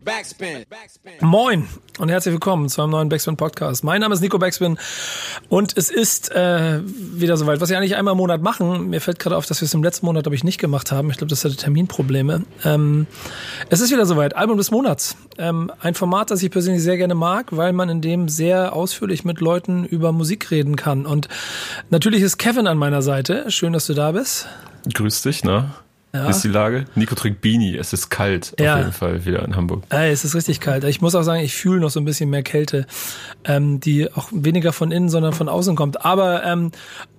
Backspin. Moin und herzlich willkommen zu einem neuen Backspin Podcast. Mein Name ist Nico Backspin und es ist äh, wieder soweit, was wir eigentlich einmal im Monat machen. Mir fällt gerade auf, dass wir es im letzten Monat, glaube ich, nicht gemacht haben. Ich glaube, das hatte Terminprobleme. Ähm, es ist wieder soweit, Album des Monats. Ähm, ein Format, das ich persönlich sehr gerne mag, weil man in dem sehr ausführlich mit Leuten über Musik reden kann. Und natürlich ist Kevin an meiner Seite. Schön, dass du da bist. Grüß dich, ne? Ja. Ist die Lage? Nico trinkt Beanie. Es ist kalt ja. auf jeden Fall wieder in Hamburg. Ey, es ist richtig kalt. Ich muss auch sagen, ich fühle noch so ein bisschen mehr Kälte, ähm, die auch weniger von innen, sondern von außen kommt. Aber ähm,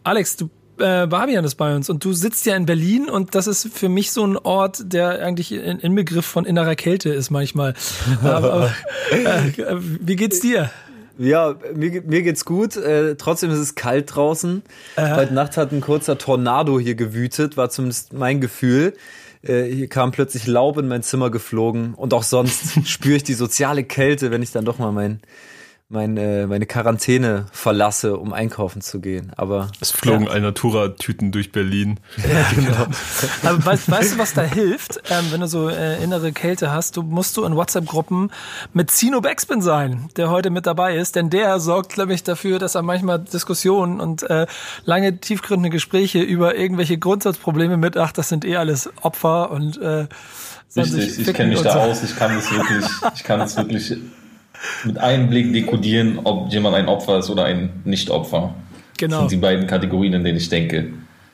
Alex, du äh, Barbian ist bei uns und du sitzt ja in Berlin und das ist für mich so ein Ort, der eigentlich in Inbegriff von innerer Kälte ist manchmal. Aber, äh, wie geht's dir? Ja, mir, mir geht's gut. Äh, trotzdem ist es kalt draußen. Äh. Heute Nacht hat ein kurzer Tornado hier gewütet, war zumindest mein Gefühl. Äh, hier kam plötzlich Laub in mein Zimmer geflogen und auch sonst spüre ich die soziale Kälte, wenn ich dann doch mal mein meine, meine Quarantäne verlasse, um einkaufen zu gehen. Aber es flogen ja. Alnatura-Tüten durch Berlin. Ja, genau. Aber weißt, weißt, du, was da hilft, ähm, wenn du so äh, innere Kälte hast? Du musst du in WhatsApp-Gruppen mit Zino Backspin sein, der heute mit dabei ist, denn der sorgt, glaube ich, dafür, dass er manchmal Diskussionen und äh, lange tiefgründige Gespräche über irgendwelche Grundsatzprobleme mit, ach, das sind eh alles Opfer und äh, Richtig, ich kenne mich da so. aus, ich kann das wirklich, ich kann das wirklich mit einem Blick dekodieren, ob jemand ein Opfer ist oder ein Nicht-Opfer. Genau. Das sind die beiden Kategorien, in denen ich denke.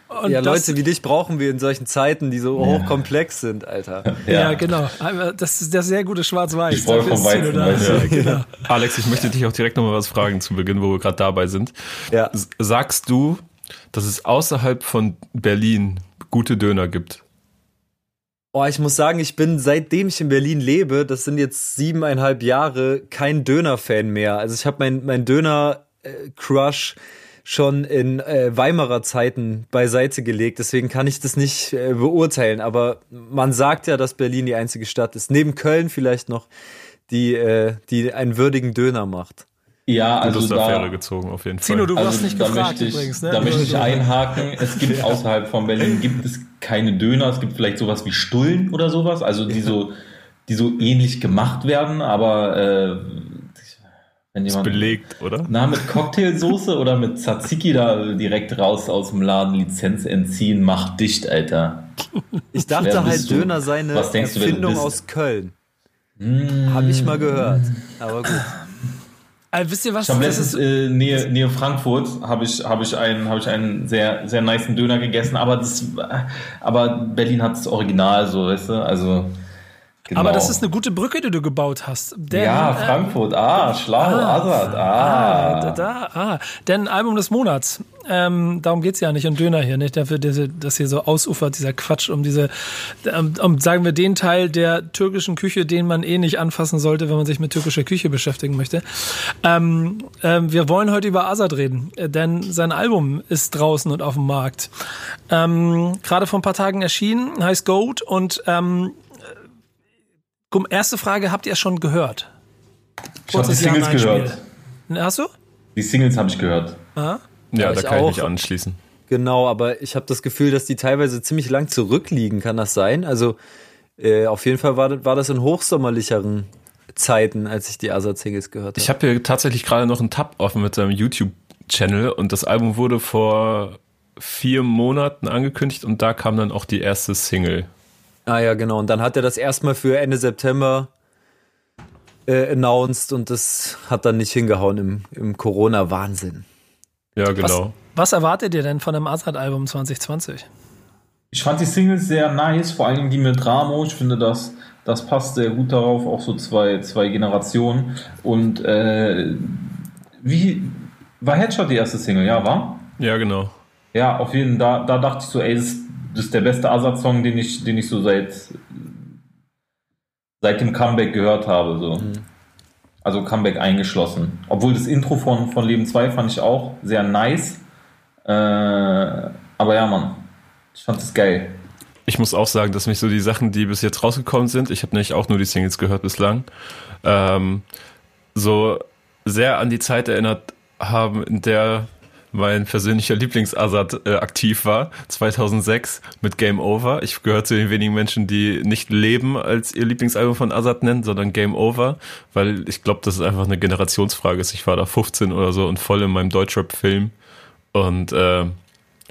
Und ja, Leute wie dich brauchen wir in solchen Zeiten, die so ja. hochkomplex sind, Alter. Ja, ja genau. Das ist der sehr gute Schwarz-Weiß. Ich freue vom Weizen. Ja. Genau. Alex, ich möchte dich auch direkt nochmal was fragen zu Beginn, wo wir gerade dabei sind. Ja. Sagst du, dass es außerhalb von Berlin gute Döner gibt? Oh, ich muss sagen, ich bin seitdem ich in Berlin lebe, das sind jetzt siebeneinhalb Jahre, kein Döner-Fan mehr. Also ich habe mein, mein Döner-Crush schon in äh, Weimarer Zeiten beiseite gelegt, deswegen kann ich das nicht äh, beurteilen. Aber man sagt ja, dass Berlin die einzige Stadt ist, neben Köln vielleicht noch, die, äh, die einen würdigen Döner macht. Ja, also da, Affäre gezogen auf jeden Fall. Zino, du also warst nicht da gefragt möchte ich, übrigens, ne? Da möchte ich einhaken. Es gibt außerhalb von Berlin gibt es keine Döner. Es gibt vielleicht sowas wie Stullen oder sowas, also die so, die so ähnlich gemacht werden, aber äh, wenn jemand ist belegt, oder? Na, mit Cocktailsoße oder mit Tzatziki da direkt raus aus dem Laden Lizenz entziehen, macht dicht, Alter. Ich dachte halt, du? Döner sei eine Erfindung aus Köln. Mmh. Habe ich mal gehört. Aber gut. Also, wisst ihr was? Ich habe letztens äh, Nähe, Nähe Frankfurt habe ich habe ich einen habe ich einen sehr sehr niceen Döner gegessen, aber das aber Berlin hat das Original so, weißt du? Also Genau. Aber das ist eine gute Brücke, die du gebaut hast. Denn, ja, äh, Frankfurt, ah, schlau, ah, Azad, ah. ah. Da, da, ah. Denn Album des Monats, ähm, darum geht's ja nicht um Döner hier, nicht dafür, dass hier so ausufert, dieser Quatsch um diese, um, um, sagen wir, den Teil der türkischen Küche, den man eh nicht anfassen sollte, wenn man sich mit türkischer Küche beschäftigen möchte. Ähm, ähm, wir wollen heute über Azad reden, äh, denn sein Album ist draußen und auf dem Markt. Ähm, Gerade vor ein paar Tagen erschienen, heißt Goat und ähm, erste Frage, habt ihr schon gehört? Ich habe die Singles gehört. Hast du? Die Singles habe ich gehört. Aha. Ja, ja da kann auch. ich mich anschließen. Genau, aber ich habe das Gefühl, dass die teilweise ziemlich lang zurückliegen. Kann das sein? Also äh, auf jeden Fall war, war das in hochsommerlicheren Zeiten, als ich die Azad-Singles gehört habe. Ich habe hier tatsächlich gerade noch einen Tab offen mit seinem YouTube-Channel und das Album wurde vor vier Monaten angekündigt und da kam dann auch die erste Single. Ah ja, genau. Und dann hat er das erstmal für Ende September äh, announced und das hat dann nicht hingehauen im, im Corona-Wahnsinn. Ja, genau. Was, was erwartet ihr denn von dem Azad-Album 2020? Ich fand die Singles sehr nice, vor allem die mit Ramo. Ich finde, das, das passt sehr gut darauf, auch so zwei, zwei Generationen. Und äh, wie war Headshot die erste Single, ja, war? Ja, genau. Ja, auf jeden Fall, da, da dachte ich so, ey, das das ist der beste Azad-Song, den ich, den ich so seit, seit dem Comeback gehört habe. So. Mhm. Also Comeback eingeschlossen. Obwohl das Intro von, von Leben 2 fand ich auch sehr nice. Äh, aber ja, Mann, ich fand es geil. Ich muss auch sagen, dass mich so die Sachen, die bis jetzt rausgekommen sind, ich habe nämlich auch nur die Singles gehört bislang, ähm, so sehr an die Zeit erinnert haben, in der mein persönlicher Lieblingsazad äh, aktiv war, 2006 mit Game Over. Ich gehöre zu den wenigen Menschen, die nicht Leben als ihr Lieblingsalbum von Azad nennen, sondern Game Over, weil ich glaube, das ist einfach eine Generationsfrage. Ich war da 15 oder so und voll in meinem Deutschrap-Film und äh,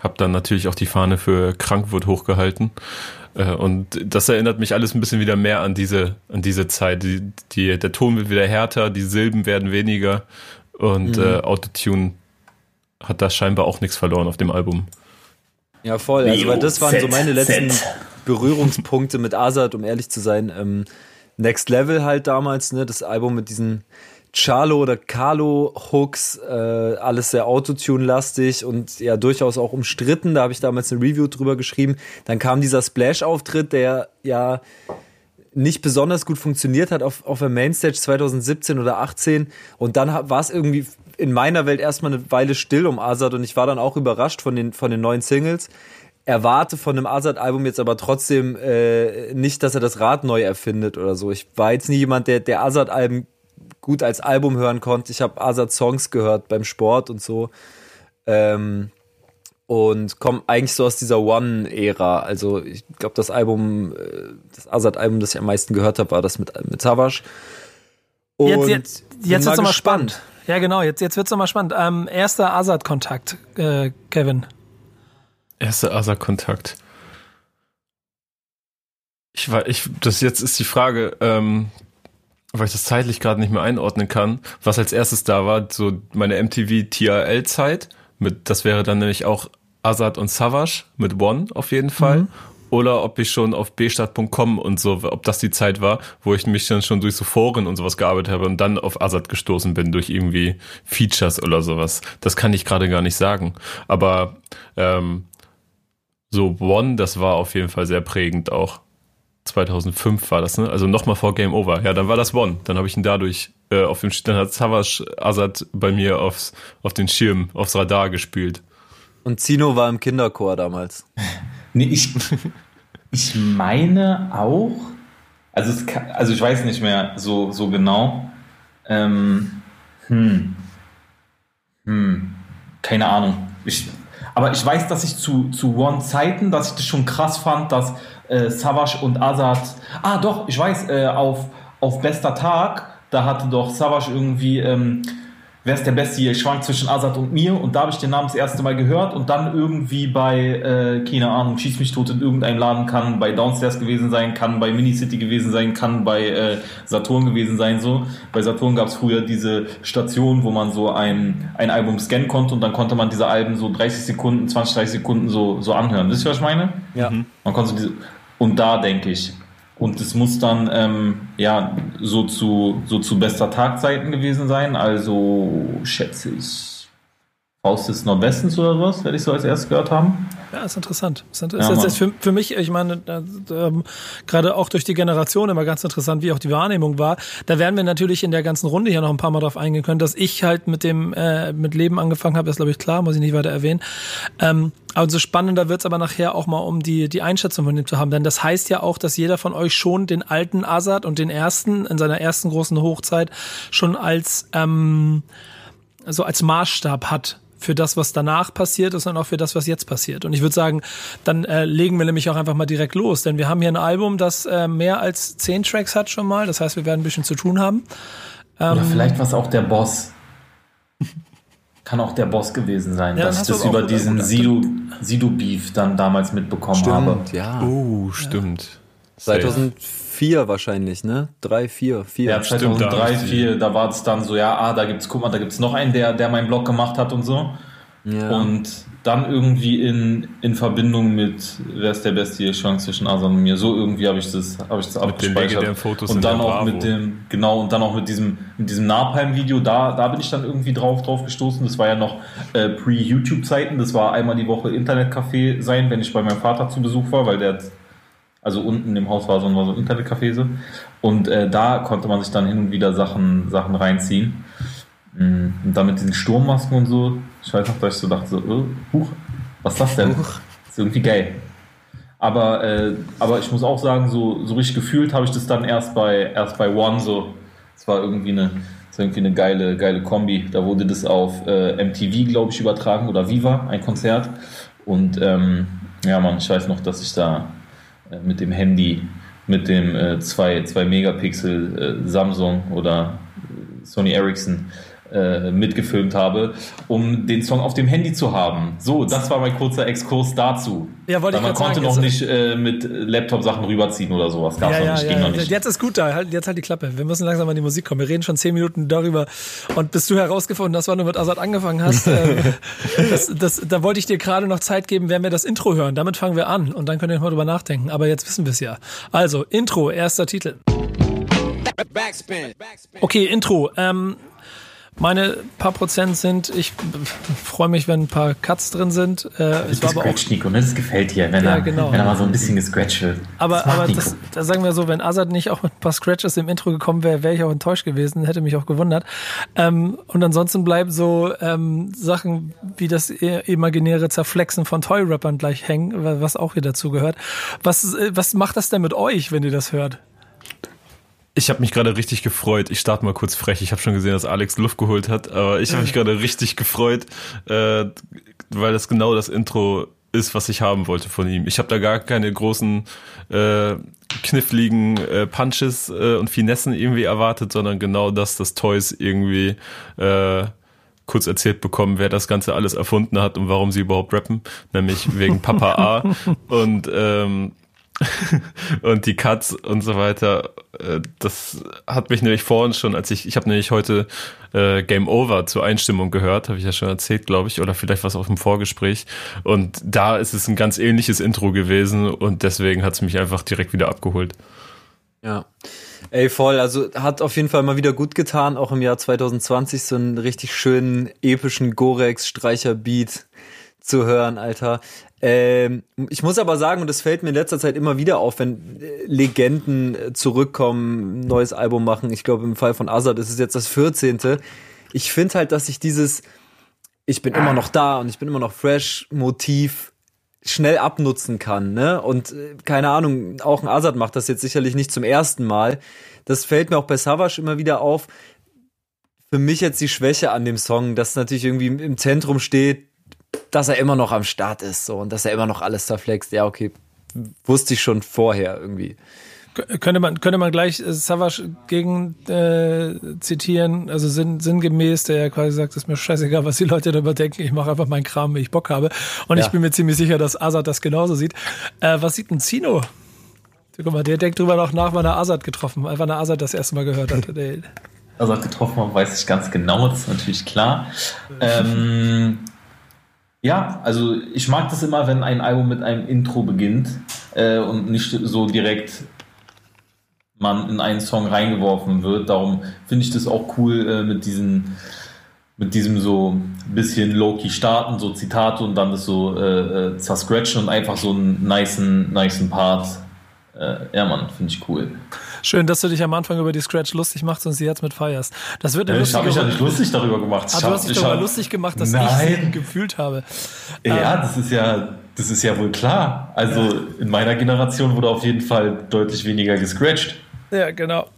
habe dann natürlich auch die Fahne für Krankwurt hochgehalten. Äh, und das erinnert mich alles ein bisschen wieder mehr an diese, an diese Zeit. Die, die, der Ton wird wieder härter, die Silben werden weniger und mhm. äh, Autotune hat da scheinbar auch nichts verloren auf dem Album. Ja, voll. Also, weil das waren so meine letzten Berührungspunkte mit Azad, um ehrlich zu sein. Ähm, Next Level halt damals, ne, das Album mit diesen Charlo oder Carlo Hooks, äh, alles sehr Autotune-lastig und ja durchaus auch umstritten. Da habe ich damals eine Review drüber geschrieben. Dann kam dieser Splash-Auftritt, der ja nicht besonders gut funktioniert hat auf, auf der Mainstage 2017 oder 18 und dann war es irgendwie in meiner Welt erstmal eine Weile still um Azad und ich war dann auch überrascht von den, von den neuen Singles. Erwarte von einem Azad-Album jetzt aber trotzdem äh, nicht, dass er das Rad neu erfindet oder so. Ich war jetzt nie jemand, der, der Azad-Alben gut als Album hören konnte. Ich habe Azad-Songs gehört beim Sport und so. Ähm, und komme eigentlich so aus dieser One-Ära. Also ich glaube, das Album, äh, das Azad-Album, das ich am meisten gehört habe, war das mit, mit Savage. Und jetzt jetzt, jetzt wird's nochmal spannend. Ja, genau, jetzt, jetzt wird's nochmal spannend. Ähm, erster Azad-Kontakt, äh, Kevin. Erster Azad-Kontakt. Ich war, ich, das jetzt ist die Frage, ähm, weil ich das zeitlich gerade nicht mehr einordnen kann, was als erstes da war, so meine MTV TRL-Zeit, mit, das wäre dann nämlich auch Azad und Savage mit One auf jeden Fall. Mhm oder ob ich schon auf bstadt.com und so, ob das die Zeit war, wo ich mich dann schon durch so Foren und sowas gearbeitet habe und dann auf Azad gestoßen bin durch irgendwie Features oder sowas. Das kann ich gerade gar nicht sagen. Aber ähm, so One, das war auf jeden Fall sehr prägend auch. 2005 war das, ne? Also nochmal vor Game Over. Ja, dann war das One. Dann habe ich ihn dadurch äh, auf dem, dann hat Savas Azad bei mir aufs, auf den Schirm, aufs Radar gespielt. Und Zino war im Kinderchor damals. Nee, ich, ich meine auch, also, es kann, also ich weiß nicht mehr so, so genau. Ähm, hm. Hm. Keine Ahnung. Ich, aber ich weiß, dass ich zu, zu One-Zeiten, dass ich das schon krass fand, dass äh, Savage und Azad. Ah, doch, ich weiß, äh, auf, auf bester Tag, da hatte doch Savage irgendwie. Ähm, wer ist der Beste hier? Ich schwank zwischen Azad und mir und da habe ich den Namen das erste Mal gehört und dann irgendwie bei, äh, keine Ahnung, Schieß mich tot in irgendeinem Laden kann bei Downstairs gewesen sein, kann bei Minicity gewesen sein, kann bei äh, Saturn gewesen sein, so. Bei Saturn gab es früher diese Station, wo man so ein, ein Album scannen konnte und dann konnte man diese Alben so 30 Sekunden, 20, 30 Sekunden so, so anhören. Wisst ihr, was ich meine? Ja. Man konnte diese, und da denke ich, und es muss dann ähm, ja so zu, so zu bester Tagzeiten gewesen sein. Also schätze ich Faust des Nordwestens oder was, werde ich so als erstes gehört haben. Ja, ist interessant. Ist, ist ja, jetzt für, für mich, ich meine, ähm, gerade auch durch die Generation immer ganz interessant, wie auch die Wahrnehmung war. Da werden wir natürlich in der ganzen Runde hier noch ein paar Mal drauf eingehen können, dass ich halt mit dem äh, mit Leben angefangen habe, ist glaube ich klar, muss ich nicht weiter erwähnen. Ähm, also spannender wird's aber nachher auch mal, um die, die Einschätzung von dem zu haben. Denn das heißt ja auch, dass jeder von euch schon den alten Azad und den ersten, in seiner ersten großen Hochzeit, schon als ähm, so als Maßstab hat für das, was danach passiert ist und auch für das, was jetzt passiert. Und ich würde sagen, dann äh, legen wir nämlich auch einfach mal direkt los, denn wir haben hier ein Album, das äh, mehr als zehn Tracks hat schon mal. Das heißt, wir werden ein bisschen zu tun haben. Ähm, Oder vielleicht was auch der Boss. Kann auch der Boss gewesen sein, ja, dass ich das über diesen Sidu-Beef dann damals mitbekommen stimmt, habe. Ja. Oh, stimmt. 2004 wahrscheinlich, ne? Drei, vier, vier. Ja, 2003, 2004, da war es dann so, ja, ah, da gibt's, guck mal, da gibt's noch einen, der, der meinen Blog gemacht hat und so. Ja. Und dann irgendwie in, in Verbindung mit Wer ist der Beste hier Chance zwischen Asan und mir. So irgendwie habe ich das, habe ich das abgespeichert. Fotos und dann auch mit dem, genau, und dann auch mit diesem, mit diesem Napalm-Video, da, da bin ich dann irgendwie drauf, drauf gestoßen. Das war ja noch äh, pre-YouTube-Zeiten. Das war einmal die Woche Internetcafé sein, wenn ich bei meinem Vater zu Besuch war, weil der also unten im Haus war so, war so ein Internetcafé. Und äh, da konnte man sich dann hin und wieder Sachen, Sachen reinziehen. Mm, und dann mit diesen Sturmmasken und so, ich weiß noch, dass ich so dachte, so, oh, huch, was ist das denn? Huch. Das ist irgendwie geil. Aber, äh, aber ich muss auch sagen, so, so richtig gefühlt habe ich das dann erst bei, erst bei One so. Es war irgendwie eine, irgendwie eine geile, geile Kombi. Da wurde das auf äh, MTV, glaube ich, übertragen oder Viva, ein Konzert. Und ähm, ja, man, ich weiß noch, dass ich da mit dem Handy, mit dem 2 äh, 2 Megapixel äh, Samsung oder äh, Sony Ericsson äh, mitgefilmt habe, um den Song auf dem Handy zu haben. So, das war mein kurzer Exkurs dazu. Ja, wollte Weil man ich konnte sagen, noch jetzt- nicht äh, mit Laptop-Sachen rüberziehen oder sowas. Gab's Ja, noch ja, nicht, ging ja. noch nicht. Jetzt ist gut da. Halt, jetzt halt die Klappe. Wir müssen langsam an die Musik kommen. Wir reden schon zehn Minuten darüber. Und bis du herausgefunden hast, wann du mit Azad angefangen hast, äh, das, das, da wollte ich dir gerade noch Zeit geben, wenn wir das Intro hören. Damit fangen wir an und dann könnt ihr mal drüber nachdenken. Aber jetzt wissen wir es ja. Also, Intro, erster Titel. Okay, Intro. Ähm, meine paar Prozent sind, ich freue mich, wenn ein paar Cuts drin sind. Äh, es war aber auch Nico, ne? Das gefällt dir, wenn, Ja, er, genau. wenn er mal so ein bisschen gescratcht wird. Aber, Das aber das, da sagen wir so, wenn Azad nicht auch mit ein paar Scratches im Intro gekommen wäre, wäre ich auch enttäuscht gewesen, hätte mich auch gewundert. Ähm, und ansonsten bleiben so ähm, Sachen wie das imaginäre Zerflexen von Toy-Rappern gleich hängen, wa- was auch hier dazu gehört. Was, äh, was macht das denn mit euch, wenn ihr das hört? Ich habe mich gerade richtig gefreut. Ich starte mal kurz frech. Ich habe schon gesehen, dass Alex Luft geholt hat, aber ich habe mich gerade richtig gefreut, äh, weil das genau das Intro ist, was ich haben wollte von ihm. Ich habe da gar keine großen äh, kniffligen äh, Punches äh, und Finessen irgendwie erwartet, sondern genau das, dass Toys irgendwie äh, kurz erzählt bekommen, wer das Ganze alles erfunden hat und warum sie überhaupt rappen, nämlich wegen Papa A und ähm, und die Cuts und so weiter. Äh, Das hat mich nämlich vorhin schon, als ich, ich habe nämlich heute äh, Game Over zur Einstimmung gehört, habe ich ja schon erzählt, glaube ich, oder vielleicht was auf dem Vorgespräch. Und da ist es ein ganz ähnliches Intro gewesen und deswegen hat es mich einfach direkt wieder abgeholt. Ja. Ey, voll. Also hat auf jeden Fall mal wieder gut getan, auch im Jahr 2020 so einen richtig schönen, epischen Gorex-Streicher-Beat zu hören, Alter. Ähm, ich muss aber sagen, und das fällt mir in letzter Zeit immer wieder auf, wenn äh, Legenden äh, zurückkommen, neues Album machen. Ich glaube, im Fall von Azad ist es jetzt das 14. Ich finde halt, dass sich dieses Ich bin immer noch da und ich bin immer noch fresh Motiv schnell abnutzen kann, ne? Und äh, keine Ahnung, auch ein Azad macht das jetzt sicherlich nicht zum ersten Mal. Das fällt mir auch bei Savage immer wieder auf. Für mich jetzt die Schwäche an dem Song, dass natürlich irgendwie im Zentrum steht, dass er immer noch am Start ist, so und dass er immer noch alles zerflext. Ja, okay, wusste ich schon vorher irgendwie. Könnte man, könnte man gleich äh, Savage gegen äh, zitieren, also sinn, sinngemäß, der ja quasi sagt, ist mir scheißegal, was die Leute darüber denken, ich mache einfach meinen Kram, wie ich Bock habe. Und ich Ja. bin mir ziemlich sicher, dass Azad das genauso sieht. Äh, was sieht ein Zino? Guck mal, der denkt drüber noch nach, wann er Azad getroffen, äh, wann er Azad das erste Mal gehört hat. Also hat getroffen hat, weiß ich ganz genau, das ist natürlich klar. Ähm, ja, also ich mag das immer, wenn ein Album mit einem Intro beginnt äh, und nicht so direkt man in einen Song reingeworfen wird. Darum finde ich das auch cool äh, mit diesen mit diesem so bisschen low-key starten, so Zitate und dann das so äh, äh, zerscratchen und einfach so einen nicen, nicen Part. Äh, ja, Mann, finde ich cool. Schön, dass du dich am Anfang über die Scratch lustig machst und sie jetzt mit feierst. Das wird eine Ich habe mich ja nicht lustig darüber gemacht. Ah, Ich du hast dich ich darüber hab- lustig gemacht, dass Nein. ich gefühlt habe. Ja, das ist ja, das ist ja wohl klar. Also in meiner Generation wurde auf jeden Fall deutlich weniger gescratcht. Ja, genau.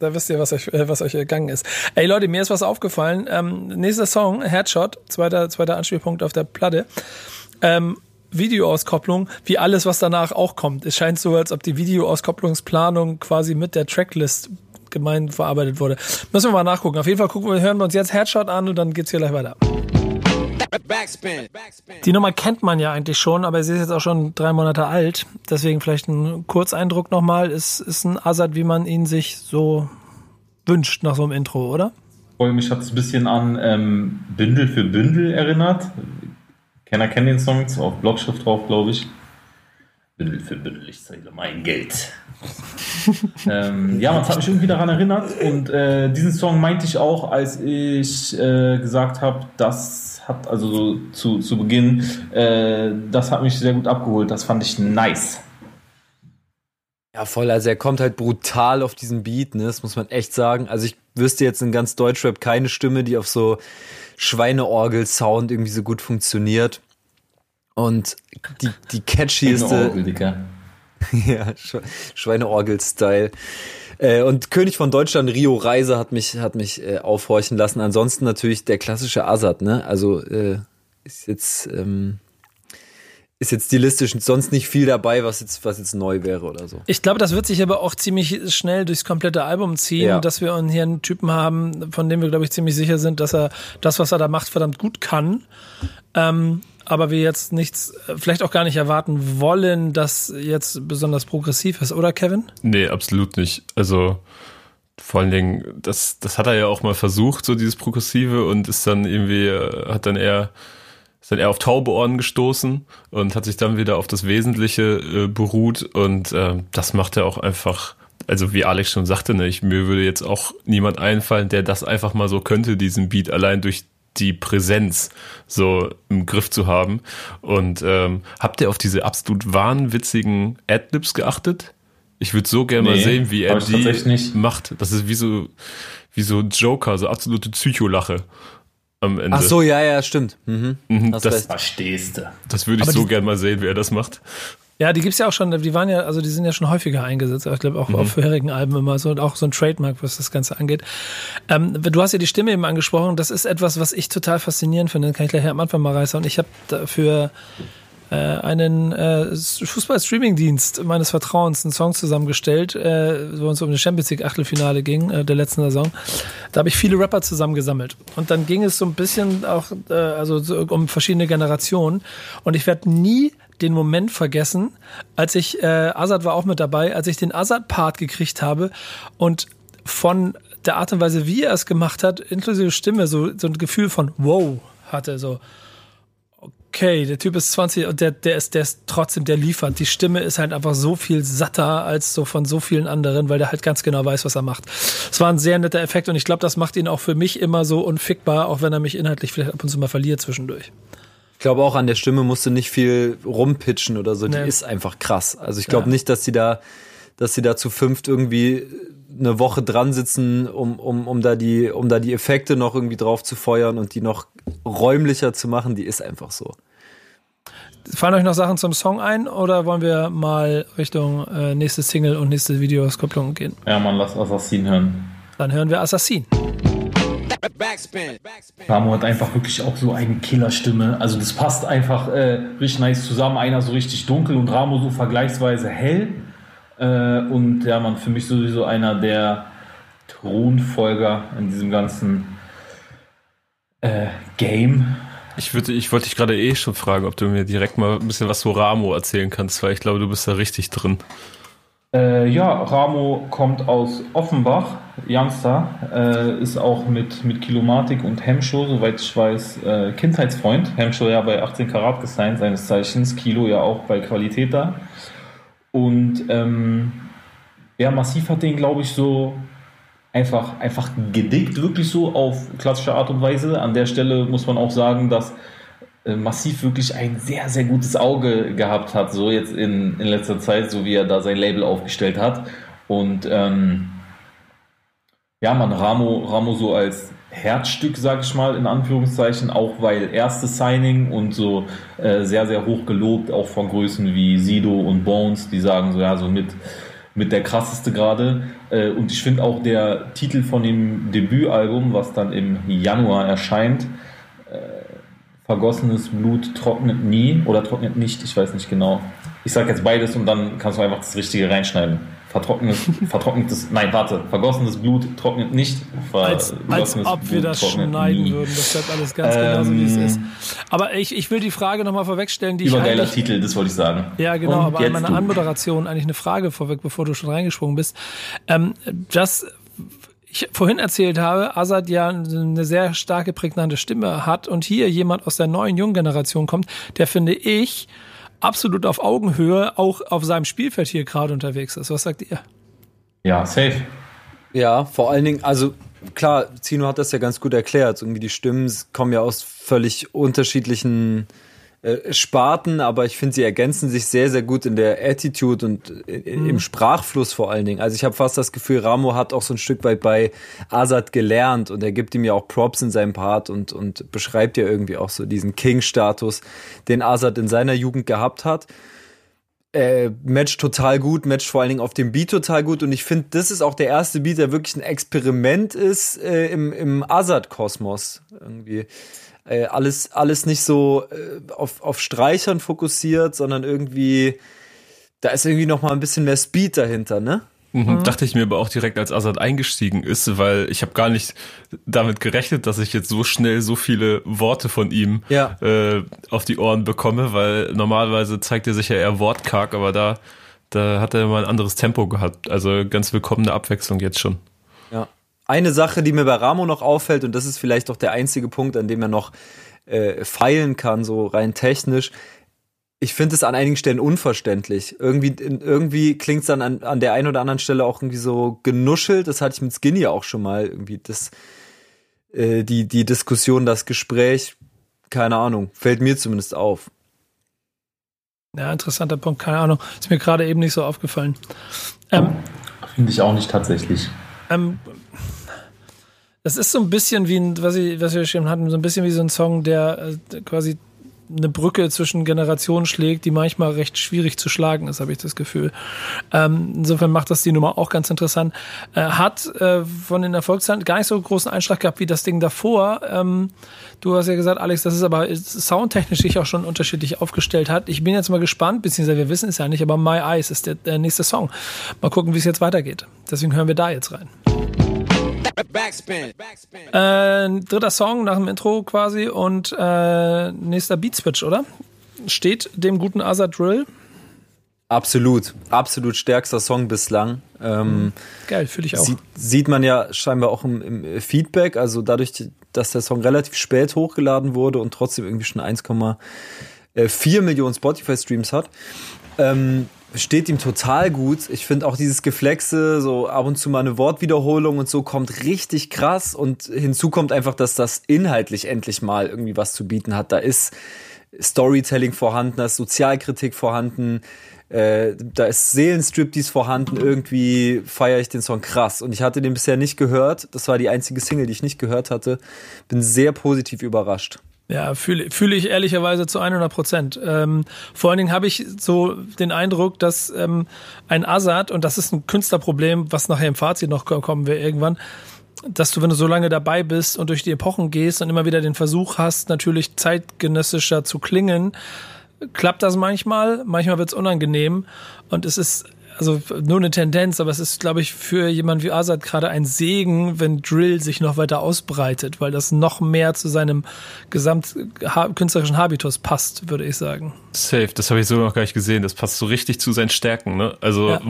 Da wisst ihr, was euch, äh, was euch ergangen ist. Ey Leute, mir ist was aufgefallen. Ähm, nächster Song, Headshot, zweiter, zweiter Anspielpunkt auf der Platte. Ähm, Videoauskopplung, wie alles, was danach auch kommt. Es scheint so, als ob die Videoauskopplungsplanung quasi mit der Tracklist gemein verarbeitet wurde. Müssen wir mal nachgucken. Auf jeden Fall gucken wir, hören wir uns jetzt Headshot an und dann geht's hier gleich weiter. Die Nummer kennt man ja eigentlich schon, aber sie ist jetzt auch schon drei Monate alt. Deswegen vielleicht ein Kurzeindruck nochmal. Ist, ist ein Azad, wie man ihn sich so wünscht nach so einem Intro, oder? Mich hat es ein bisschen an ähm, Bündel für Bündel erinnert. Kenner kennt den Song, ist auf Blockschrift drauf, glaube ich. Bündel für Bündel, ich zeige mein Geld. ähm, ja, man hat mich irgendwie daran erinnert und äh, diesen Song meinte ich auch, als ich äh, gesagt habe, das hat also so zu, zu Beginn, äh, das hat mich sehr gut abgeholt, das fand ich nice. Ja, voll. Also er kommt halt brutal auf diesen Beat, ne? Das muss man echt sagen. Also ich wüsste jetzt in ganz Deutschrap keine Stimme, die auf so Schweineorgel-Sound irgendwie so gut funktioniert. Und die, die catchieste, ja, Schweineorgel-Style. Äh, und König von Deutschland, Rio Reise, hat mich, hat mich äh, aufhorchen lassen. Ansonsten natürlich der klassische Azad, ne? Also äh, ist jetzt ähm, ist jetzt stilistisch sonst nicht viel dabei, was jetzt, was jetzt neu wäre oder so. Ich glaube, das wird sich aber auch ziemlich schnell durchs komplette Album ziehen, ja. dass wir hier einen Typen haben, von dem wir, glaube ich, ziemlich sicher sind, dass er das, was er da macht, verdammt gut kann. Ähm, aber wir jetzt nichts, vielleicht auch gar nicht erwarten wollen, dass jetzt besonders progressiv ist, oder Kevin? Nee, absolut nicht. Also vor allen Dingen, das, das hat er ja auch mal versucht, so dieses Progressive und ist dann irgendwie, äh, hat dann eher ist dann eher auf taube Ohren gestoßen und hat sich dann wieder auf das Wesentliche äh, beruht und äh, das macht er auch einfach, also wie Alex schon sagte, ne, ich, mir würde jetzt auch niemand einfallen, der das einfach mal so könnte, diesen Beat allein durch die Präsenz so im Griff zu haben. Und ähm, habt ihr auf diese absolut wahnwitzigen Adlibs geachtet? Ich würde so gerne nee, mal sehen, wie er die macht. Das ist wie so, wie so Joker, so absolute Psycholache am Ende. Ach so, ja, ja, stimmt. Mhm. Mhm, das, Verstehst du. Das würde ich Aber so gerne mal sehen, wie er das macht. Ja, die gibt's ja auch schon, die waren ja, also die sind ja schon häufiger eingesetzt, aber ich glaube auch mhm. auf vorherigen Alben immer so und auch so ein Trademark, was das Ganze angeht. Ähm, du hast ja die Stimme eben angesprochen, das ist etwas, was ich total faszinierend finde, kann ich gleich am Anfang mal reißen und ich habe dafür äh, einen äh, Fußball-Streaming-Dienst meines Vertrauens einen Song zusammengestellt, äh, wo es um eine Champions League Achtelfinale ging, äh, der letzten Saison. Da habe ich viele Rapper zusammengesammelt. Und dann ging es so ein bisschen auch äh, also so um verschiedene Generationen. Und ich werde nie den Moment vergessen, als ich, äh, Azad war auch mit dabei, als ich den Azad-Part gekriegt habe und von der Art und Weise, wie er es gemacht hat, inklusive Stimme, so, so ein Gefühl von wow hatte, so okay, der Typ ist 20 und der, der ist, der ist trotzdem, der liefert. Die Stimme ist halt einfach so viel satter als so von so vielen anderen, weil der halt ganz genau weiß, was er macht. Es war ein sehr netter Effekt und ich glaube, das macht ihn auch für mich immer so unfickbar, auch wenn er mich inhaltlich vielleicht ab und zu mal verliert zwischendurch. Ich glaube auch an der Stimme musste nicht viel rumpitchen oder so. Die nee. ist einfach krass. Also ich glaube ja. nicht, dass sie da, dass sie da zu fünft irgendwie eine Woche dran sitzen, um, um, um, da die, um da die Effekte noch irgendwie drauf zu feuern und die noch räumlicher zu machen, die ist einfach so. Fallen euch noch Sachen zum Song ein oder wollen wir mal Richtung äh, nächste Single und nächste Videoskopplung gehen? Ja, man, lass Assassin hören. Dann hören wir Assassin. Ramo hat einfach wirklich auch so eine Killerstimme. Also das passt einfach äh, richtig nice zusammen. Einer so richtig dunkel und Ramo so vergleichsweise hell. Äh, und ja, man, für mich sowieso einer der Thronfolger in diesem ganzen äh, Game. Ich, würde, ich wollte dich gerade eh schon fragen, ob du mir direkt mal ein bisschen was zu Ramo erzählen kannst, weil ich glaube, du bist da richtig drin. Äh, ja, Ramo kommt aus Offenbach, Youngster, äh, ist auch mit, mit Kilomatik und Hemshow, soweit ich weiß, äh, Kindheitsfreund. Hemshow ja bei 18 Karat gesigned, seines Zeichens, Kilo ja auch bei Qualität da. Und ähm, ja, Massiv hat den, glaube ich, so einfach, einfach gedickt, wirklich so auf klassische Art und Weise. An der Stelle muss man auch sagen, dass äh, Massiv wirklich ein sehr, sehr gutes Auge gehabt hat, so jetzt in, in letzter Zeit, so wie er da sein Label aufgestellt hat. Und ähm, ja, man, Ramo, Ramo so als Herzstück, sag ich mal, in Anführungszeichen, auch weil erstes Signing und so äh, sehr, sehr hoch gelobt, auch von Größen wie Sido und Bones, die sagen so, ja, so mit, mit der krasseste gerade. Äh, und ich finde auch der Titel von dem Debütalbum, was dann im Januar erscheint, äh, Vergossenes Blut trocknet nie oder trocknet nicht, ich weiß nicht genau. Ich sag jetzt beides und dann kannst du einfach das Richtige reinschneiden vertrocknetes, vertrocknetes, nein, warte, vergossenes Blut trocknet nicht. als, als ob Blut wir das schneiden nie. würden. Das bleibt alles ganz ähm, genauso, wie es ist. Aber ich, ich will die Frage nochmal vorwegstellen, die Übergeiler ich Titel, das wollte ich sagen. Ja, genau, Und aber an meiner du. Anmoderation eigentlich eine Frage vorweg, bevor du schon reingesprungen bist. Ähm, das ich vorhin erzählt habe, Azad ja eine sehr starke, prägnante Stimme hat und hier jemand aus der neuen jungen Generation kommt, der finde ich absolut auf Augenhöhe auch auf seinem Spielfeld hier gerade unterwegs ist. Was sagt ihr? Ja, safe. Ja, vor allen Dingen, also klar, Zino hat das ja ganz gut erklärt. Irgendwie die Stimmen kommen ja aus völlig unterschiedlichen äh, Sparten, aber ich finde, sie ergänzen sich sehr, sehr gut in der Attitude und mhm. im Sprachfluss vor allen Dingen. Also ich habe fast das Gefühl, Ramo hat auch so ein Stück weit bei Azad gelernt und er gibt ihm ja auch Props in seinem Part und, und beschreibt ja irgendwie auch so diesen King-Status, den Azad in seiner Jugend gehabt hat. Äh, Match total gut, Match vor allen Dingen auf dem Beat total gut und ich finde, das ist auch der erste Beat, der wirklich ein Experiment ist äh, im, im Azad-Kosmos irgendwie. Äh, alles, alles nicht so äh, auf, auf Streichern fokussiert, sondern irgendwie, da ist irgendwie noch mal ein bisschen mehr Speed dahinter, ne? Mhm. Dachte ich mir aber auch direkt, als Assad eingestiegen ist, weil ich habe gar nicht damit gerechnet, dass ich jetzt so schnell so viele Worte von ihm ja. äh, auf die Ohren bekomme, weil normalerweise zeigt er sich ja eher wortkarg, aber da, da hat er mal ein anderes Tempo gehabt. Also ganz willkommene Abwechslung jetzt schon. Eine Sache, die mir bei Ramo noch auffällt, und das ist vielleicht auch der einzige Punkt, an dem er noch äh, feilen kann, so rein technisch, ich finde es an einigen Stellen unverständlich. Irgendwie, irgendwie klingt es dann an, an der einen oder anderen Stelle auch irgendwie so genuschelt. Das hatte ich mit Skinny auch schon mal. Irgendwie das, äh, die, die Diskussion, das Gespräch, keine Ahnung, fällt mir zumindest auf. Ja, interessanter Punkt, keine Ahnung. Ist mir gerade eben nicht so aufgefallen. Ähm, Finde ich auch nicht tatsächlich. Ähm, das ist so ein bisschen wie ein, was, ich, was wir schon hatten, so ein bisschen wie so ein Song, der äh, quasi eine Brücke zwischen Generationen schlägt, die manchmal recht schwierig zu schlagen ist, habe ich das Gefühl. Ähm, insofern macht das die Nummer auch ganz interessant. Äh, hat äh, von den Erfolgszahlen gar nicht so großen Einschlag gehabt wie das Ding davor. Ähm, du hast ja gesagt, Alex, dass es aber soundtechnisch sich auch schon unterschiedlich aufgestellt hat. Ich bin jetzt mal gespannt, beziehungsweise wir wissen es ja nicht, aber My Eyes ist der, der nächste Song. Mal gucken, wie es jetzt weitergeht. Deswegen hören wir da jetzt rein. Backspin. Äh, dritter Song nach dem Intro quasi und äh, nächster Beat Switch, oder? Steht dem guten Azad Drill? Absolut, absolut stärkster Song bislang. Ähm, Geil, fühle ich auch. Sieht, sieht man ja scheinbar auch im, im, Feedback, also dadurch, dass der Song relativ spät hochgeladen wurde und trotzdem irgendwie schon 1,4 Millionen Spotify-Streams hat. Ähm, steht ihm total gut. Ich finde auch dieses Geflexe, so ab und zu mal eine Wortwiederholung und so kommt richtig krass und hinzu kommt einfach, dass das inhaltlich endlich mal irgendwie was zu bieten hat. Da ist Storytelling vorhanden, da ist Sozialkritik vorhanden, äh, da ist Seelenstriptease vorhanden. Irgendwie feiere ich den Song krass und ich hatte den bisher nicht gehört. Das war die einzige Single, die ich nicht gehört hatte. Bin sehr positiv überrascht. Ja, fühle fühl ich ehrlicherweise zu 100 Prozent. Ähm, vor allen Dingen habe ich so den Eindruck, dass ähm, ein Assad, und das ist ein Künstlerproblem, was nachher im Fazit noch kommen wir irgendwann, dass du, wenn du so lange dabei bist und durch die Epochen gehst und immer wieder den Versuch hast, natürlich zeitgenössischer zu klingen, klappt das manchmal, manchmal wird es unangenehm und es ist also nur eine Tendenz, aber es ist, glaube ich, für jemanden wie Azad gerade ein Segen, wenn Drill sich noch weiter ausbreitet, weil das noch mehr zu seinem gesamt künstlerischen Habitus passt, würde ich sagen. Safe, das habe ich so noch gar nicht gesehen. Das passt so richtig zu seinen Stärken, ne? Also ja.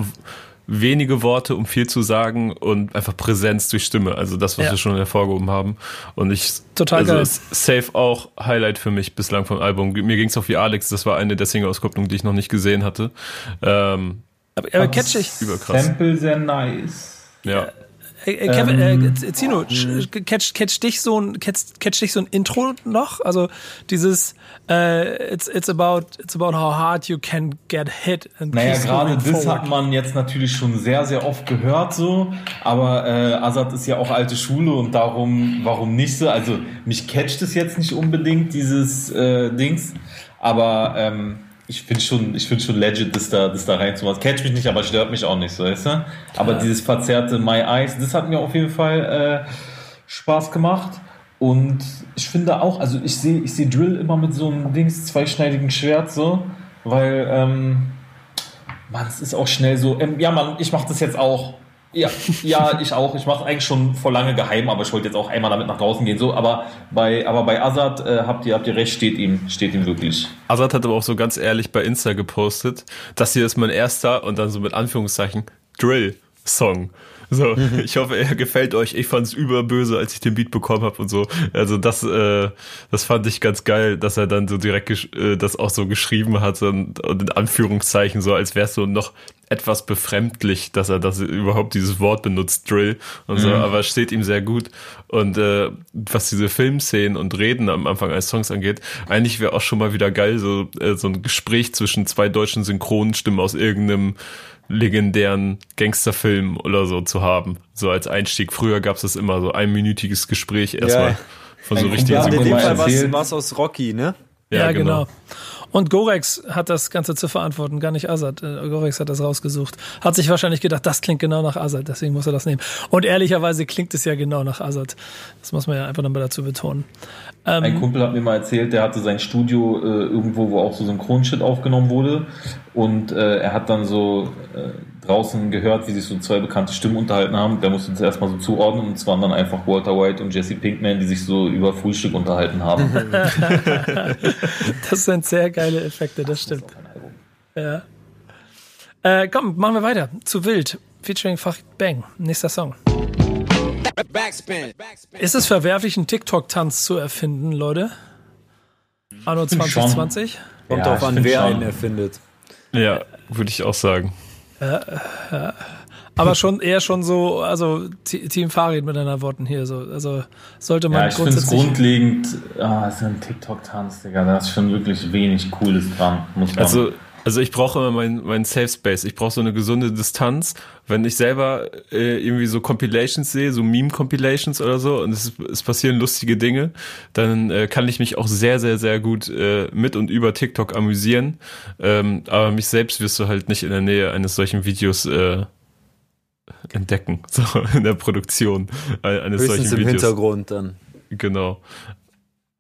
wenige Worte, um viel zu sagen und einfach Präsenz durch Stimme. Also das, was ja. wir schon hervorgehoben haben. Und ich total also geil. Safe auch Highlight für mich bislang vom Album. Mir ging es auch wie Alex, das war eine der Single-Auskopplungen, die ich noch nicht gesehen hatte. Ähm, aber, aber catchig. Überkrass. Sample sehr nice. Ja. Hey, Kevin, äh, ähm, äh, Zino, catch, catch dich so ein catch, catch dich so ein Intro noch? Also dieses äh, it's it's about it's about how hard you can get hit. And naja, gerade das hat man jetzt natürlich schon sehr sehr oft gehört so, aber äh, Azad ist ja auch alte Schule und darum warum nicht so? Also mich catcht es jetzt nicht unbedingt dieses äh, Dings, aber ähm, ich finde schon, ich finde schon legit, das da, das da reinzumachen. Catch mich nicht, aber stört mich auch nicht, so, weißt du? Aber ja. dieses verzerrte My Eyes, das hat mir auf jeden Fall äh, Spaß gemacht. Und ich finde auch, also ich sehe, ich sehe Drill immer mit so einem Dings, zweischneidigen Schwert, so, weil, ähm, man, es ist auch schnell so, ähm, ja, man, ich mache das jetzt auch. Ja, ja, ich auch. Ich mache eigentlich schon vor lange geheim, aber ich wollte jetzt auch einmal damit nach draußen gehen. So, aber bei, aber bei Azad äh, habt ihr habt ihr recht, steht ihm steht ihm wirklich. Azad hat aber auch so ganz ehrlich bei Insta gepostet, das hier ist mein erster und dann so mit Anführungszeichen Drill Song. So, ich hoffe, er gefällt euch. Ich fand es überböse, als ich den Beat bekommen habe und so. Also das, äh, das fand ich ganz geil, dass er dann so direkt äh, das auch so geschrieben hat und, und in Anführungszeichen so, als wäre es so noch etwas befremdlich, dass er das überhaupt dieses Wort benutzt, Drill und so, mhm. aber es steht ihm sehr gut. Und äh, was diese Filmszenen und Reden am Anfang eines Songs angeht, eigentlich wäre auch schon mal wieder geil, so, äh, so ein Gespräch zwischen zwei deutschen Synchronstimmen aus irgendeinem legendären Gangsterfilm oder so zu haben. So als Einstieg. Früher gab es das immer so einminütiges Gespräch erstmal ja. von so richtigen Ja, in dem Fall war es aus Rocky, ne? Ja, ja genau. genau. Und Gorex hat das Ganze zu verantworten, gar nicht Azad. Äh, Gorex hat das rausgesucht. Hat sich wahrscheinlich gedacht, das klingt genau nach Azad, deswegen muss er das nehmen. Und ehrlicherweise klingt es ja genau nach Azad. Das muss man ja einfach nochmal dazu betonen. Ähm, Ein Kumpel hat mir mal erzählt, der hatte sein Studio äh, irgendwo, wo auch so Synchronshit aufgenommen wurde. Und äh, er hat dann so äh, draußen gehört, wie sich so zwei bekannte Stimmen unterhalten haben. Der musste das erstmal so zuordnen. Und es waren dann einfach Walter White und Jesse Pinkman, die sich so über Frühstück unterhalten haben. das sind sehr geile Effekte, das stimmt. Ja. Äh, komm, machen wir weiter. Zu Wild, featuring Fach Bang. Nächster Song. Backspin. Ist es verwerflich, einen TikTok-Tanz zu erfinden, Leute? Anno 2020? Kommt ja, drauf an, wer schon. einen erfindet. Ja, würde ich auch sagen. Ja, ja. Aber schon eher schon so, also Team Farid mit deiner Worten hier so. Also sollte man ja, ich grundsätzlich. Ich grundlegend, ah, ist ein TikTok-Tanz, Digga. Da ist schon wirklich wenig Cooles dran, muss man. Also also ich brauche immer meinen mein Safe Space. Ich brauche so eine gesunde Distanz. Wenn ich selber äh, irgendwie so Compilations sehe, so Meme-Compilations oder so, und es, es passieren lustige Dinge, dann äh, kann ich mich auch sehr, sehr, sehr gut äh, mit und über TikTok amüsieren. Ähm, aber mich selbst wirst du halt nicht in der Nähe eines solchen Videos äh, entdecken, so in der Produktion eines Höchstens solchen Videos. im Hintergrund dann. Genau.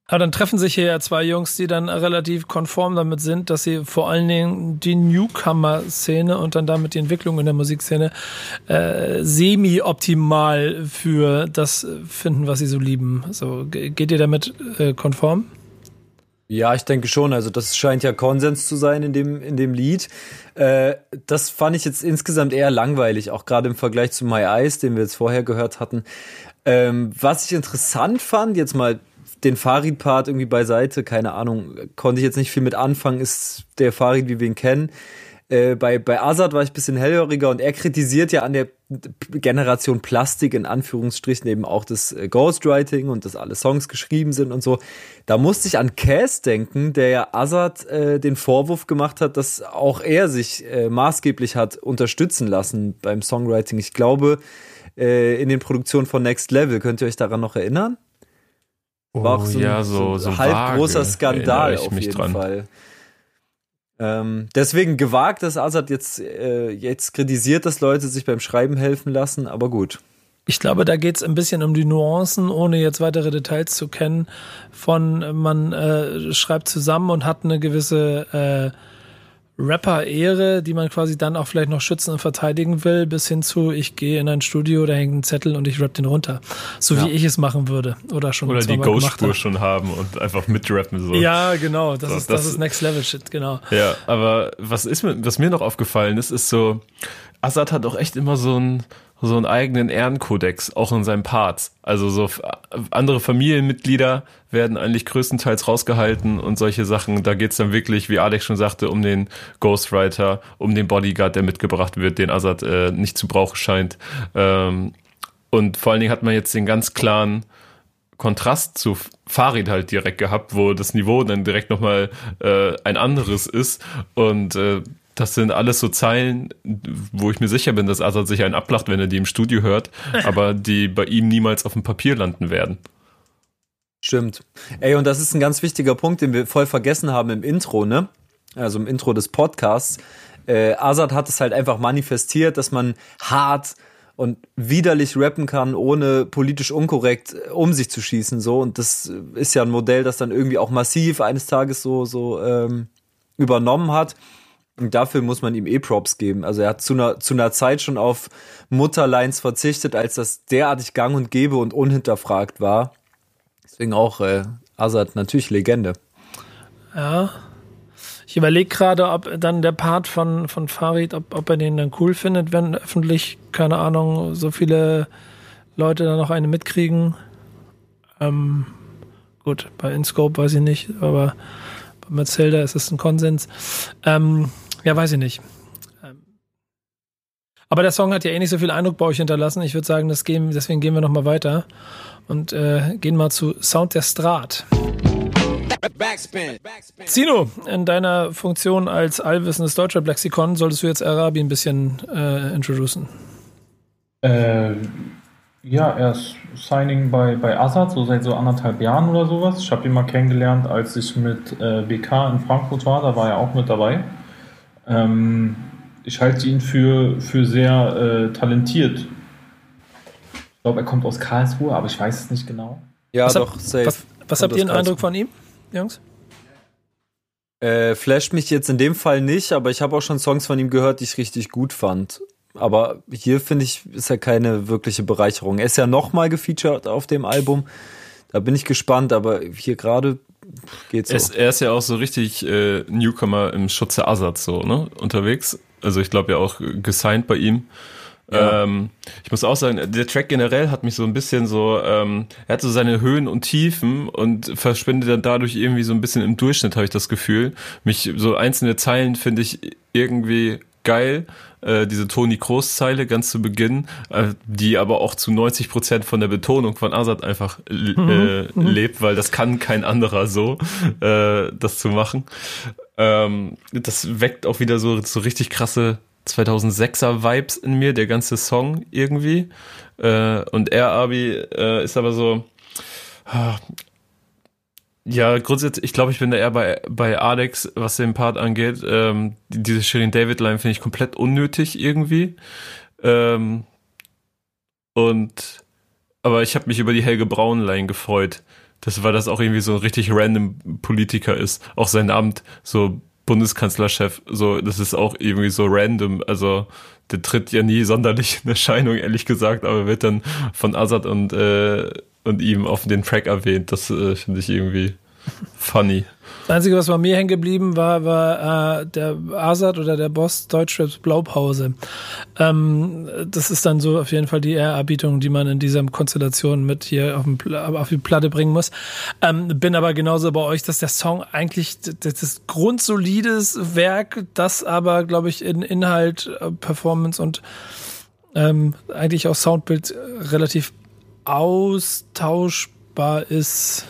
Aber dann treffen sich hier ja zwei Jungs, die dann relativ konform damit sind, dass sie vor allen Dingen die Newcomer-Szene und dann damit die Entwicklung in der Musikszene äh, semi-optimal für das finden, was sie so lieben. So, geht ihr damit äh, konform? Ja, ich denke schon. Also das scheint ja Konsens zu sein in dem, in dem Lied. Äh, das fand ich jetzt insgesamt eher langweilig, auch gerade im Vergleich zu My Eyes, den wir jetzt vorher gehört hatten. Ähm, was ich interessant fand, jetzt mal den Farid-Part irgendwie beiseite, keine Ahnung, konnte ich jetzt nicht viel mit anfangen, ist der Farid, wie wir ihn kennen. Äh, bei, bei Azad war ich ein bisschen hellhöriger und er kritisiert ja an der Generation Plastik in Anführungsstrichen eben auch das äh, Ghostwriting und dass alle Songs geschrieben sind und so. Da musste ich an Cass denken, der ja Azad äh, den Vorwurf gemacht hat, dass auch er sich äh, maßgeblich hat unterstützen lassen beim Songwriting. Ich glaube, äh, in den Produktionen von Next Level. Könnt ihr euch daran noch erinnern? War auch oh, so ein, ja, so, so halb vage, großer Skandal auf jeden dran. Fall. Ähm, deswegen gewagt, dass Azad jetzt, äh, jetzt kritisiert, dass Leute sich beim Schreiben helfen lassen, aber gut. Ich glaube, da geht es ein bisschen um die Nuancen, ohne jetzt weitere Details zu kennen. Von man äh, schreibt zusammen und hat eine gewisse äh, Rapper-Ehre, die man quasi dann auch vielleicht noch schützen und verteidigen will, bis hin zu, ich gehe in ein Studio, da hängt ein Zettel und ich rap den runter. So ja. wie ich es machen würde. Oder schon Oder die Ghost-Spur schon haben und einfach mitrappen so. Ja, genau. Das, so, ist, das, das ist Next Level Shit, genau. Ja, aber was ist mir, was mir noch aufgefallen ist, ist so, Assad hat auch echt immer so ein, so einen eigenen Ehrenkodex, auch in seinen Parts. Also so andere Familienmitglieder werden eigentlich größtenteils rausgehalten und solche Sachen. Da geht's dann wirklich, wie Alex schon sagte, um den Ghostwriter, um den Bodyguard, der mitgebracht wird, den Assad äh, nicht zu brauchen scheint. Ähm, und vor allen Dingen hat man jetzt den ganz klaren Kontrast zu Farid halt direkt gehabt, wo das Niveau dann direkt nochmal äh, ein anderes ist. Und äh, das sind alles so Zeilen, wo ich mir sicher bin, dass Assad sich einen ablacht, wenn er die im Studio hört, aber die bei ihm niemals auf dem Papier landen werden. Stimmt. Ey, und das ist ein ganz wichtiger Punkt, den wir voll vergessen haben im Intro, ne? Also im Intro des Podcasts. Äh, Azad hat es halt einfach manifestiert, dass man hart und widerlich rappen kann, ohne politisch unkorrekt äh, um sich zu schießen, so. Und das ist ja ein Modell, das dann irgendwie auch massiv eines Tages so, so ähm, übernommen hat. Und dafür muss man ihm eh Props geben. Also er hat zu einer, zu einer Zeit schon auf Mutterlines verzichtet, als das derartig gang und gäbe und unhinterfragt war. Deswegen auch äh, Azad natürlich Legende. Ja. Ich überlege gerade, ob dann der Part von, von Farid, ob, ob er den dann cool findet, wenn öffentlich, keine Ahnung, so viele Leute dann noch eine mitkriegen. Ähm, gut, bei InScope weiß ich nicht, aber bei Matilda ist es ein Konsens. Ähm, ja, weiß ich nicht. Ähm, aber der Song hat ja eh nicht so viel Eindruck bei euch hinterlassen. Ich würde sagen, das gehen, deswegen gehen wir nochmal weiter und äh, gehen mal zu Sound der Strat. Backspin. Zino, in deiner Funktion als allwissendes deutscher Lexikon solltest du jetzt Arabi ein bisschen äh, introducen. Äh, Ja, er ist Signing bei, bei Assad, so seit so anderthalb Jahren oder sowas. Ich habe ihn mal kennengelernt, als ich mit äh, BK in Frankfurt war, da war er auch mit dabei. Ähm, ich halte ihn für, für sehr äh, talentiert. Ich glaube, er kommt aus Karlsruhe, aber ich weiß es nicht genau. Ja, was doch, hab, safe. Was, was habt ihr einen Eindruck von ihm, Jungs? Äh, flasht mich jetzt in dem Fall nicht, aber ich habe auch schon Songs von ihm gehört, die ich richtig gut fand. Aber hier finde ich, ist er keine wirkliche Bereicherung. Er ist ja nochmal gefeatured auf dem Album. Da bin ich gespannt, aber hier gerade geht's so. Er ist, er ist ja auch so richtig äh, Newcomer im Schutze Assad so, ne? Unterwegs. Also ich glaube ja auch gesigned bei ihm. Ja. Ähm, ich muss auch sagen, der Track generell hat mich so ein bisschen so, ähm, er hat so seine Höhen und Tiefen und verschwindet dann dadurch irgendwie so ein bisschen im Durchschnitt, habe ich das Gefühl. Mich so einzelne Zeilen finde ich irgendwie geil. Äh, diese Toni Kroos-Zeile ganz zu Beginn, äh, die aber auch zu 90 Prozent von der Betonung von Azad einfach mhm. äh, mhm. lebt, weil das kann kein anderer so, äh, das zu machen. Ähm, das weckt auch wieder so, so richtig krasse 2006er Vibes in mir, der ganze Song irgendwie. Äh, und Air Abi äh, ist aber so, ah, ja, grundsätzlich, ich glaube, ich bin da eher bei, bei Alex, was den Part angeht. Ähm, diese Shirin David Line finde ich komplett unnötig irgendwie. Ähm, und aber ich habe mich über die Helge Braun Line gefreut. Das war das auch irgendwie so ein richtig random Politiker ist. Auch sein Amt, so Bundeskanzlerchef, so, das ist auch irgendwie so random. Also, der tritt ja nie sonderlich in Erscheinung, ehrlich gesagt, aber wird dann von Azad und äh, und ihm auf den Track erwähnt. Das äh, finde ich irgendwie funny. Das Einzige, was bei mir hängen geblieben war, war äh, der Asad oder der Boss Deutschraps Blaupause. Ähm, das ist dann so auf jeden Fall die Ehrerbietung, die man in dieser Konstellation mit hier auf, dem, auf die Platte bringen muss. Ähm, bin aber genauso bei euch, dass der Song eigentlich das ist grundsolides Werk, das aber, glaube ich, in Inhalt, äh, Performance und ähm, eigentlich auch Soundbild relativ austauschbar ist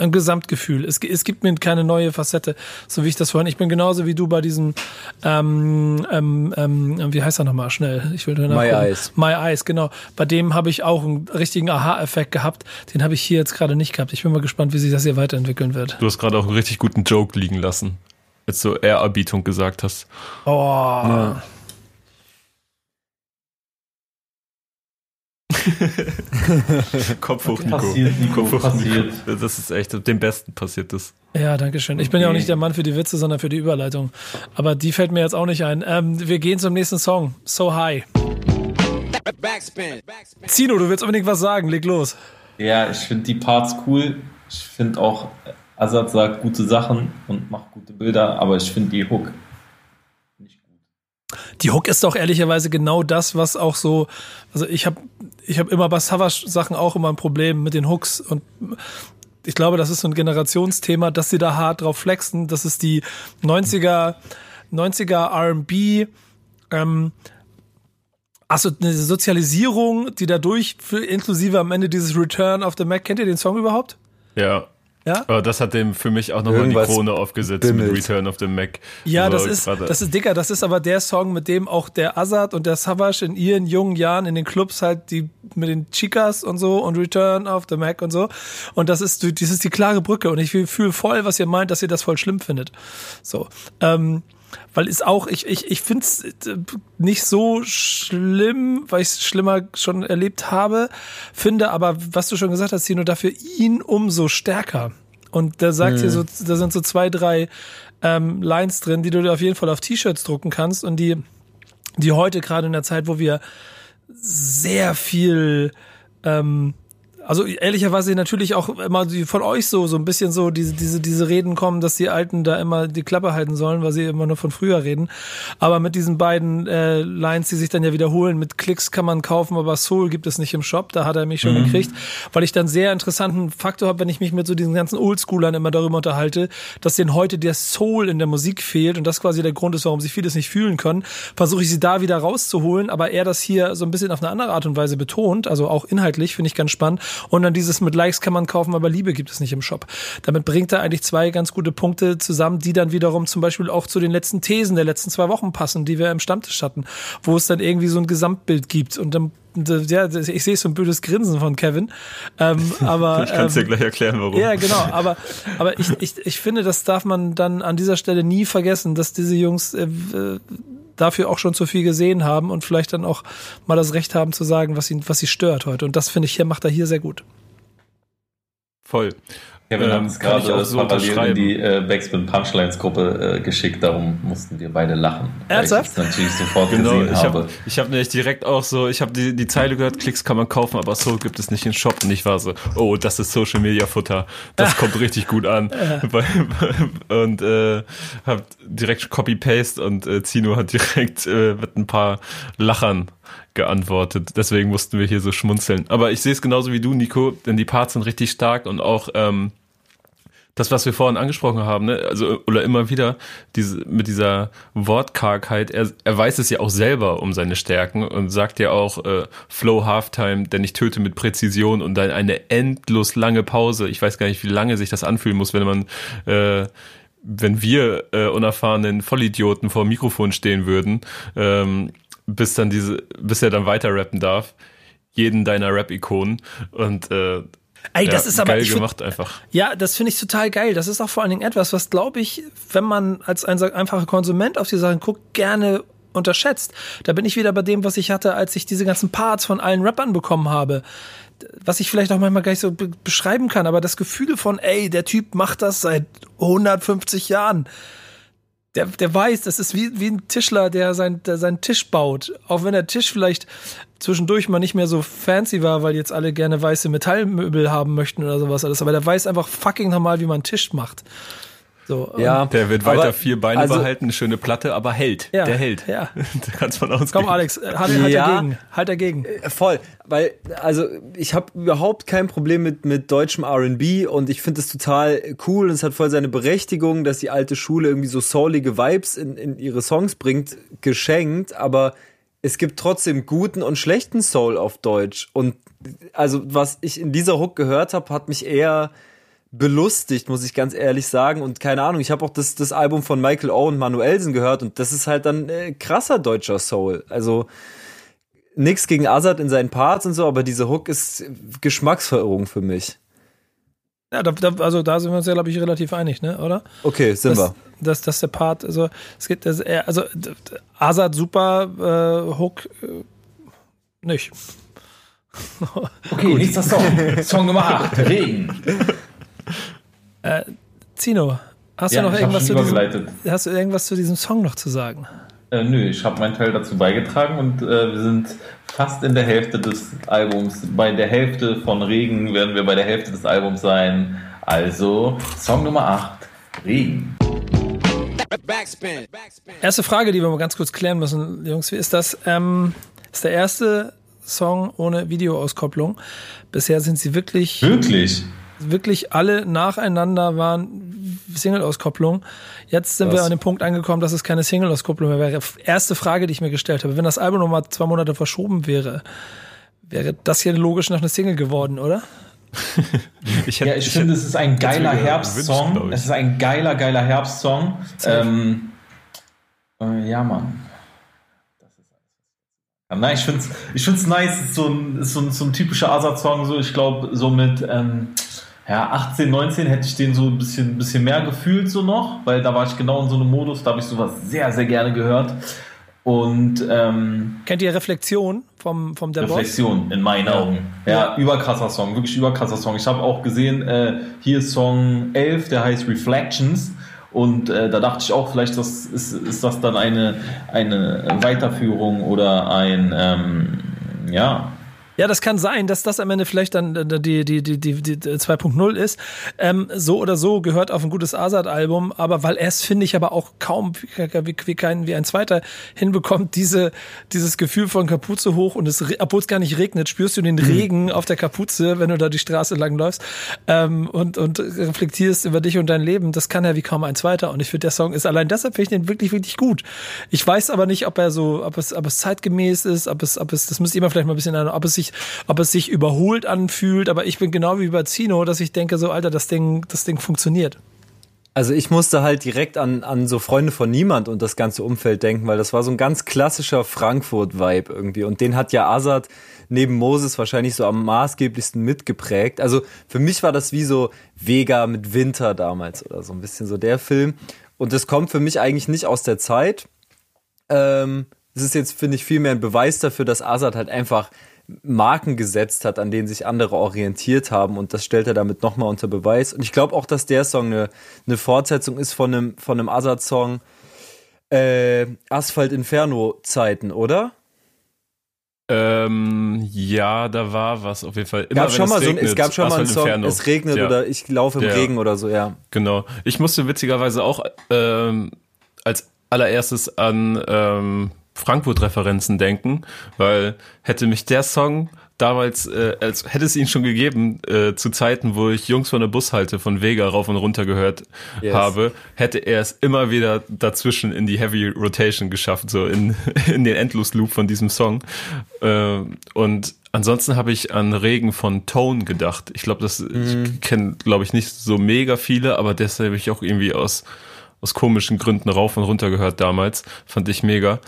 ein Gesamtgefühl. Es, es gibt mir keine neue Facette, so wie ich das vorhin. Ich bin genauso wie du bei diesem, ähm, ähm, ähm, wie heißt er nochmal schnell? Ich will nur My Eyes. My Eyes, genau. Bei dem habe ich auch einen richtigen Aha-Effekt gehabt. Den habe ich hier jetzt gerade nicht gehabt. Ich bin mal gespannt, wie sich das hier weiterentwickeln wird. Du hast gerade auch einen richtig guten Joke liegen lassen, als du Ehrerbietung gesagt hast. Oh. Ja. Kopf hoch, Nico. Passiert, Nico. Kopf hoch, passiert. Nico. Das ist echt, dem Besten passiert das. Ja, danke schön. Ich bin ja auch nicht der Mann für die Witze, sondern für die Überleitung. Aber die fällt mir jetzt auch nicht ein. Ähm, wir gehen zum nächsten Song. So High. Backspin. Zino, du willst unbedingt was sagen. Leg los. Ja, ich finde die Parts cool. Ich finde auch, Azad sagt gute Sachen und macht gute Bilder, aber ich finde die Hook die Hook ist doch ehrlicherweise genau das, was auch so, also ich habe ich hab immer bei Savage Sachen auch immer ein Problem mit den Hooks und ich glaube, das ist so ein Generationsthema, dass sie da hart drauf flexen. Das ist die 90er, 90er R&B, ähm, also eine Sozialisierung, die dadurch, inklusive am Ende dieses Return of the Mac, kennt ihr den Song überhaupt? Ja. Ja? Aber das hat dem für mich auch nochmal die Krone aufgesetzt bimmelt. mit Return of the Mac. Ja, das ist, das ist dicker. Das ist aber der Song, mit dem auch der Azad und der Savage in ihren jungen Jahren in den Clubs halt die mit den Chicas und so und Return of the Mac und so. Und das ist, das ist die klare Brücke. Und ich fühle voll, was ihr meint, dass ihr das voll schlimm findet. So. Ähm, weil es auch, ich, ich, ich finde es äh, nicht so schlimm, weil ich es schlimmer schon erlebt habe, finde aber, was du schon gesagt hast, Tino, dafür ihn umso stärker. Und da sagt mhm. hier so, da sind so zwei, drei ähm, Lines drin, die du dir auf jeden Fall auf T-Shirts drucken kannst und die, die heute gerade in der Zeit, wo wir sehr viel ähm, also ehrlicherweise natürlich auch immer von euch so so ein bisschen so diese diese diese Reden kommen, dass die Alten da immer die Klappe halten sollen, weil sie immer nur von früher reden. Aber mit diesen beiden äh, Lines, die sich dann ja wiederholen, mit Klicks kann man kaufen, aber Soul gibt es nicht im Shop. Da hat er mich schon mhm. gekriegt, weil ich dann sehr interessanten Faktor habe, wenn ich mich mit so diesen ganzen Oldschoolern immer darüber unterhalte, dass denen heute der Soul in der Musik fehlt und das quasi der Grund ist, warum sie vieles nicht fühlen können. Versuche ich sie da wieder rauszuholen, aber er das hier so ein bisschen auf eine andere Art und Weise betont, also auch inhaltlich finde ich ganz spannend Und dann dieses mit Likes kann man kaufen, aber Liebe gibt es nicht im Shop. Damit bringt er eigentlich zwei ganz gute Punkte zusammen, die dann wiederum zum Beispiel auch zu den letzten Thesen der letzten zwei Wochen passen, die wir im Stammtisch hatten, wo es dann irgendwie so ein Gesamtbild gibt und dann ja, ich sehe so ein blödes Grinsen von Kevin. Ähm, aber, ich kann es ähm, dir gleich erklären, warum. Ja, genau. Aber, aber ich, ich, ich finde, das darf man dann an dieser Stelle nie vergessen, dass diese Jungs äh, dafür auch schon zu viel gesehen haben und vielleicht dann auch mal das Recht haben zu sagen, was sie, was sie stört heute. Und das finde ich, hier macht er hier sehr gut. Voll. Kevin ähm, hat es gerade so parallel in die äh, Backspin Punchlines Gruppe äh, geschickt, darum mussten wir beide lachen. Ernsthaft? Weil ich natürlich sofort genau, gesehen ich habe. Hab, ich habe nämlich direkt auch so, ich habe die, die Zeile gehört, Klicks kann man kaufen, aber so gibt es nicht im Shop. Und ich war so, oh, das ist Social Media Futter. Das kommt richtig gut an. und äh, habe direkt Copy-Paste und äh, Zino hat direkt äh, mit ein paar Lachern geantwortet. Deswegen mussten wir hier so schmunzeln. Aber ich sehe es genauso wie du, Nico, denn die Parts sind richtig stark und auch ähm, das, was wir vorhin angesprochen haben, ne? also oder immer wieder diese mit dieser Wortkargheit, er, er weiß es ja auch selber um seine Stärken und sagt ja auch äh, Flow Halftime, denn ich töte mit Präzision und dann eine endlos lange Pause. Ich weiß gar nicht, wie lange sich das anfühlen muss, wenn man äh, wenn wir äh, unerfahrenen Vollidioten vor dem Mikrofon stehen würden, ähm, bis dann diese, bis er dann weiter rappen darf jeden deiner Rap-Ikonen und äh, Ey, das ja, ist aber geil ich gemacht einfach. Ja, das finde ich total geil. Das ist auch vor allen Dingen etwas, was glaube ich, wenn man als ein einfacher Konsument auf die Sachen guckt, gerne unterschätzt. Da bin ich wieder bei dem, was ich hatte, als ich diese ganzen Parts von allen Rappern bekommen habe. Was ich vielleicht auch manchmal gar nicht so be beschreiben kann, aber das Gefühl von, ey, der Typ macht das seit 150 Jahren der, der weiß, das ist wie, wie ein Tischler, der, sein, der seinen Tisch baut. Auch wenn der Tisch vielleicht zwischendurch mal nicht mehr so fancy war, weil jetzt alle gerne weiße Metallmöbel haben möchten oder sowas alles. Aber der weiß einfach fucking normal, wie man einen Tisch macht. So, ja, der wird weiter vier Beine also, behalten, eine schöne Platte, aber hält. Ja, der hält. Ja. da kannst man ausgehen. Komm, Alex, äh, halt, halt ja, dagegen. Halt dagegen. Äh, voll. Weil, also, ich habe überhaupt kein Problem mit, mit deutschem RB und ich finde es total cool und es hat voll seine Berechtigung, dass die alte Schule irgendwie so soulige Vibes in, in ihre Songs bringt, geschenkt, aber es gibt trotzdem guten und schlechten Soul auf Deutsch. Und also, was ich in dieser Hook gehört habe, hat mich eher belustigt, muss ich ganz ehrlich sagen. Und keine Ahnung, ich habe auch das, das Album von Michael O. und Manuelsen gehört und das ist halt dann äh, krasser deutscher Soul. Also nichts gegen Azad in seinen Parts und so, aber diese Hook ist Geschmacksverirrung für mich. Ja, da, da, also da sind wir uns ja, glaube ich, relativ einig, ne, oder? Okay, sind dass, wir. Dass, dass der Part, also es geht, also, also Azad super, äh, Hook äh, nicht. okay, nächster Song. Song Nummer 8, Regen. Äh, Zino, hast Ja, du noch irgendwas zu diesem, hast du irgendwas zu diesem Song noch zu sagen? Äh, nö, ich habe meinen Teil dazu beigetragen und äh, wir sind fast in der Hälfte des Albums. Bei der Hälfte von Regen werden wir bei der Hälfte des Albums sein. Also Song Nummer 8, Regen. Erste Frage, die wir mal ganz kurz klären müssen, Jungs, wie ist das? Ähm, ist der erste Song ohne Videoauskopplung. Bisher sind sie wirklich, Wirklich? wirklich alle nacheinander waren Single-Auskopplung. Jetzt sind wir Was? an dem Punkt angekommen, dass es keine Single-Auskopplung mehr wäre. Erste Frage, die ich mir gestellt habe. Wenn das Album nochmal zwei Monate verschoben wäre, wäre das hier logisch noch eine Single geworden, oder? Ich Ja, ich, finde, es ist ein geiler Herbstsong. ich. Es ist ein geiler, geiler Herbstsong. Ähm, äh, ja, Mann. Das Nein, ich finde es ich find's nice. Es ist so ein, ist so ein, so ein typischer Azad-Song. So, ich glaube, so mit ähm, ja, 18, 19 hätte ich den so ein bisschen, bisschen mehr gefühlt, so noch, weil da war ich genau in so einem Modus. Da habe ich sowas sehr, sehr gerne gehört. Und ähm, Kennt ihr Reflexion vom, vom Der Boss? Reflexion in meinen Augen. Ja, Ja. überkrasser Song, wirklich überkrasser Song. Ich habe auch gesehen, äh, hier ist Song 11, der heißt Reflections. Und äh, da dachte ich auch, vielleicht das ist, ist das dann eine, eine Weiterführung oder ein, ähm, ja, Ja, das kann sein, dass das am Ende vielleicht dann äh, die, die, die, die, die 2.0 ist. Ähm, so oder so gehört auf ein gutes Azad-Album, aber weil er es, finde ich, aber auch kaum wie, wie, kein, wie ein zweiter hinbekommt, diese, dieses Gefühl von Kapuze hoch und es, obwohl es gar nicht regnet, spürst du den Regen auf der Kapuze, wenn du da die Straße lang läufst ähm, und, und reflektierst über dich und dein Leben. Das kann er wie kaum ein zweiter. Und ich finde, der Song ist allein deshalb finde ich den wirklich, wirklich gut. Ich weiß aber nicht, ob er so, ob es, ob es zeitgemäß ist, ob es, ob es, das müsste jemand vielleicht mal ein bisschen, ob es sich ob es sich überholt anfühlt, aber ich bin genau wie bei Zino, dass ich denke so, Alter, das Ding, das Ding funktioniert. Also ich musste halt direkt an, an so Freunde von Niemand und das ganze Umfeld denken, weil das war so ein ganz klassischer Frankfurt-Vibe irgendwie. Und den hat ja Azad neben Moses wahrscheinlich so am maßgeblichsten mitgeprägt. Also für mich war das wie so Vega mit Winter damals oder so ein bisschen so der Film. Und das kommt für mich eigentlich nicht aus der Zeit. Ähm, es ist jetzt, finde ich, viel mehr ein Beweis dafür, dass Azad halt einfach Marken gesetzt hat, an denen sich andere orientiert haben und das stellt er damit nochmal unter Beweis. Und ich glaube auch, dass der Song eine, eine Fortsetzung ist von einem, von einem Azad-Song äh, Asphalt Inferno Zeiten, oder? Ähm, ja, da war was auf jeden Fall. Immer, gab schon mal regnet, so, es gab schon mal einen Song, Inferno. es regnet ja. oder ich laufe im ja. Regen oder so, ja. Genau. Ich musste witzigerweise auch ähm, als allererstes an ähm, Frankfurt-Referenzen denken, weil hätte mich der Song damals, äh, als hätte es ihn schon gegeben, äh, zu Zeiten, wo ich Jungs von der Bushalte von Vega rauf und runter gehört yes. habe, hätte er es immer wieder dazwischen in die Heavy Rotation geschafft, so in, in den Endlosloop von diesem Song. Äh, und ansonsten habe ich an Regen von Tone gedacht. Ich glaube, das mhm. ich kenne, glaube ich, nicht so mega viele, aber deshalb habe ich auch irgendwie aus aus komischen Gründen rauf und runter gehört damals. Fand ich mega.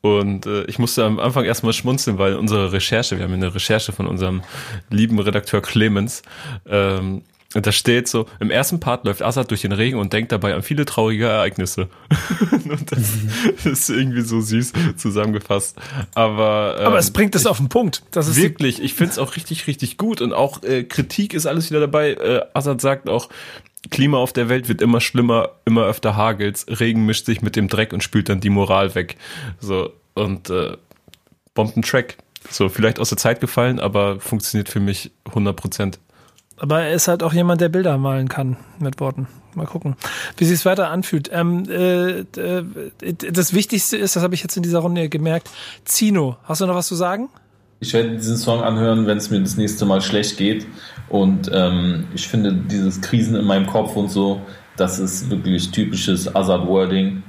Und äh, ich musste am Anfang erstmal schmunzeln, weil unsere Recherche, wir haben eine Recherche von unserem lieben Redakteur Clemens, ähm, und da steht so, im ersten Part läuft Assad durch den Regen und denkt dabei an viele traurige Ereignisse. und das ist irgendwie so süß zusammengefasst. Aber, ähm, Aber es bringt es auf den Punkt. Das ist wirklich, ich finde es auch richtig, richtig gut. Und auch äh, Kritik ist alles wieder dabei. Äh, Assad sagt auch, Klima auf der Welt wird immer schlimmer, immer öfter hagelt's, Regen mischt sich mit dem Dreck und spült dann die Moral weg. So, und äh, Bombentrack. So, vielleicht aus der Zeit gefallen, aber funktioniert für mich 100 Prozent. Aber er ist halt auch jemand, der Bilder malen kann mit Worten. Mal gucken, wie sich es weiter anfühlt. Ähm, äh, äh, das Wichtigste ist, das habe ich jetzt in dieser Runde gemerkt, Zino. Hast du noch was zu sagen? Ich werde diesen Song anhören, wenn es mir das nächste Mal schlecht geht. Und ähm, ich finde dieses Krisen in meinem Kopf und so, das ist wirklich typisches Azad-Wording.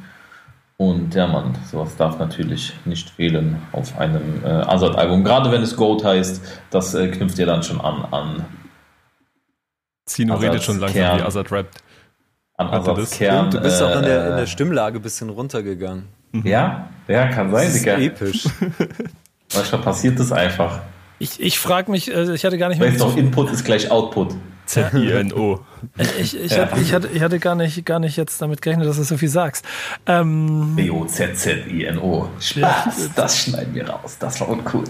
Und ja, man, sowas darf natürlich nicht fehlen auf einem äh, Azad-Album. Gerade wenn es Goat heißt, das äh, knüpft ja dann schon an an. Zino Azads redet schon langsam Kern. wie Azad rappt. An Azads Kern. Du bist auch in der, in der äh, Stimmlage ein bisschen runtergegangen. Ja, ja, kann sein, das ist Digga. episch. Manchmal passiert das einfach. Ich, ich frage mich, also ich hatte gar nicht mehr. Weißt doch, Input ist gleich Output. Z-I-N-O. Ich, ich, hatte, ich, hatte, ich hatte gar nicht, gar nicht jetzt damit gerechnet, dass du so viel sagst. Ähm, B-O-Z-Z-I-N-O. Spaß, das schneiden wir raus. Das war uncool.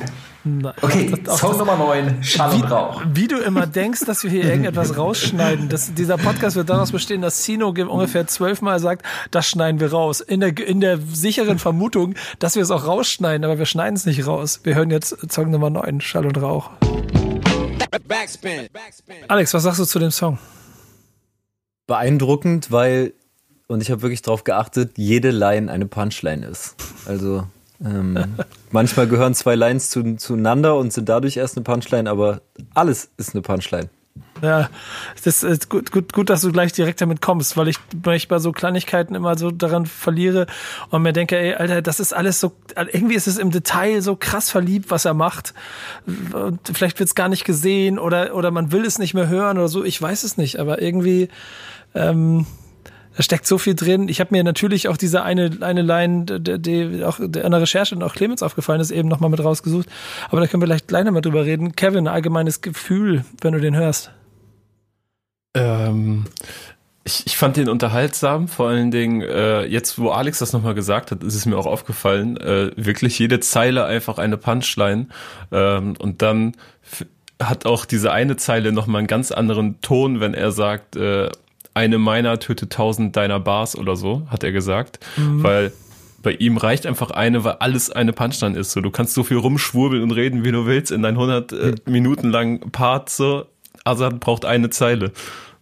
Nein, okay, das, Song Nummer 9, Schall und Rauch. Wie du immer denkst, dass wir hier irgendetwas rausschneiden. Das, dieser Podcast wird daraus bestehen, dass Sino ungefähr zwölfmal sagt, das schneiden wir raus. In der, in der sicheren Vermutung, dass wir es auch rausschneiden, aber wir schneiden es nicht raus. Wir hören jetzt Song Nummer 9, Schall und Rauch. Backspin. Alex, was sagst du zu dem Song? Beeindruckend, weil, und ich habe wirklich darauf geachtet, jede Line eine Punchline ist. Also ähm, manchmal gehören zwei Lines zu, zueinander und sind dadurch erst eine Punchline, aber alles ist eine Punchline. Ja, das ist gut, gut, gut, dass du gleich direkt damit kommst, weil ich mich bei so Kleinigkeiten immer so daran verliere und mir denke, ey, Alter, das ist alles so, irgendwie ist es im Detail so krass verliebt, was er macht. Und vielleicht wird es gar nicht gesehen oder, oder man will es nicht mehr hören oder so, ich weiß es nicht, aber irgendwie, ähm, da steckt so viel drin. Ich habe mir natürlich auch diese eine, eine Line, die, die auch in der Recherche und auch Clemens aufgefallen ist, eben nochmal mit rausgesucht. Aber da können wir vielleicht gleich nochmal drüber reden. Kevin, allgemeines Gefühl, wenn du den hörst. Ähm, ich, ich fand den unterhaltsam, vor allen Dingen, äh, jetzt wo Alex das nochmal gesagt hat, ist es mir auch aufgefallen, äh, wirklich jede Zeile einfach eine Punchline. Ähm, und dann hat auch diese eine Zeile nochmal einen ganz anderen Ton, wenn er sagt, äh, eine meiner tötet tausend deiner Bars oder so, hat er gesagt. Mhm. Weil bei ihm reicht einfach eine, weil alles eine Punchline ist. So, du kannst so viel rumschwurbeln und reden, wie du willst, in deinen 100 äh, Minuten langen Part so. Assad braucht eine Zeile.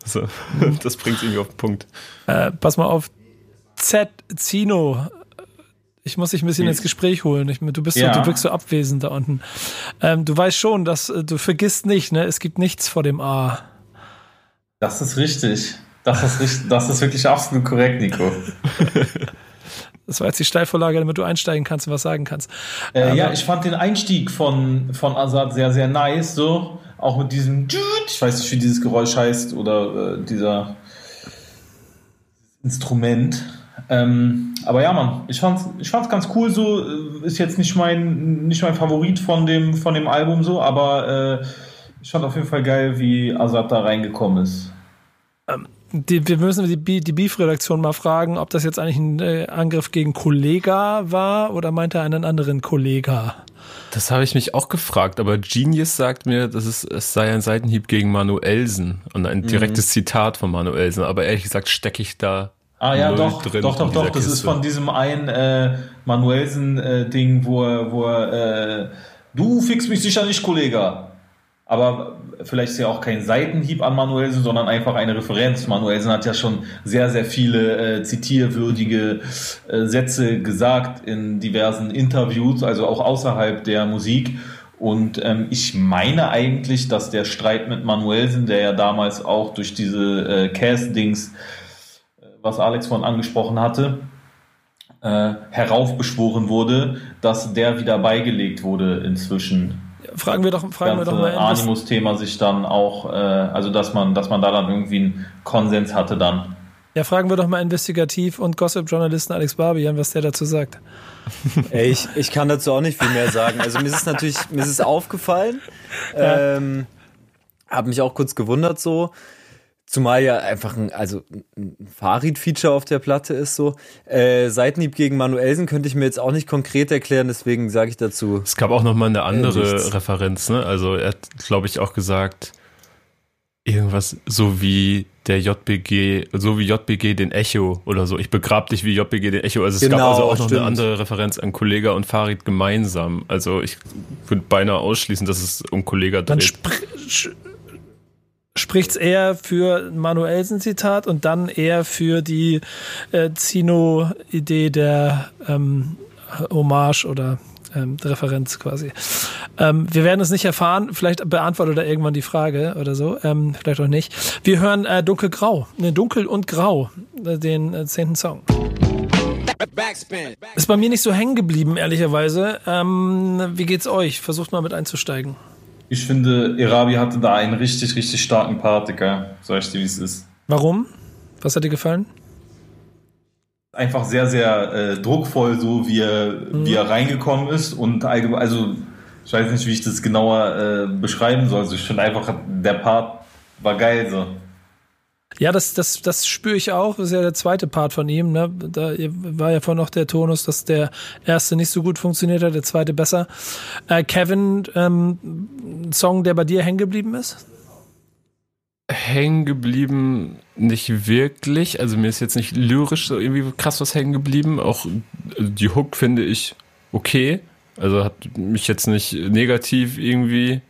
So, mhm. das bringt irgendwie auf den Punkt. Äh, pass mal auf. Z, Zino. Ich muss dich ein bisschen ins Gespräch holen. Ich, du bist ja. so, du wirkst so abwesend da unten. Ähm, du weißt schon, dass äh, du vergisst nicht, ne? Es gibt nichts vor dem A. Das ist richtig. Das ist, richtig, das ist wirklich absolut korrekt, Nico. Das war jetzt die Steilvorlage, damit du einsteigen kannst und was sagen kannst. Äh, ja, ich fand den Einstieg von, von Azad sehr, sehr nice, so. Auch mit diesem, ich weiß nicht, wie dieses Geräusch heißt oder äh, dieser Instrument. Ähm, aber ja, Mann, ich fand's, ich fand's ganz cool so. Ist jetzt nicht mein, nicht mein Favorit von dem, von dem Album so, aber äh, ich fand auf jeden Fall geil, wie Azad da reingekommen ist. Die, wir müssen die, die Beef-Redaktion mal fragen, ob das jetzt eigentlich ein äh, Angriff gegen Kollega war oder meint er einen anderen Kollega? Das habe ich mich auch gefragt, aber Genius sagt mir, dass es, es sei ein Seitenhieb gegen Manuelsen und ein mhm. direktes mhm. Zitat von Manuelsen, aber ehrlich gesagt stecke ich da Ah ja, doch, drin doch, doch, doch. Das Kiste. ist von diesem einen äh, Manuelsen-Ding, äh, wo er, wo er, äh, du fixst mich sicher nicht, Kollege. Aber vielleicht ist ja auch kein Seitenhieb an Manuelsen, sondern einfach eine Referenz. Manuelsen hat ja schon sehr, sehr viele äh, zitierwürdige äh, Sätze gesagt in diversen Interviews, also auch außerhalb der Musik. Und ähm, ich meine eigentlich, dass der Streit mit Manuelsen, der ja damals auch durch diese äh, Castings, äh, was Alex von angesprochen hatte, äh, heraufbeschworen wurde, dass der wieder beigelegt wurde inzwischen fragen wir doch, fragen wir doch mal. Animus-Thema sich dann auch, äh, also dass man, dass man da dann irgendwie einen Konsens hatte dann. Ja, fragen wir doch mal Investigativ- und Gossip-Journalisten Alex Barbian, was der dazu sagt. Ey, ich, ich kann dazu auch nicht viel mehr sagen. Also mir ist es natürlich, mir ist es aufgefallen. Ja. Ähm, hab mich auch kurz gewundert so. Zumal ja einfach ein, also ein Farid-Feature auf der Platte ist so. Äh, Seitenhieb gegen Manuelsen könnte ich mir jetzt auch nicht konkret erklären, deswegen sage ich dazu. Es gab auch noch mal eine andere äh, Referenz, ne? Also er hat, glaube ich, auch gesagt, irgendwas so wie der JBG, so wie JBG den Echo oder so. Ich begrab dich wie JBG den Echo. Also es genau, gab also auch noch stimmt. eine andere Referenz an Kollega und Farid gemeinsam. Also ich würde beinahe ausschließen, dass es um Kollega dreht spricht es eher für Manuelsen-Zitat und dann eher für die äh, Zino-Idee der ähm, Hommage oder ähm, Referenz quasi. Ähm, wir werden es nicht erfahren. Vielleicht beantwortet er irgendwann die Frage oder so. Ähm, vielleicht auch nicht. Wir hören äh, Dunkelgrau. Ne, Dunkel und Grau, äh, den äh, zehnten Song. Ist bei mir nicht so hängen geblieben, ehrlicherweise. Ähm, wie geht's euch? Versucht mal mit einzusteigen. Ich finde, Erabi hatte da einen richtig, richtig starken Part, Digga. Sag ich dir, wie es ist. Warum? Was hat dir gefallen? Einfach sehr, sehr äh, druckvoll, so wie er, mhm. wie er reingekommen ist. Und allgemein, also, ich weiß nicht, wie ich das genauer äh, beschreiben soll. Also, ich finde einfach, der Part war geil, so. Ja, das, das, das spüre ich auch. Das ist ja der zweite Part von ihm. Ne? Da war ja vorhin noch der Tonus, dass der erste nicht so gut funktioniert hat, der zweite besser. Äh, Kevin, ähm, Song, der bei dir hängen geblieben ist? Hängen geblieben nicht wirklich. Also mir ist jetzt nicht lyrisch so irgendwie krass was hängen geblieben. Auch die Hook finde ich okay. Also hat mich jetzt nicht negativ irgendwie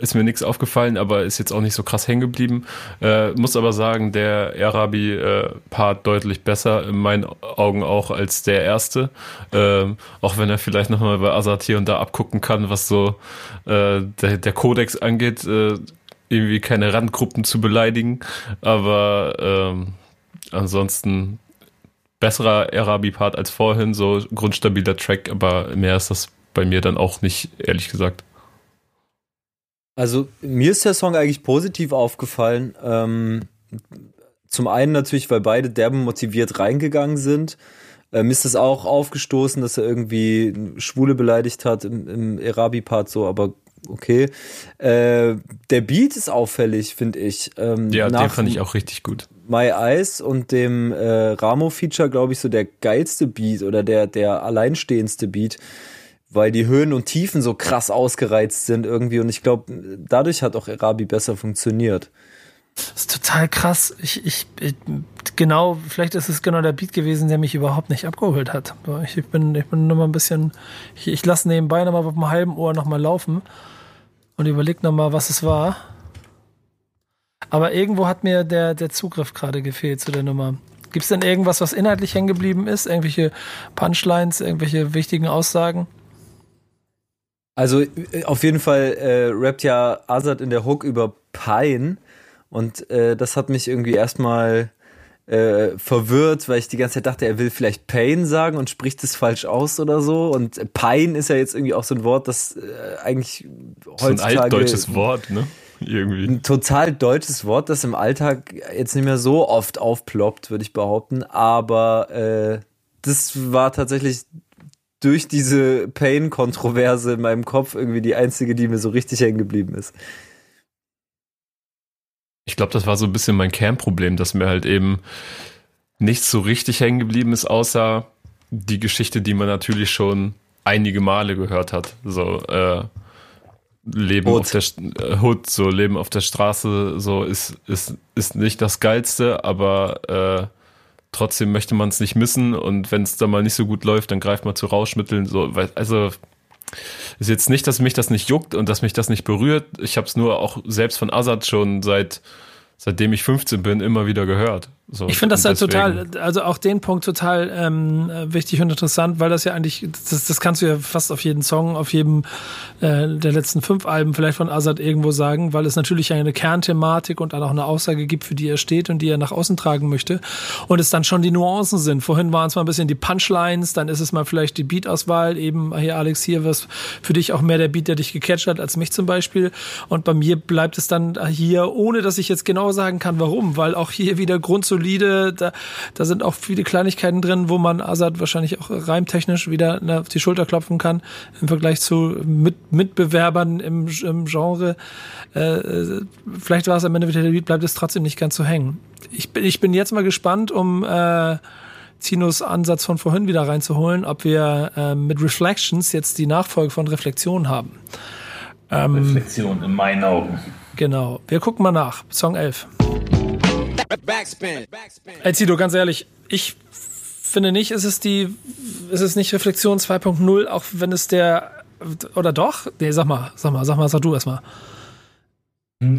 ist mir nichts aufgefallen, aber ist jetzt auch nicht so krass hängen geblieben. Äh, muss aber sagen, der Arabi-Part äh, deutlich besser, in meinen Augen auch als der erste. Ähm, auch wenn er vielleicht nochmal bei Azad hier und da abgucken kann, was so äh, der, der Kodex angeht, äh, irgendwie keine Randgruppen zu beleidigen. Aber ähm, ansonsten besserer Arabi-Part als vorhin, so grundstabiler Track, aber mehr ist das bei mir dann auch nicht, ehrlich gesagt. Also mir ist der Song eigentlich positiv aufgefallen. Ähm, zum einen natürlich, weil beide derben motiviert reingegangen sind. Äh, mir ist es auch aufgestoßen, dass er irgendwie Schwule beleidigt hat im, im Erabi-Part so, aber okay. Äh, der Beat ist auffällig, finde ich. Ähm, ja, den fand ich auch richtig gut. My Eyes und dem äh, Ramo-Feature, glaube ich, so der geilste Beat oder der, der alleinstehendste Beat weil die Höhen und Tiefen so krass ausgereizt sind irgendwie und ich glaube, dadurch hat auch Erabi besser funktioniert. Das ist total krass. Ich, ich, ich, genau, vielleicht ist es genau der Beat gewesen, der mich überhaupt nicht abgeholt hat. Ich, bin, ich bin nur mal ein bisschen, ich, ich lasse nebenbei nochmal auf dem halben Ohr nochmal laufen und überlege nochmal, was es war. Aber irgendwo hat mir der, der Zugriff gerade gefehlt zu der Nummer. Gibt es denn irgendwas, was inhaltlich hängen geblieben ist? Irgendwelche Punchlines, irgendwelche wichtigen Aussagen? Also äh, auf jeden Fall äh, rappt ja Azad in der Hook über Pein und äh, das hat mich irgendwie erstmal äh, verwirrt, weil ich die ganze Zeit dachte, er will vielleicht Pain sagen und spricht es falsch aus oder so. Und Pain ist ja jetzt irgendwie auch so ein Wort, das äh, eigentlich heutzutage... So ein altdeutsches Wort, ne? Irgendwie. Ein total deutsches Wort, das im Alltag jetzt nicht mehr so oft aufploppt, würde ich behaupten. Aber äh, das war tatsächlich durch diese Pain-Kontroverse in meinem Kopf irgendwie die einzige, die mir so richtig hängen geblieben ist. Ich glaube, das war so ein bisschen mein Kernproblem, dass mir halt eben nichts so richtig hängen geblieben ist, außer die Geschichte, die man natürlich schon einige Male gehört hat. So, äh, Leben Hood. auf der äh, Hood, so Leben auf der Straße, so ist, ist, ist nicht das Geilste, aber äh, trotzdem möchte man es nicht missen und wenn es dann mal nicht so gut läuft, dann greift man zu Rauschmitteln. So, also ist jetzt nicht, dass mich das nicht juckt und dass mich das nicht berührt. Ich habe es nur auch selbst von Azad schon seit seitdem ich 15 bin, immer wieder gehört. So, ich finde das halt total, also auch den Punkt total ähm, wichtig und interessant, weil das ja eigentlich, das, das kannst du ja fast auf jeden Song, auf jedem äh, der letzten fünf Alben vielleicht von Azad irgendwo sagen, weil es natürlich eine Kernthematik und dann auch eine Aussage gibt, für die er steht und die er nach außen tragen möchte. Und es dann schon die Nuancen sind. Vorhin waren es mal ein bisschen die Punchlines, dann ist es mal vielleicht die Beatauswahl, eben hier Alex, hier was für dich auch mehr der Beat, der dich gecatcht hat, als mich zum Beispiel. Und bei mir bleibt es dann hier, ohne dass ich jetzt genau sagen kann, warum, weil auch hier wieder Grund zu solide. Da, da sind auch viele Kleinigkeiten drin, wo man Assad wahrscheinlich auch reimtechnisch wieder auf die Schulter klopfen kann im Vergleich zu mit, Mitbewerbern im, im Genre. Äh, vielleicht war es am Ende wieder der Lied, bleibt es trotzdem nicht ganz so hängen. Ich bin, ich bin jetzt mal gespannt, um äh, Zinos Ansatz von vorhin wieder reinzuholen, ob wir äh, mit Reflections jetzt die Nachfolge von Reflexion haben. Ähm, Reflexion in meinen Augen. Genau. Wir gucken mal nach. Song 11. Backspin. Ey, Zido, ganz ehrlich, ich finde nicht, ist es die, ist es nicht Reflexion 2.0, auch wenn es der, oder doch? Nee, sag mal, sag mal, sag mal, sag du erstmal.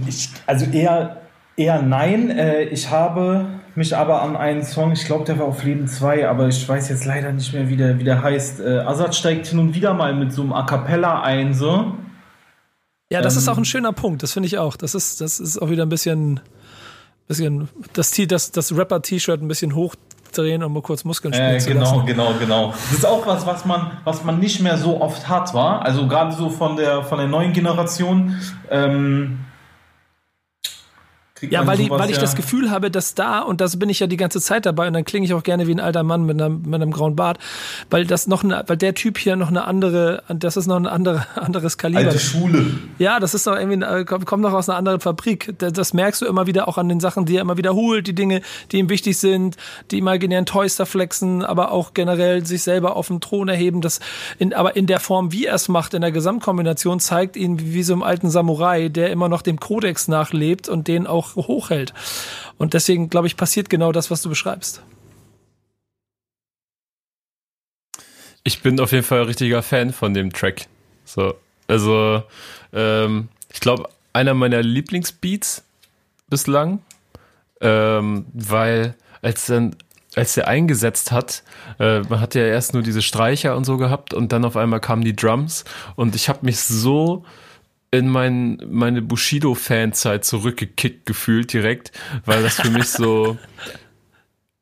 Ich, also eher, eher nein. Äh, ich habe mich aber an einen Song, ich glaube, der war auf Leben 2, aber ich weiß jetzt leider nicht mehr, wie der, wie der heißt. Äh, Azad steigt hin und wieder mal mit so einem A Cappella ein, so. Ja, das ähm, ist auch ein schöner Punkt, das finde ich auch. Das ist, das ist auch wieder ein bisschen bisschen das, das, das Rapper-T-Shirt ein bisschen hochdrehen und mal kurz Muskeln spielen äh, genau, lassen. Genau, genau, genau. Das ist auch was, was man, was man nicht mehr so oft hat, war. Also gerade so von der von der neuen Generation. Ähm, ja, weil, die, weil ich ja das Gefühl habe, dass da, und das bin ich ja die ganze Zeit dabei, und dann klinge ich auch gerne wie ein alter Mann mit einem, mit einem grauen Bart, weil das noch eine, weil der Typ hier noch eine andere, das ist noch ein andere, anderes Kaliber. Alte Schule. Ja, das ist doch irgendwie, äh, kommt, noch aus einer anderen Fabrik. Das, das, merkst du immer wieder auch an den Sachen, die er immer wiederholt, die Dinge, die ihm wichtig sind, die imaginären Toys da flexen, aber auch generell sich selber auf den Thron erheben, das in, aber in der Form, wie er es macht, in der Gesamtkombination, zeigt ihn wie, wie so ein alten Samurai, der immer noch dem Kodex nachlebt und den auch hochhält. Und deswegen, glaube ich, passiert genau das, was du beschreibst. Ich bin auf jeden Fall ein richtiger Fan von dem Track. So, also, ähm, ich glaube, einer meiner Lieblingsbeats bislang, ähm, weil als dann als er eingesetzt hat, äh, man hat ja erst nur diese Streicher und so gehabt und dann auf einmal kamen die Drums und ich habe mich so in mein, meine Bushido-Fanzeit zurückgekickt gefühlt direkt, weil das für mich so.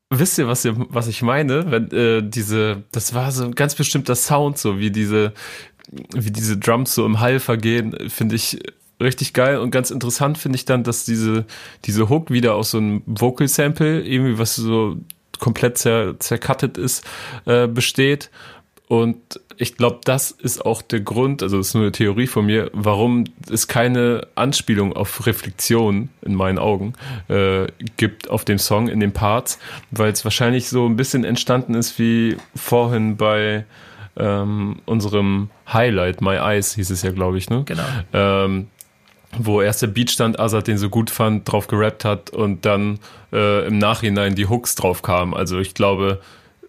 Wisst ihr, was, ihr, was ich meine? Wenn äh, diese, das war so ein ganz bestimmter Sound, so wie diese, wie diese Drums so im Hall vergehen, finde ich richtig geil und ganz interessant finde ich dann, dass diese, diese Hook wieder aus so einem Vocal Sample, irgendwie was so komplett zer, zercuttet ist, äh, besteht und ich glaube, das ist auch der Grund, also das ist nur eine Theorie von mir, warum es keine Anspielung auf Reflexion in meinen Augen äh, gibt auf dem Song, in den Parts, weil es wahrscheinlich so ein bisschen entstanden ist wie vorhin bei ähm, unserem Highlight, My Eyes hieß es ja, glaube ich, ne? Genau. Ähm, wo erst der Beat stand, Azad den so gut fand, drauf gerappt hat und dann äh, im Nachhinein die Hooks drauf kamen. Also ich glaube,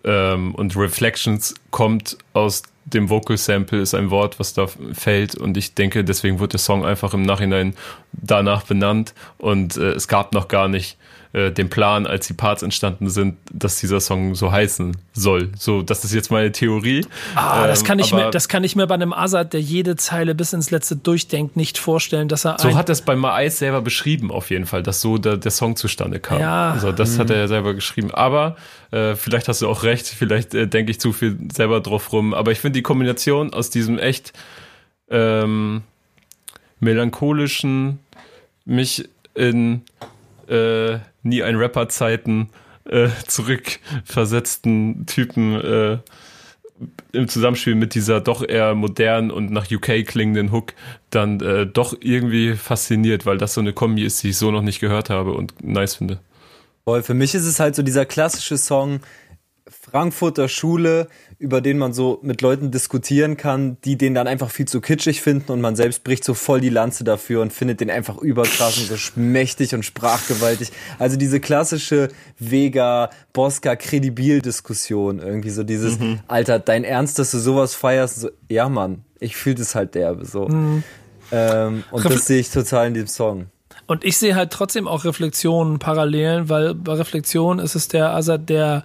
ähm, und Reflections kommt aus dem Vocal Sample ist ein Wort, was da fällt und ich denke, deswegen wird der Song einfach im Nachhinein danach benannt und äh, es gab noch gar nicht äh, den Plan, als die Parts entstanden sind, dass dieser Song so heißen soll. So, das ist jetzt meine Theorie. Ah, ähm, das kann ich mir, das kann ich mir bei einem Azad, der jede Zeile bis ins letzte durchdenkt, nicht vorstellen, dass er so hat er es bei Mais selber beschrieben auf jeden Fall, dass so der, der Song zustande kam. Ja. Also das mhm. hat er ja selber geschrieben. Aber äh, vielleicht hast du auch recht, vielleicht äh, denke ich zu viel selber drauf rum. Aber ich finde die Kombination aus diesem echt ähm, melancholischen, mich in äh, nie ein Rapper-Zeiten äh, zurückversetzten Typen äh, im Zusammenspiel mit dieser doch eher modernen und nach UK klingenden Hook dann äh, doch irgendwie fasziniert, weil das so eine Kombi ist, die ich so noch nicht gehört habe und nice finde. Voll, für mich ist es halt so dieser klassische Song Frankfurter Schule, über den man so mit Leuten diskutieren kann, die den dann einfach viel zu kitschig finden und man selbst bricht so voll die Lanze dafür und findet den einfach überkrass und so schmächtig und sprachgewaltig. Also diese klassische Vega, Bosca, Kredibil-Diskussion irgendwie so dieses, mhm. Alter, dein Ernst, dass du sowas feierst? So, ja, Mann, ich fühle das halt derbe so. Mhm. Ähm, und Refle das sehe ich total in dem Song. Und ich sehe halt trotzdem auch Reflexionen, Parallelen, weil bei Reflexion ist es der Assad, der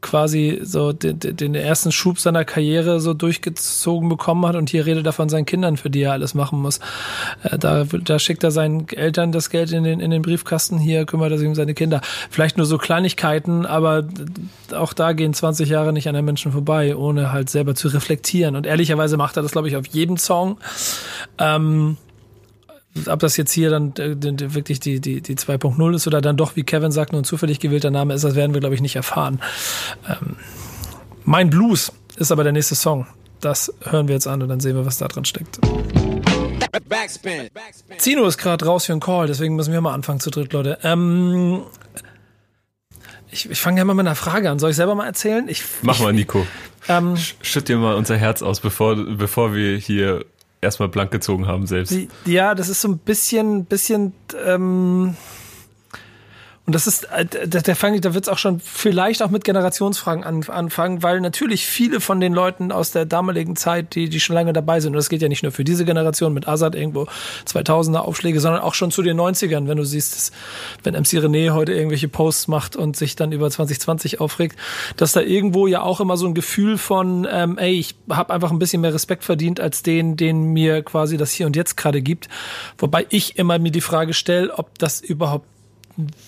quasi so den, den ersten Schub seiner Karriere so durchgezogen bekommen hat und hier redet er von seinen Kindern, für die er alles machen muss. Äh, da, da schickt er seinen Eltern das Geld in den, in den Briefkasten, hier kümmert er sich um seine Kinder. Vielleicht nur so Kleinigkeiten, aber auch da gehen 20 Jahre nicht an den Menschen vorbei, ohne halt selber zu reflektieren. Und ehrlicherweise macht er das, glaube ich, auf jedem Song. Ähm, ob das jetzt hier dann äh, wirklich die, die, die 2.0 ist oder dann doch, wie Kevin sagt, nur ein zufällig gewählter Name ist, das werden wir, glaube ich, nicht erfahren. Ähm, mein Blues ist aber der nächste Song. Das hören wir jetzt an und dann sehen wir, was da drin steckt. Backspin. Zino ist gerade raus für einen Call, deswegen müssen wir mal anfangen zu dritt, Leute. Ähm, ich, ich fange ja mal mit einer Frage an. Soll ich selber mal erzählen? Ich, Mach mal, Nico. Ähm, Schütt dir mal unser Herz aus, bevor, bevor wir hier erstmal blank gezogen haben selbst. Ja, das ist so ein bisschen, bisschen ähm, und das ist, äh, der, der fang, da wird es auch schon vielleicht auch mit Generationsfragen an, anfangen, weil natürlich viele von den Leuten aus der damaligen Zeit, die, die schon lange dabei sind, und das geht ja nicht nur für diese Generation mit Azad irgendwo 2000er Aufschläge, sondern auch schon zu den 90ern, wenn du siehst, dass, wenn MC René heute irgendwelche Posts macht und sich dann über 2020 aufregt, dass da irgendwo ja auch immer so ein Gefühl von, ähm, ey, ich habe einfach ein bisschen mehr Respekt verdient als den, den mir quasi das hier und jetzt gerade gibt. Wobei ich immer mir die Frage stelle, ob das überhaupt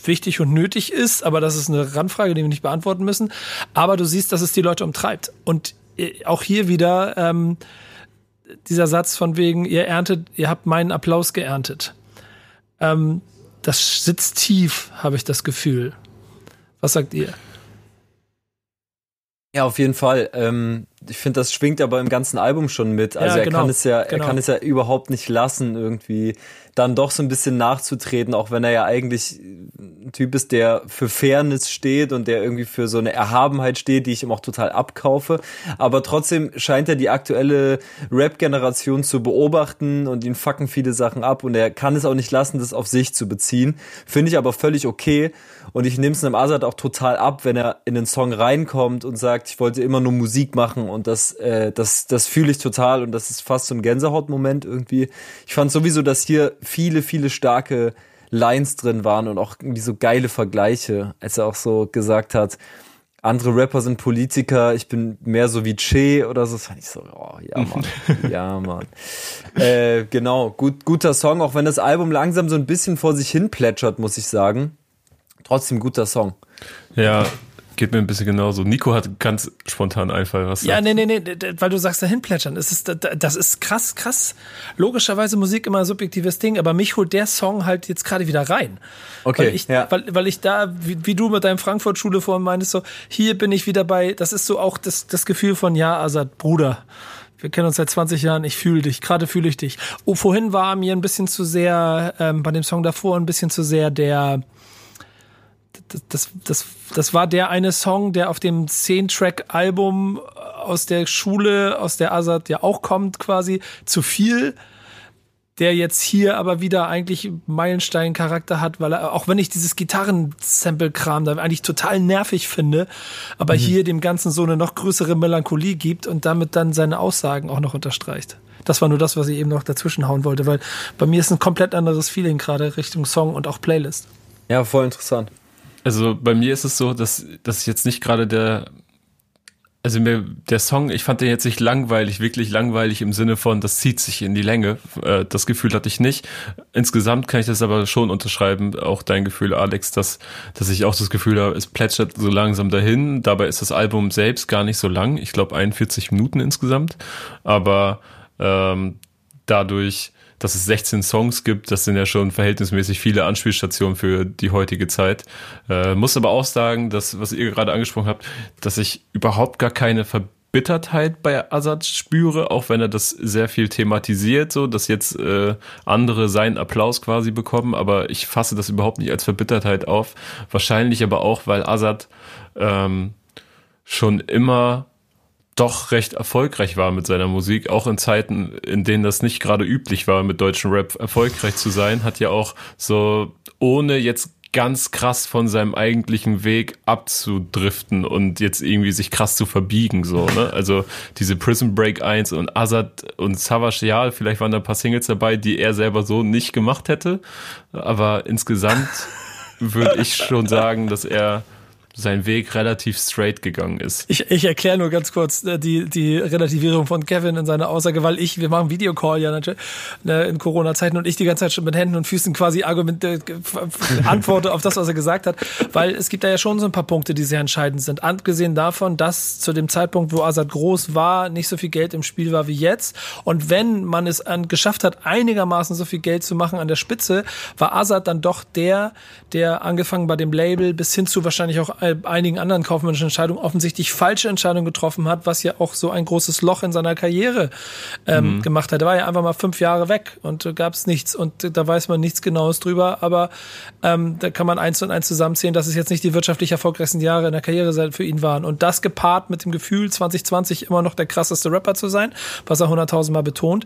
wichtig und nötig ist, aber das ist eine Randfrage, die wir nicht beantworten müssen. Aber du siehst, dass es die Leute umtreibt. Und äh, auch hier wieder ähm, dieser Satz von wegen, ihr erntet, ihr habt meinen Applaus geerntet. Ähm, das sitzt tief, habe ich das Gefühl. Was sagt ihr? Ja, auf jeden Fall. Ähm, ich finde, das schwingt aber im ganzen Album schon mit. Also ja, genau, er kann es ja, genau. er kann es ja überhaupt nicht lassen, irgendwie dann doch so ein bisschen nachzutreten, auch wenn er ja eigentlich ein Typ ist, der für Fairness steht und der irgendwie für so eine Erhabenheit steht, die ich ihm auch total abkaufe. Aber trotzdem scheint er die aktuelle Rap-Generation zu beobachten und ihn fucken viele Sachen ab und er kann es auch nicht lassen, das auf sich zu beziehen. Finde ich aber völlig okay. Und ich nehme es einem Azad auch total ab, wenn er in den Song reinkommt und sagt, ich wollte immer nur Musik machen und das, äh, das, das fühle ich total und das ist fast so ein Gänsehautmoment irgendwie. Ich fand sowieso, dass hier viele, viele starke Lines drin waren und auch irgendwie so geile Vergleiche, als er auch so gesagt hat, andere Rapper sind Politiker, ich bin mehr so wie Che oder so. Das fand ich so, oh, ja, Mann. ja, Mann. Äh, genau, gut, guter Song, auch wenn das Album langsam so ein bisschen vor sich hin plätschert, muss ich sagen. Trotzdem guter Song. Ja, geht mir ein bisschen genauso. Nico hat ganz spontan Einfall was. Ja, nee, nee, nee, weil du sagst dahin plätschern. Das ist, das ist krass, krass. Logischerweise Musik immer ein subjektives Ding, aber mich holt der Song halt jetzt gerade wieder rein. Okay. Weil ich, ja. weil, weil ich da, wie, wie du mit deinem Frankfurt-Schule vorhin meinst, so, hier bin ich wieder bei, das ist so auch das, das Gefühl von, ja, Asad, Bruder. Wir kennen uns seit 20 Jahren, ich fühle dich, gerade fühle ich dich. Oh, vorhin war mir ein bisschen zu sehr, ähm, bei dem Song davor ein bisschen zu sehr der, das, das, das, das war der eine Song, der auf dem der jetzt hier aber wieder eigentlich Meilenstein-Charakter hat, weil er, auch wenn ich dieses Gitarren-Sample-Kram da eigentlich total nervig finde, aber mhm. hier dem Ganzen so eine noch größere Melancholie gibt und damit dann seine Aussagen auch noch unterstreicht. Das war nur das, was ich eben noch dazwischen hauen wollte, weil bei mir ist ein komplett anderes Feeling gerade Richtung Song und auch Playlist. Ja, voll interessant. Also bei mir ist es so, dass, dass ich jetzt nicht gerade der also mir, der Song, ich fand den jetzt nicht langweilig, wirklich langweilig im Sinne von, das zieht sich in die Länge. Äh, das Gefühl hatte ich nicht. Insgesamt kann ich das aber schon unterschreiben, auch dein Gefühl, Alex, dass, dass ich auch das Gefühl habe, es plätschert so langsam dahin. Dabei ist das Album selbst gar nicht so lang. Ich glaube 41 Minuten insgesamt. Aber ähm, dadurch dass es 16 Songs gibt, das sind ja schon verhältnismäßig viele Anspielstationen für die heutige Zeit. Äh, muss aber auch sagen, dass, was ihr gerade angesprochen habt, dass ich überhaupt gar keine Verbittertheit bei Azad spüre, auch wenn er das sehr viel thematisiert, so dass jetzt äh, andere seinen Applaus quasi bekommen, aber ich fasse das überhaupt nicht als Verbittertheit auf. Wahrscheinlich aber auch, weil Azad ähm, schon immer doch recht erfolgreich war mit seiner Musik, auch in Zeiten, in denen das nicht gerade üblich war, mit deutschen Rap erfolgreich zu sein, hat ja auch so, ohne jetzt ganz krass von seinem eigentlichen Weg abzudriften und jetzt irgendwie sich krass zu verbiegen, so, ne? Also diese Prison Break 1 und Azad und Savage, ja, vielleicht waren da ein paar Singles dabei, die er selber so nicht gemacht hätte, aber insgesamt würde ich schon sagen, dass er sein Weg relativ straight gegangen ist. Ich, ich erkläre nur ganz kurz äh, die, die Relativierung von Kevin in seiner Aussage, weil ich, wir machen Videocall ja natürlich ne, in Corona-Zeiten und ich die ganze Zeit schon mit Händen und Füßen quasi Argumente, äh, antworte auf das, was er gesagt hat, weil es gibt da ja schon so ein paar Punkte, die sehr entscheidend sind. Abgesehen davon, dass zu dem Zeitpunkt, wo Assad groß war, nicht so viel Geld im Spiel war wie jetzt. Und wenn man es an, geschafft hat, einigermaßen so viel Geld zu machen an der Spitze, war Assad dann doch der, der angefangen bei dem Label bis hin zu wahrscheinlich auch einigen anderen kaufmännischen Entscheidungen offensichtlich falsche Entscheidungen getroffen hat, was ja auch so ein großes Loch in seiner Karriere ähm, mhm. gemacht hat. Er war ja einfach mal fünf Jahre weg und äh, gab es nichts und da weiß man nichts Genaues drüber, aber ähm, da kann man eins und eins zusammenzählen, dass es jetzt nicht die wirtschaftlich erfolgreichsten Jahre in der Karriere für ihn waren. Und das gepaart mit dem Gefühl, 2020 immer noch der krasseste Rapper zu sein, was er hunderttausendmal betont,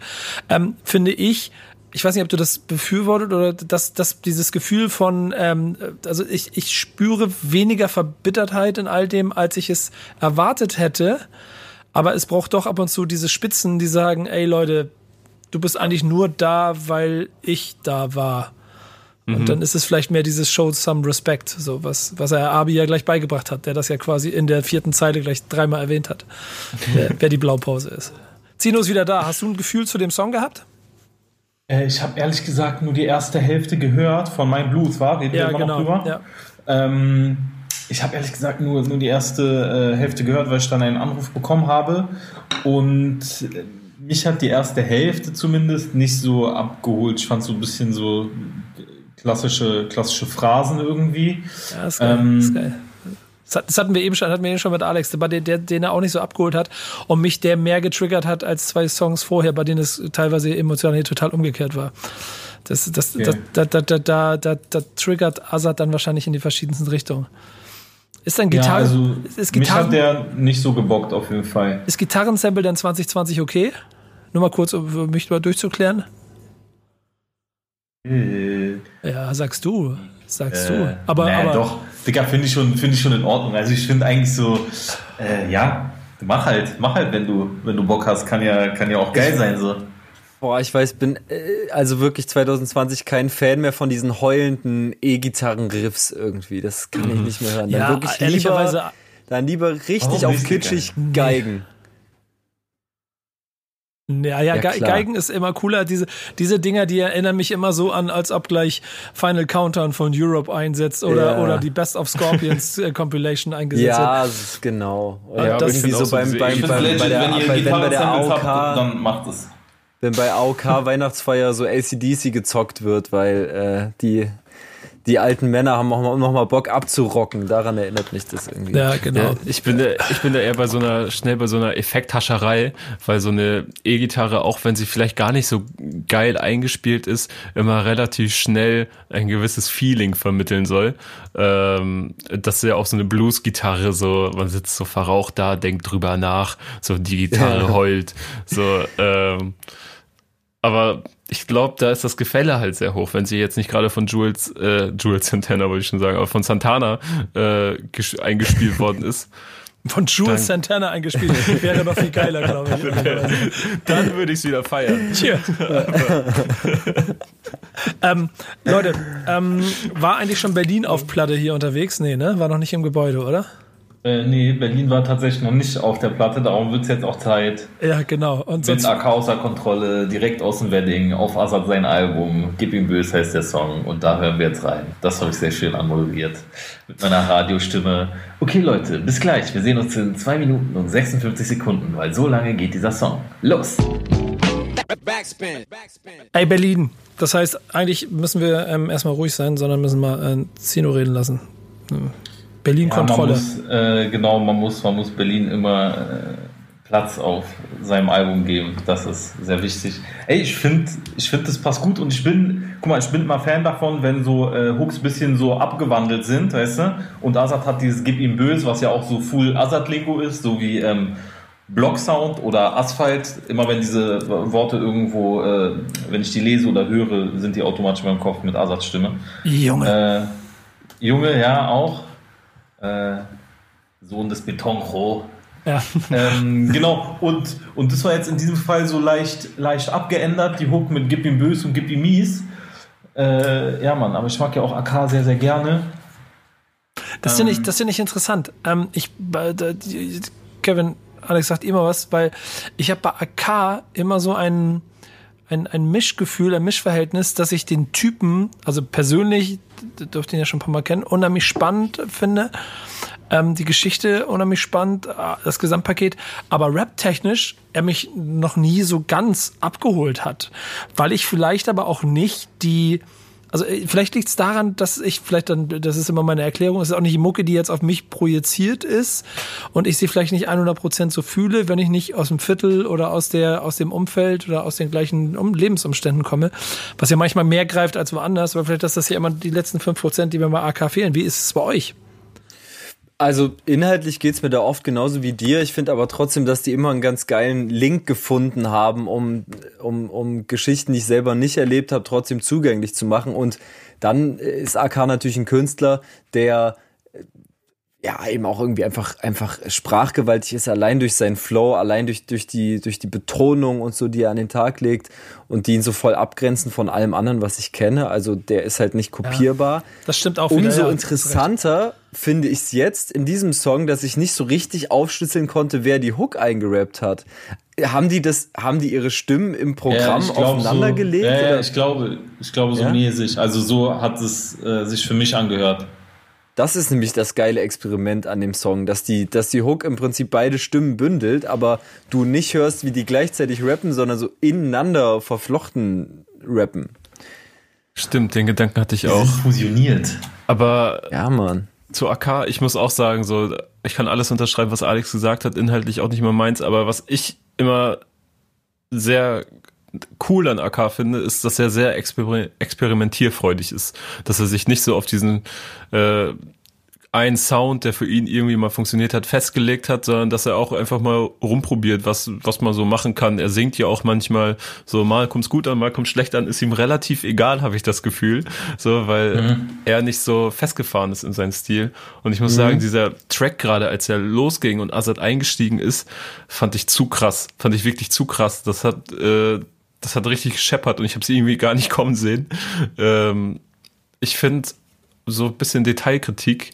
ähm, finde ich, ich weiß nicht, ob du das befürwortet oder dass, dass dieses Gefühl von, ähm, also ich, ich spüre weniger Verbittertheit in all dem, als ich es erwartet hätte. Aber es braucht doch ab und zu diese Spitzen, die sagen, ey Leute, du bist eigentlich nur da, weil ich da war. Und mhm. dann ist es vielleicht mehr dieses Show some respect, so was, was er Abi ja gleich beigebracht hat, der das ja quasi in der vierten Zeile gleich dreimal erwähnt hat, wer, wer die Blaupause ist. Zino ist wieder da. Hast du ein Gefühl zu dem Song gehabt? Äh, ich habe ehrlich gesagt nur die erste Hälfte gehört von mein Blues, war? Reden ja, wir genau. noch drüber? Ja. Ähm, ich habe ehrlich gesagt nur, nur die erste äh, Hälfte gehört, weil ich dann einen Anruf bekommen habe. Und äh, mich hat die erste Hälfte zumindest nicht so abgeholt. Ich fand so ein bisschen so klassische, klassische Phrasen irgendwie. Ja, ist geil. Ähm, ist geil. Das hatten wir eben schon, hatten wir eben schon mit Alex, bei den, der, den er auch nicht so abgeholt hat und mich der mehr getriggert hat als zwei Songs vorher, bei denen es teilweise emotional total umgekehrt war. Das, das, okay. da, da, da, da, da, da triggert Azad dann wahrscheinlich in die verschiedensten Richtungen. Ist dann Gitarre. Ja, also ist Gitarren, mich hat der nicht so gebockt auf jeden Fall. Ist Gitarrensample dann 2020 okay? Nur mal kurz, um mich mal durchzuklären. Äh. Ja, sagst du sagst äh, du. Aber, naja, aber doch, Digga, finde ich, schon, find ich schon in Ordnung. Also ich finde eigentlich so, äh, ja, mach halt, mach halt, wenn du, wenn du Bock hast, kann ja, kann ja auch geil sein so. Boah, ich weiß, bin äh, also wirklich 2020 kein Fan mehr von diesen heulenden E-Gitarren-Riffs irgendwie. Das kann ich mhm. nicht mehr hören. Dann ja, wirklich lieber, dann lieber richtig auf kitschig Geigen. Ja, ja, ja Geigen ist immer cooler. Diese, diese Dinger, die erinnern mich immer so an, als ob gleich Final Countdown von Europe einsetzt oder, ja. oder die Best of Scorpions äh, Compilation eingesetzt ja, wird. Ja, genau. Ja, das irgendwie so beim, beim, beim, bei der, wenn, bei, wenn bei der AOK, habt, dann macht es. Wenn bei AOK Weihnachtsfeier so ACDC gezockt wird, weil äh, die die alten Männer haben auch noch mal Bock abzurocken. Daran erinnert mich das irgendwie. Ja, genau. Ja, ich bin da, ich bin da eher bei so einer, schnell bei so einer Effekthascherei, weil so eine E-Gitarre, auch wenn sie vielleicht gar nicht so geil eingespielt ist, immer relativ schnell ein gewisses Feeling vermitteln soll. Ähm, das ist ja auch so eine Blues-Gitarre, so, man sitzt so verraucht da, denkt drüber nach, so die Gitarre ja. heult, so, ähm, aber ich glaube, da ist das Gefälle halt sehr hoch, wenn sie jetzt nicht gerade von Jules, äh, Jules Santana, wollte ich schon sagen, aber von Santana äh, eingespielt worden ist. Von Jules Dann, Santana eingespielt. Wäre noch viel geiler, glaube ich. Dann würde ich es wieder feiern. Cheer. ähm, Leute, ähm, war eigentlich schon Berlin auf Platte hier unterwegs? Nee, ne? War noch nicht im Gebäude, oder? Äh, nee, Berlin war tatsächlich noch nicht auf der Platte, darum wird es jetzt auch Zeit. Ja, genau. Und Mit AK außer Kontrolle, direkt aus dem Wedding, auf Assad sein Album, Gib ihm bös heißt der Song und da hören wir jetzt rein. Das habe ich sehr schön anmoderiert. Mit meiner Radiostimme. Okay Leute, bis gleich. Wir sehen uns in 2 Minuten und 56 Sekunden, weil so lange geht dieser Song. Los! Backspin. Ey, Berlin. Das heißt, eigentlich müssen wir ähm, erstmal ruhig sein, sondern müssen mal äh, Zino reden lassen. Hm. Berlin-Kontrolle. Ja, äh, genau, man muss, man muss Berlin immer äh, Platz auf seinem Album geben. Das ist sehr wichtig. Ey, ich finde, ich finde, das passt gut und ich bin, guck mal, ich bin mal Fan davon, wenn so äh, Hooks bisschen so abgewandelt sind, weißt du? Und Azad hat dieses Gib ihm böse, was ja auch so full Azad-Lingo ist, so wie ähm, Block-Sound oder Asphalt. Immer wenn diese Worte irgendwo, äh, wenn ich die lese oder höre, sind die automatisch in meinem Kopf mit Azads Stimme. Junge. Äh, Junge, ja, auch äh, Sohn des Betonro. Ja. Ähm, genau, und, und das war jetzt in diesem Fall so leicht, leicht abgeändert, die Hook mit Gib ihm bös und Gib ihm mies. Äh, ja, Mann, aber ich mag ja auch AK sehr, sehr gerne. Das finde ich, ähm. find ich interessant. Ähm, ich, äh, Kevin, Alex sagt immer was, weil ich habe bei AK immer so einen ein, ein Mischgefühl, ein Mischverhältnis, dass ich den Typen, also persönlich, dürfte ihn ja schon ein paar Mal kennen, unheimlich spannend finde. Ähm, die Geschichte unheimlich spannend, äh, das Gesamtpaket, aber rap-technisch er mich noch nie so ganz abgeholt hat. Weil ich vielleicht aber auch nicht die also äh, vielleicht liegt es daran, dass ich vielleicht dann, das ist immer meine Erklärung, es ist auch nicht die Mucke, die jetzt auf mich projiziert ist und ich sie vielleicht nicht 100 Prozent so fühle, wenn ich nicht aus dem Viertel oder aus der aus dem Umfeld oder aus den gleichen Lebensumständen komme, was ja manchmal mehr greift als woanders, aber vielleicht ist das ja immer die letzten 5 Prozent, die mir bei AK fehlen. Wie ist es bei euch? Also inhaltlich geht's mir da oft genauso wie dir. Ich finde aber trotzdem, dass die immer einen ganz geilen Link gefunden haben, um, um, um Geschichten, die ich selber nicht erlebt habe, trotzdem zugänglich zu machen. Und dann ist AK natürlich ein Künstler, der ja, eben auch irgendwie einfach, einfach sprachgewaltig ist, allein durch seinen Flow, allein durch, durch die, durch die Betonung und so, die er an den Tag legt und die ihn so voll abgrenzen von allem anderen, was ich kenne. Also der ist halt nicht kopierbar. Ja, das stimmt auch. Umso wieder, ja, interessanter finde ich es jetzt in diesem Song, dass ich nicht so richtig aufschlüsseln konnte, wer die Hook eingerappt hat. Haben die das, haben die ihre Stimmen im Programm ja, aufeinander so, gelegt? Ja, ja, ich glaube, ich glaube so mäßig. Also so hat es äh, sich für mich angehört. Das ist nämlich das geile Experiment an dem Song, dass die, dass die Hook im Prinzip beide Stimmen bündelt, aber du nicht hörst, wie die gleichzeitig rappen, sondern so ineinander verflochten rappen. Stimmt, den Gedanken hatte ich auch. fusioniert. Aber ja, Mann. Zu AK, ich muss auch sagen, so, ich kann alles unterschreiben, was Alex gesagt hat, inhaltlich auch nicht mehr meins, aber was ich immer sehr cool an AK finde, ist, dass er sehr exper experimentierfreudig ist. Dass er sich nicht so auf diesen äh, einen Sound, der für ihn irgendwie mal funktioniert hat, festgelegt hat, sondern dass er auch einfach mal rumprobiert, was, was man so machen kann. Er singt ja auch manchmal so, mal kommt's gut an, mal kommt schlecht an, ist ihm relativ egal, habe ich das Gefühl. So, weil mhm. er nicht so festgefahren ist in seinem Stil. Und ich muss mhm. sagen, dieser Track gerade, als er losging und Azad eingestiegen ist, fand ich zu krass. Fand ich wirklich zu krass. Das hat, äh, das hat richtig gescheppert und ich habe sie irgendwie gar nicht kommen sehen. Ähm, ich finde so ein bisschen Detailkritik.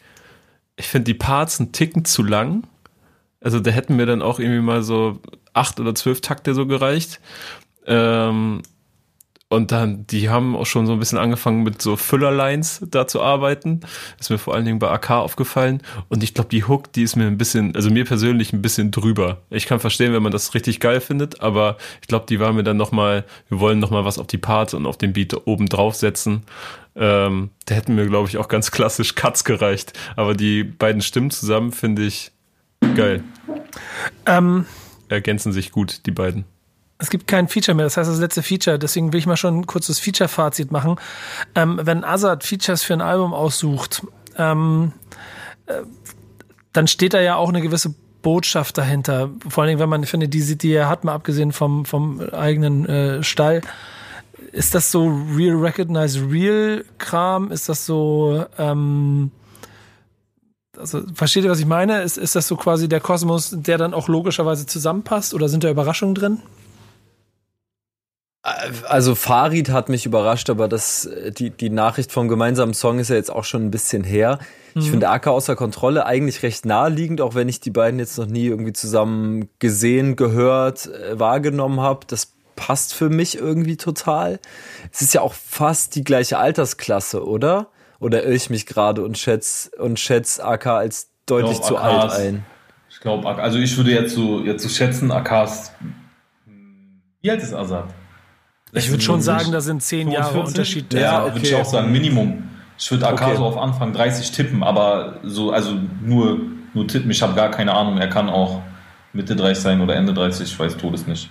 Ich finde die Parts einen Ticken zu lang. Also da hätten mir dann auch irgendwie mal so acht oder zwölf Takte so gereicht. Ähm, und dann, die haben auch schon so ein bisschen angefangen mit so Füllerlines da zu arbeiten. Ist mir vor allen Dingen bei AK aufgefallen. Und ich glaube, die Hook, die ist mir ein bisschen, also mir persönlich ein bisschen drüber. Ich kann verstehen, wenn man das richtig geil findet, aber ich glaube, die war mir dann nochmal, wir wollen nochmal was auf die Parts und auf den Beat oben draufsetzen. Ähm, da hätten mir, glaube ich, auch ganz klassisch Cuts gereicht. Aber die beiden Stimmen zusammen finde ich geil. Ähm, Ergänzen sich gut, die beiden. Es gibt kein Feature mehr, das heißt das letzte Feature. Deswegen will ich mal schon ein kurzes Feature-Fazit machen. Ähm, wenn Azad Features für ein Album aussucht, ähm, äh, dann steht da ja auch eine gewisse Botschaft dahinter. Vor allen Dingen, wenn man, finde, die, die er hat, mal abgesehen vom, vom eigenen äh, Stall. Ist das so Real Recognize Real Kram? Ist das so, ähm, also versteht ihr, was ich meine? Ist, ist das so quasi der Kosmos, der dann auch logischerweise zusammenpasst oder sind da Überraschungen drin? Also Farid hat mich überrascht, aber das, die, die Nachricht vom gemeinsamen Song ist ja jetzt auch schon ein bisschen her. Mhm. Ich finde AK außer Kontrolle eigentlich recht naheliegend, auch wenn ich die beiden jetzt noch nie irgendwie zusammen gesehen, gehört, äh, wahrgenommen habe. Das passt für mich irgendwie total. Es ist ja auch fast die gleiche Altersklasse, oder? Oder irre ich mich gerade und schätze und schätz AK als deutlich glaub, zu AK alt ein? Ich glaube, also ich würde jetzt so, jetzt so schätzen, AK ist, wie alt ist Azad? Ich würde schon sagen, da sind zehn Jahre Unterschied. Ja, okay. würde ich auch sagen, Minimum. Ich würde AK okay. so auf Anfang 30 tippen, aber so, also nur, nur tippen. Ich habe gar keine Ahnung. Er kann auch Mitte 30 sein oder Ende 30, ich weiß Todes nicht.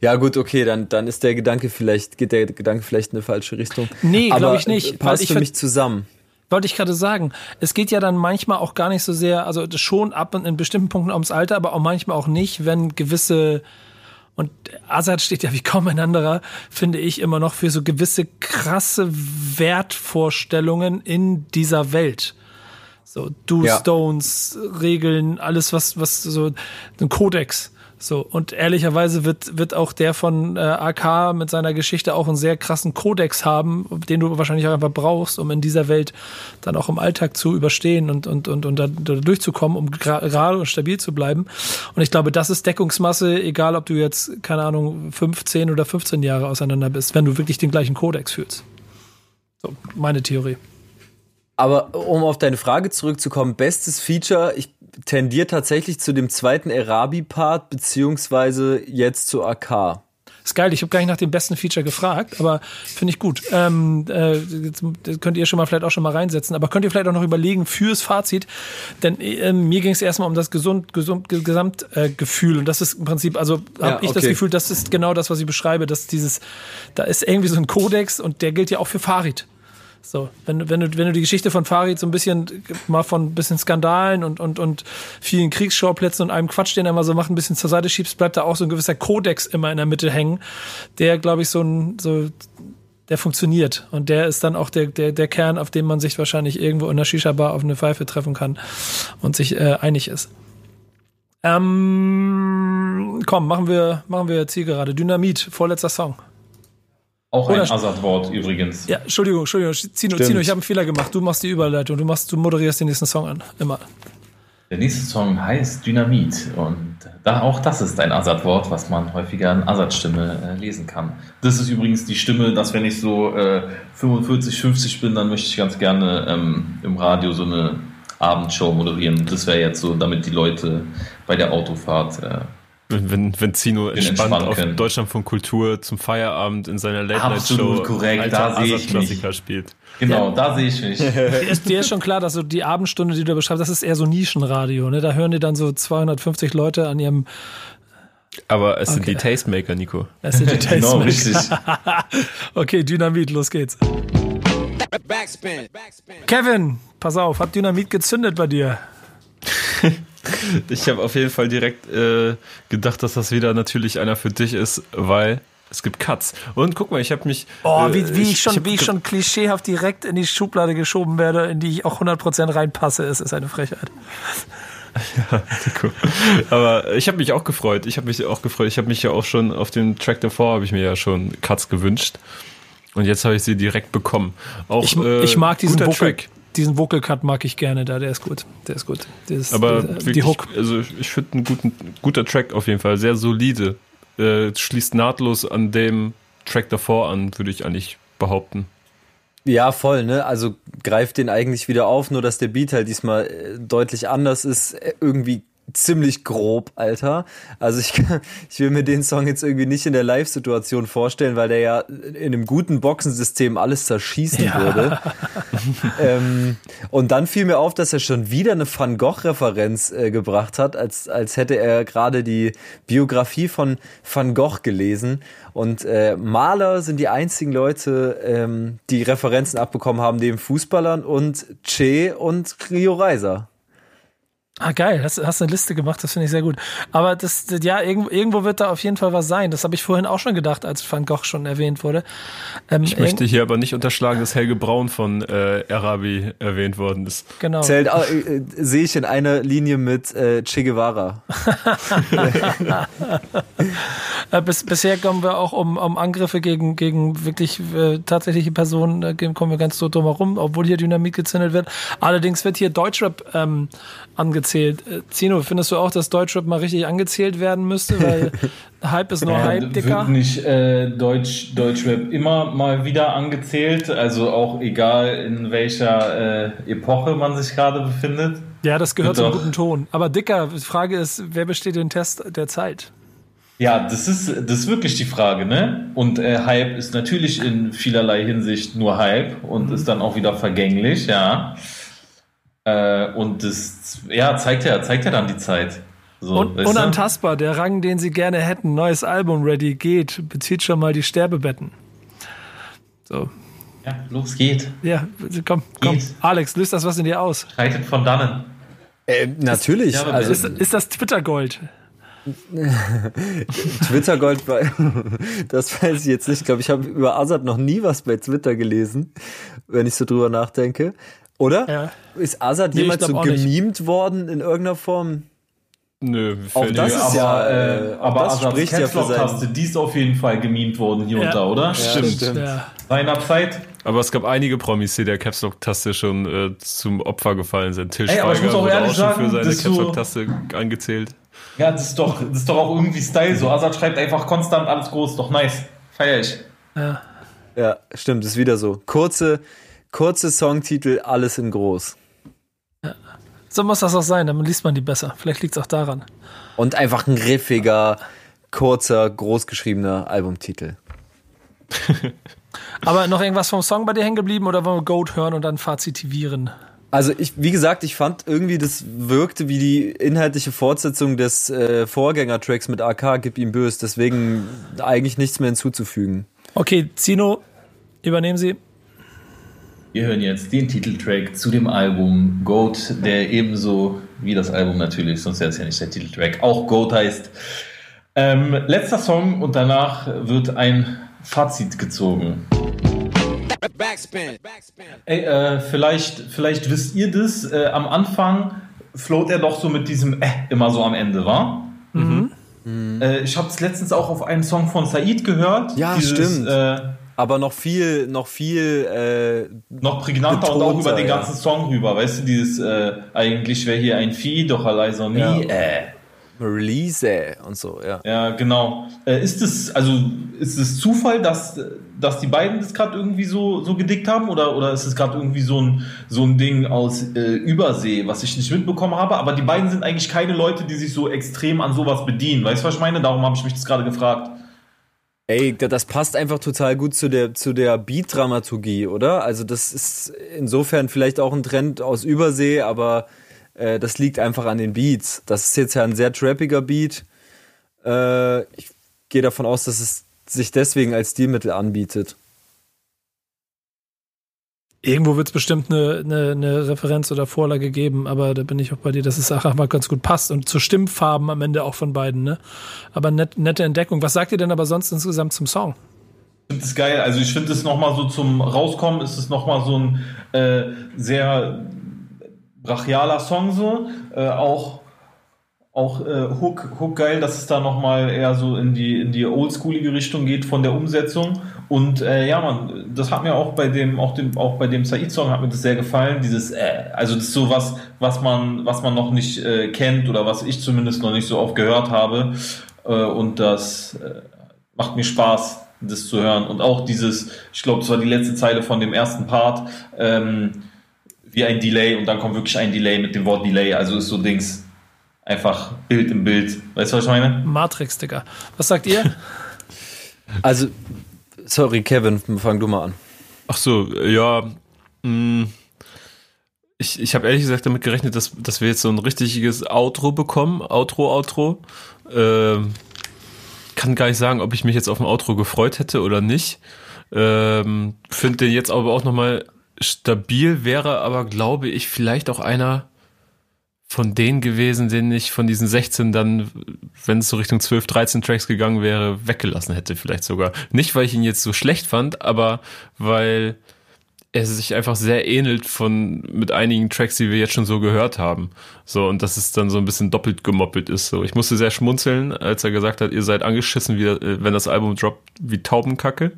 Ja, gut, okay, dann, dann ist der Gedanke vielleicht, geht der Gedanke vielleicht in eine falsche Richtung. Nee, glaube ich nicht. Passt ich für mich zusammen. Wollte ich gerade sagen. Es geht ja dann manchmal auch gar nicht so sehr, also schon ab in bestimmten Punkten ums Alter, aber auch manchmal auch nicht, wenn gewisse und Azad steht ja wie kaum ein anderer, finde ich, immer noch für so gewisse krasse Wertvorstellungen in dieser Welt. So Do ja. Stones, Regeln, alles was, was so, ein Kodex. So, und ehrlicherweise wird, wird auch der von äh, AK mit seiner Geschichte auch einen sehr krassen Kodex haben, den du wahrscheinlich auch einfach brauchst, um in dieser Welt dann auch im Alltag zu überstehen und, und, und, und da, da durchzukommen, um gerade und stabil zu bleiben. Und ich glaube, das ist Deckungsmasse, egal ob du jetzt, keine Ahnung, 15 oder 15 Jahre auseinander bist, wenn du wirklich den gleichen Kodex fühlst. So, meine Theorie. Aber um auf deine Frage zurückzukommen, bestes Feature, ich tendiere tatsächlich zu dem zweiten Erabi-Part, beziehungsweise jetzt zu AK. Ist geil, ich habe gar nicht nach dem besten Feature gefragt, aber finde ich gut. Ähm, äh, könnt ihr schon mal vielleicht auch schon mal reinsetzen, aber könnt ihr vielleicht auch noch überlegen fürs Fazit, denn äh, mir ging es erstmal um das gesund, gesund Gesamtgefühl äh, und das ist im Prinzip, also habe ja, ich okay. das Gefühl, das ist genau das, was ich beschreibe, dass dieses, da ist irgendwie so ein Kodex und der gilt ja auch für Farid. So, wenn, wenn, du, wenn du die Geschichte von Farid so ein bisschen mal von ein bisschen Skandalen und, und, und vielen Kriegsschauplätzen und einem Quatsch, den er mal so macht, ein bisschen zur Seite schiebst, bleibt da auch so ein gewisser Kodex immer in der Mitte hängen, der, glaube ich, so ein, so, der funktioniert. Und der ist dann auch der, der, der Kern, auf dem man sich wahrscheinlich irgendwo in der Shisha-Bar auf eine Pfeife treffen kann und sich äh, einig ist. Ähm, komm, machen wir, machen wir Zielgerade. Dynamit, vorletzter Song. Auch ein Assad-Wort übrigens. Ja, Entschuldigung, Entschuldigung. Zino, Zino ich habe einen Fehler gemacht. Du machst die Überleitung. Du, machst, du moderierst den nächsten Song an. Immer. Der nächste Song heißt Dynamit. Und da, auch das ist ein Assad-Wort, was man häufiger in Assad-Stimme äh, lesen kann. Das ist übrigens die Stimme, dass wenn ich so äh, 45, 50 bin, dann möchte ich ganz gerne ähm, im Radio so eine Abendshow moderieren. Das wäre jetzt so, damit die Leute bei der Autofahrt äh, wenn, wenn, wenn Zino entspannt auf können. Deutschland von Kultur zum Feierabend in seiner Late-Night-Show korrekt, da sehe ich Klassiker mich. spielt. Genau, da sehe ich mich. dir, ist, dir ist schon klar, dass so die Abendstunde, die du beschreibst, das ist eher so Nischenradio. Ne? Da hören dir dann so 250 Leute an ihrem aber es okay. sind die Tastemaker, Nico. Es sind die Tastemaker. genau, richtig. okay, Dynamit, los geht's. Backspin. Kevin, pass auf, hat Dynamit gezündet bei dir? ich habe auf jeden Fall direkt äh, gedacht, dass das wieder natürlich einer für dich ist, weil es gibt Cuts. Und guck mal, ich habe mich. Oh, wie, wie, äh, ich, schon, ich wie ich schon klischeehaft direkt in die Schublade geschoben werde, in die ich auch 100% reinpasse, ist, ist eine Frechheit. Ja, cool. Aber ich habe mich auch gefreut. Ich habe mich auch gefreut. Ich habe mich ja auch schon auf dem Track davor habe ich mir ja schon Cuts gewünscht. Und jetzt habe ich sie direkt bekommen. Auch, ich, äh, ich mag diesen Vocal, Track diesen Vocal Cut mag ich gerne da, der ist gut. Der ist gut. Ist, Aber der, wirklich, die Hook. Also ich finde einen guten, guter Track auf jeden Fall, sehr solide. Äh, schließt nahtlos an dem Track davor an, würde ich eigentlich behaupten. Ja, voll, ne? Also greift den eigentlich wieder auf, nur dass der Beat halt diesmal äh, deutlich anders ist. Äh, irgendwie ziemlich grob, Alter. Also ich, ich will mir den Song jetzt irgendwie nicht in der Live-Situation vorstellen, weil der ja in einem guten Boxensystem alles zerschießen ja. würde. ähm, und dann fiel mir auf, dass er schon wieder eine Van Gogh-Referenz äh, gebracht hat, als, als hätte er gerade die Biografie von Van Gogh gelesen. Und äh, Maler sind die einzigen Leute, ähm, die Referenzen abbekommen haben, neben Fußballern und Che und Rio Reiser. Ah, geil, hast, hast eine Liste gemacht, das finde ich sehr gut. Aber das, ja, irgendwo, irgendwo wird da auf jeden Fall was sein. Das habe ich vorhin auch schon gedacht, als Van Gogh schon erwähnt wurde. Ähm, ich möchte hier aber nicht unterschlagen, dass Helge Braun von äh, Arabi erwähnt worden ist. Genau. Zählt, äh, sehe ich in einer Linie mit äh, Che Guevara. äh, bis, bisher kommen wir auch um, um Angriffe gegen, gegen wirklich äh, tatsächliche Personen, äh, kommen wir ganz so drum herum, obwohl hier Dynamit gezündet wird. Allerdings wird hier Deutschrap ähm, angezählt. Äh, Zino, findest du auch, dass Deutschrap mal richtig angezählt werden müsste? Weil Hype ist nur ja, Hype, Dicker. Wird nicht äh, Deutsch, Deutschrap immer mal wieder angezählt? Also auch egal in welcher äh, Epoche man sich gerade befindet? Ja, das gehört zum guten Ton. Aber Dicker, die Frage ist, wer besteht den Test der Zeit? Ja, das ist, das ist wirklich die Frage, ne? Und äh, Hype ist natürlich in vielerlei Hinsicht nur Hype und mhm. ist dann auch wieder vergänglich, ja. Äh, und das ja, zeigt ja, zeigt ja dann die Zeit. So, und, unantastbar, der Rang, den sie gerne hätten, neues Album ready, geht, bezieht schon mal die Sterbebetten. So. Ja, los geht. Ja, komm, komm. Geht. Alex, löst das was in dir aus? Schreitet von dannen. Äh, natürlich. Ist, also, ist, ist das Twitter-Gold? Twitter-Gold, das weiß ich jetzt nicht. Ich glaube, ich habe über Azad noch nie was bei Twitter gelesen, wenn ich so drüber nachdenke. Oder? Ja. Ist Azad nee, jemals so gemimt worden in irgendeiner Form? Nö, auch das ist aber, ja, äh, aber das spricht ja für sein... die ist auf jeden Fall gemimt worden hier ja. und da, oder? Ja, stimmt. stimmt. Ja. Seiner Zeit. Aber es gab einige Promis, die der Caps Lock Taste schon äh, zum Opfer gefallen sind. Till Ey, Schweiger wurde auch schon für seine Caps Lock Taste so angezählt. Ja, das ist doch, das ist doch auch irgendwie Style so. Azad schreibt einfach konstant alles groß, doch nice. Feier ich. Ja. Ja, stimmt, ist wieder so. Kurze, kurze Songtitel, alles in groß. Ja. So muss das auch sein, dann liest man die besser. Vielleicht liegt es auch daran. Und einfach ein griffiger, kurzer, großgeschriebener Albumtitel. Aber noch irgendwas vom Song bei dir hängen geblieben oder wollen wir Goat hören und dann fazitivieren? Also ich, wie gesagt, ich fand irgendwie, das wirkte wie die inhaltliche Fortsetzung des äh, Vorgängertracks mit AK, Gib ihm bös. Deswegen eigentlich nichts mehr hinzuzufügen. Okay, Zino, übernehmen Sie. Wir hören jetzt den Titeltrack zu dem Album Goat, der ebenso wie das Album natürlich, sonst wäre es ja nicht der Titeltrack, auch Goat heißt. Ähm, letzter Song und danach wird ein Fazit gezogen. Backspin. Ey, äh, vielleicht, vielleicht wisst ihr das. Äh, am Anfang float er doch so mit diesem äh immer so am Ende, war? Mhm. mhm. Äh, ich habe es letztens auch auf einem Song von Said gehört. Ja, dieses, stimmt. Äh, aber noch viel, noch viel, äh, noch prägnanter und auch über den ganzen ja. Song rüber, weißt du, dieses, äh, eigentlich wäre hier ein Vieh, doch allein so nie, ja. äh. Release und so, ja. Ja, genau. Äh, ist es, also, ist es Zufall, dass, dass die beiden das gerade irgendwie so, so gedickt haben? Oder, oder ist es gerade irgendwie so ein, so ein Ding aus äh, Übersee, was ich nicht mitbekommen habe? Aber die beiden sind eigentlich keine Leute, die sich so extrem an sowas bedienen. Weißt du, was ich meine? Darum habe ich mich das gerade gefragt. Ey, das passt einfach total gut zu der, zu der Beat-Dramaturgie, oder? Also, das ist insofern vielleicht auch ein Trend aus Übersee, aber äh, das liegt einfach an den Beats. Das ist jetzt ja ein sehr trappiger Beat. Äh, ich gehe davon aus, dass es sich deswegen als Stilmittel anbietet. Irgendwo wird es bestimmt eine, eine, eine, Referenz oder Vorlage geben, aber da bin ich auch bei dir, dass es einfach mal ganz gut passt und zu Stimmfarben am Ende auch von beiden, ne? Aber net, nette Entdeckung. Was sagt ihr denn aber sonst insgesamt zum Song? Ich finde es geil. Also ich finde es nochmal so zum Rauskommen, ist es nochmal so ein äh, sehr brachialer Song so. Äh, auch auch äh, Hook, Hook geil, dass es da nochmal eher so in die, in die oldschoolige Richtung geht von der Umsetzung. Und äh, ja, man, das hat mir auch bei dem, auch dem, auch bei dem Said-Song hat mir das sehr gefallen. Dieses, äh, also das ist so was, was man, was man noch nicht äh, kennt oder was ich zumindest noch nicht so oft gehört habe. Äh, und das äh, macht mir Spaß, das zu hören. Und auch dieses, ich glaube, das war die letzte Zeile von dem ersten Part, ähm, wie ein Delay und dann kommt wirklich ein Delay mit dem Wort Delay. Also ist so Dings einfach Bild im Bild. Weißt du, was ich meine? Matrix, Digga. Was sagt ihr? also, sorry, Kevin, fang du mal an. Ach so, ja. Mh, mm, ich ich habe ehrlich gesagt damit gerechnet, dass, dass wir jetzt so ein richtiges Outro bekommen. Outro, Outro. Ähm, kann gar nicht sagen, ob ich mich jetzt auf ein Outro gefreut hätte oder nicht. Ähm, Finde den jetzt aber auch nochmal stabil, wäre aber, glaube ich, vielleicht auch einer von denen gewesen, den ich von diesen 16 dann, wenn es so Richtung 12, 13 Tracks gegangen wäre, weggelassen hätte vielleicht sogar. Nicht, weil ich ihn jetzt so schlecht fand, aber weil er sich einfach sehr ähnelt von mit einigen Tracks, die wir jetzt schon so gehört haben. So und dass es dann so ein bisschen doppelt gemoppelt ist. So, ich musste sehr schmunzeln, als er gesagt hat, ihr seid angeschissen, wie, äh, wenn das Album droppt, wie Taubenkacke.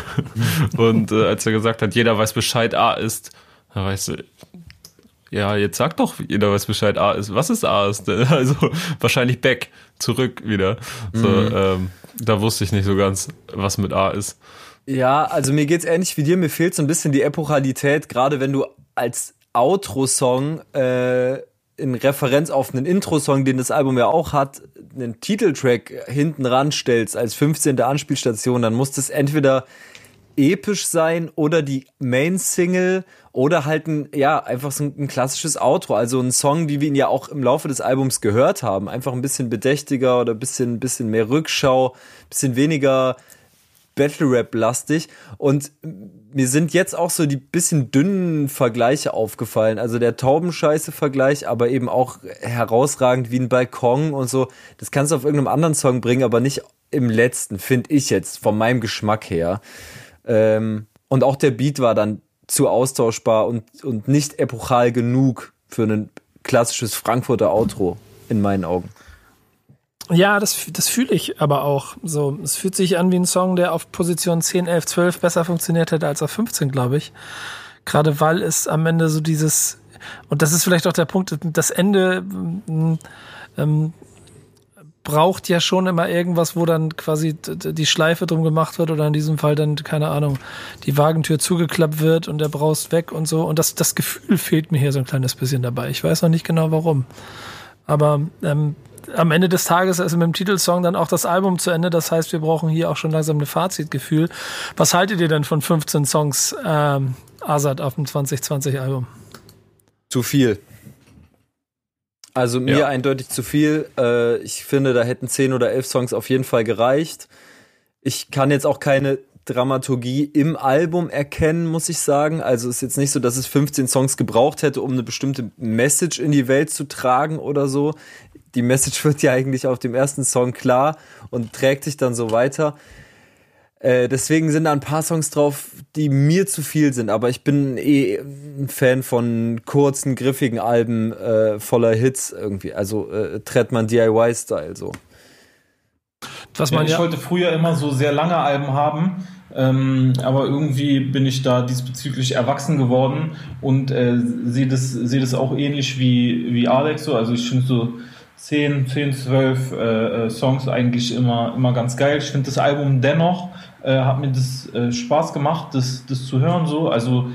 und äh, als er gesagt hat, jeder weiß Bescheid, A ist, da weißt du, ja, jetzt sag doch, jeder weiß Bescheid, A ist. Was ist A ist? Also wahrscheinlich Back, zurück wieder. So, mhm. ähm, da wusste ich nicht so ganz, was mit A ist. Ja, also mir geht's ähnlich wie dir. Mir fehlt so ein bisschen die Epochalität, gerade wenn du als Outro-Song äh, in Referenz auf einen Intro-Song, den das Album ja auch hat, einen Titeltrack hinten ranstellst als 15. Anspielstation, dann muss das entweder episch sein oder die Main-Single oder halt ein, ja, einfach so ein, klassisches Outro, also ein Song, wie wir ihn ja auch im Laufe des Albums gehört haben, einfach ein bisschen bedächtiger oder ein bisschen, bisschen mehr Rückschau, ein bisschen weniger Battle Rap lastig und mir sind jetzt auch so die bisschen dünnen Vergleiche aufgefallen. Also der Taubenscheiße Vergleich, aber eben auch herausragend wie ein Balkon und so. Das kannst du auf irgendeinem anderen Song bringen, aber nicht im letzten, finde ich jetzt, von meinem Geschmack her. Ähm, und auch der Beat war dann zu austauschbar und, und nicht epochal genug für ein klassisches Frankfurter Outro, in meinen Augen. Ja, das, das fühle ich aber auch so. Es fühlt sich an wie ein Song, der auf Position 10, 11, 12 besser funktioniert hätte als auf 15, glaube ich. Gerade weil es am Ende so dieses, und das ist vielleicht auch der Punkt, das Ende ähm, braucht ja schon immer irgendwas, wo dann quasi die Schleife drum gemacht wird oder in diesem Fall dann, keine Ahnung, die Wagentür zugeklappt wird und der braust weg und so. Und das, das Gefühl fehlt mir hier so ein kleines bisschen dabei. Ich weiß noch nicht genau warum. Aber ähm, am Ende des Tages ist mit dem Titelsong dann auch das Album zu Ende. Das heißt, wir brauchen hier auch schon langsam ein Fazitgefühl. Was haltet ihr denn von 15 Songs ähm, Azad auf dem 2020-Album? Zu viel. Also mir ja. eindeutig zu viel. Äh, ich finde, da hätten 10 oder 11 Songs auf jeden Fall gereicht. Ich kann jetzt auch keine Dramaturgie im Album erkennen, muss ich sagen. Also ist jetzt nicht so, dass es 15 Songs gebraucht hätte, um eine bestimmte Message in die Welt zu tragen oder so. Die Message wird ja eigentlich auf dem ersten Song klar und trägt sich dann so weiter. Äh, deswegen sind da ein paar Songs drauf, die mir zu viel sind, aber ich bin eh ein Fan von kurzen, griffigen Alben äh, voller Hits irgendwie. Also äh, Trettmann DIY-Style so. Was man ja, ich ja wollte früher immer so sehr lange Alben haben, ähm, aber irgendwie bin ich da diesbezüglich erwachsen geworden und äh, sehe das, seh das auch ähnlich wie, wie Alex so. Also ich finde so 10, 10, 12 äh, Songs eigentlich immer, immer ganz geil. Ich finde das Album dennoch, äh, hat mir das äh, Spaß gemacht, das, das zu hören so. Also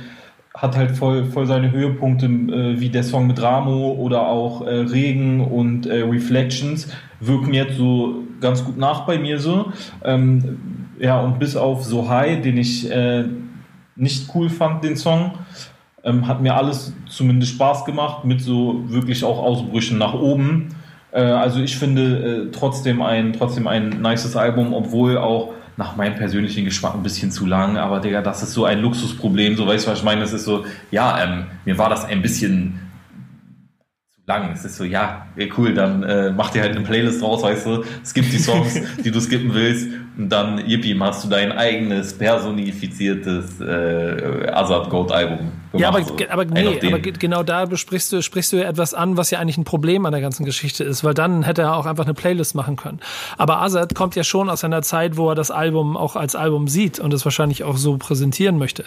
hat halt voll, voll seine Höhepunkte, äh, wie der Song mit Ramo oder auch äh, Regen und äh, Reflections, wirken jetzt so ganz gut nach bei mir so. Ähm, ja, und bis auf So High, den ich äh, nicht cool fand, den Song, ähm, hat mir alles zumindest Spaß gemacht, mit so wirklich auch Ausbrüchen nach oben. Äh, also ich finde trotzdem ein, trotzdem ein nices Album, obwohl auch nach meinem persönlichen Geschmack ein bisschen zu lang, aber Digga, das ist so ein Luxusproblem, so weißt du, was ich meine? Das ist so, ja, ähm, mir war das ein bisschen zu lang. Es ist so, ja, cool, dann äh, mach dir halt eine Playlist raus, weißt du, skip die Songs, die du skippen willst und dann, yippie, machst du dein eigenes personifiziertes äh, Azad Gold Album. Ja, aber, aber, nee, aber genau da besprichst du, sprichst du ja etwas an, was ja eigentlich ein Problem an der ganzen Geschichte ist, weil dann hätte er auch einfach eine Playlist machen können. Aber Azad kommt ja schon aus einer Zeit, wo er das Album auch als Album sieht und es wahrscheinlich auch so präsentieren möchte.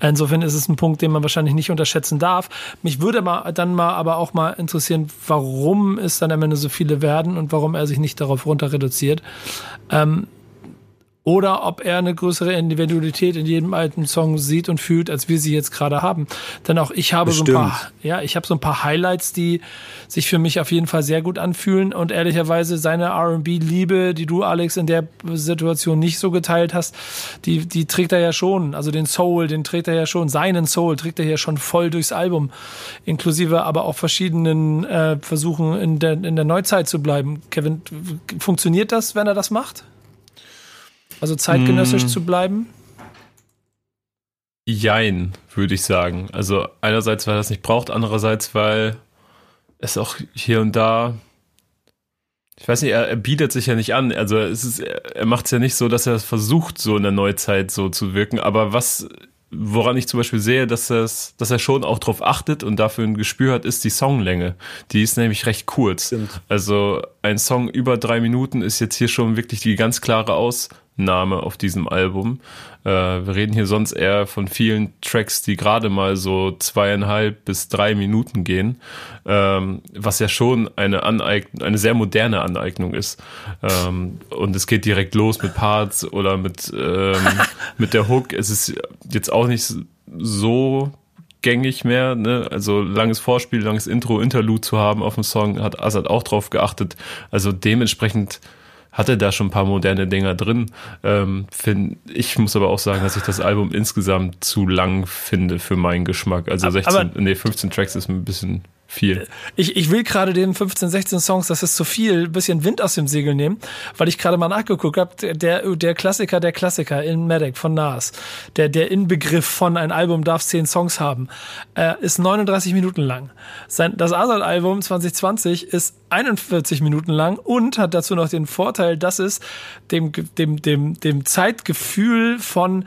Insofern ist es ein Punkt, den man wahrscheinlich nicht unterschätzen darf. Mich würde mal dann mal aber auch mal interessieren, warum es dann am Ende so viele werden und warum er sich nicht darauf runter reduziert. Ähm, oder ob er eine größere Individualität in jedem alten Song sieht und fühlt, als wir sie jetzt gerade haben. Denn auch ich habe Bestimmt. so ein paar, ja, ich habe so ein paar Highlights, die sich für mich auf jeden Fall sehr gut anfühlen und ehrlicherweise seine R&B-Liebe, die du Alex in der Situation nicht so geteilt hast, die die trägt er ja schon, also den Soul, den trägt er ja schon, seinen Soul trägt er ja schon voll durchs Album, inklusive aber auch verschiedenen äh, Versuchen in der in der Neuzeit zu bleiben. Kevin, funktioniert das, wenn er das macht? Also zeitgenössisch hm. zu bleiben? Jein, würde ich sagen. Also einerseits, weil er das nicht braucht, andererseits, weil ist auch hier und da ich weiß nicht, er, er bietet sich ja nicht an. Also es ist, er macht es ja nicht so, dass er versucht, so in der Neuzeit so zu wirken. Aber was, woran ich zum Beispiel sehe, dass, das, dass er schon auch drauf achtet und dafür ein Gespür hat, ist die Songlänge. Die ist nämlich recht kurz. Stimmt. Also ein Song über drei Minuten ist jetzt hier schon wirklich die ganz klare Ausnahme auf diesem Album. Äh, wir reden hier sonst eher von vielen Tracks, die gerade mal so zweieinhalb bis drei Minuten gehen, ähm, was ja schon eine eine sehr moderne Aneignung ist. Ähm, und es geht direkt los mit Parts oder mit, ähm, mit der Hook. Es ist jetzt auch nicht so gängig mehr, ne? Also langes Vorspiel, langes Intro, Interlude zu haben auf dem Song, hat Azad auch drauf geachtet. Also dementsprechend hatte da schon ein paar moderne Dinger drin. Ähm, find, ich muss aber auch sagen, dass ich das Album insgesamt zu lang finde für meinen Geschmack. Also 16, aber, nee, 15 Tracks ist ein bisschen viel. Ich, ich will gerade den 15, 16 Songs, das ist zu viel, bisschen Wind aus dem Segel nehmen, weil ich gerade mal nachgeguckt habe, der, der Klassiker der Klassiker in Medic von Nas, der, der Inbegriff von ein Album darf 10 Songs haben, äh, ist 39 Minuten lang. Sein, das Azad-Album 2020 ist 41 Minuten lang und hat dazu noch den Vorteil, dass es dem, dem, dem, dem Zeitgefühl von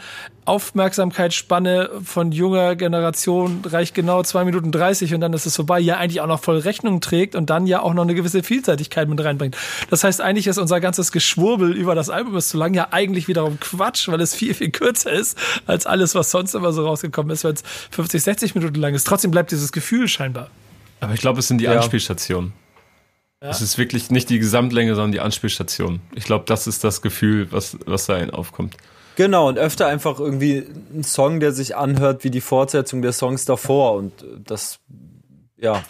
Aufmerksamkeitsspanne von junger Generation reicht genau zwei Minuten dreißig und dann ist es vorbei, ja eigentlich auch noch voll Rechnung trägt und dann ja auch noch eine gewisse Vielseitigkeit mit reinbringt. Das heißt, eigentlich ist unser ganzes Geschwurbel über das Album ist zu lang ja eigentlich wiederum Quatsch, weil es viel, viel kürzer ist als alles, was sonst immer so rausgekommen ist, weil es 50, 60 Minuten lang ist. Trotzdem bleibt dieses Gefühl scheinbar. Aber ich glaube, es sind die ja. Anspielstationen. Ja. Es ist wirklich nicht die Gesamtlänge, sondern die Anspielstation. Ich glaube, das ist das Gefühl, was, was da aufkommt. Genau, und öfter einfach irgendwie ein Song, der sich anhört wie die Fortsetzung der Songs davor. Und das, ja,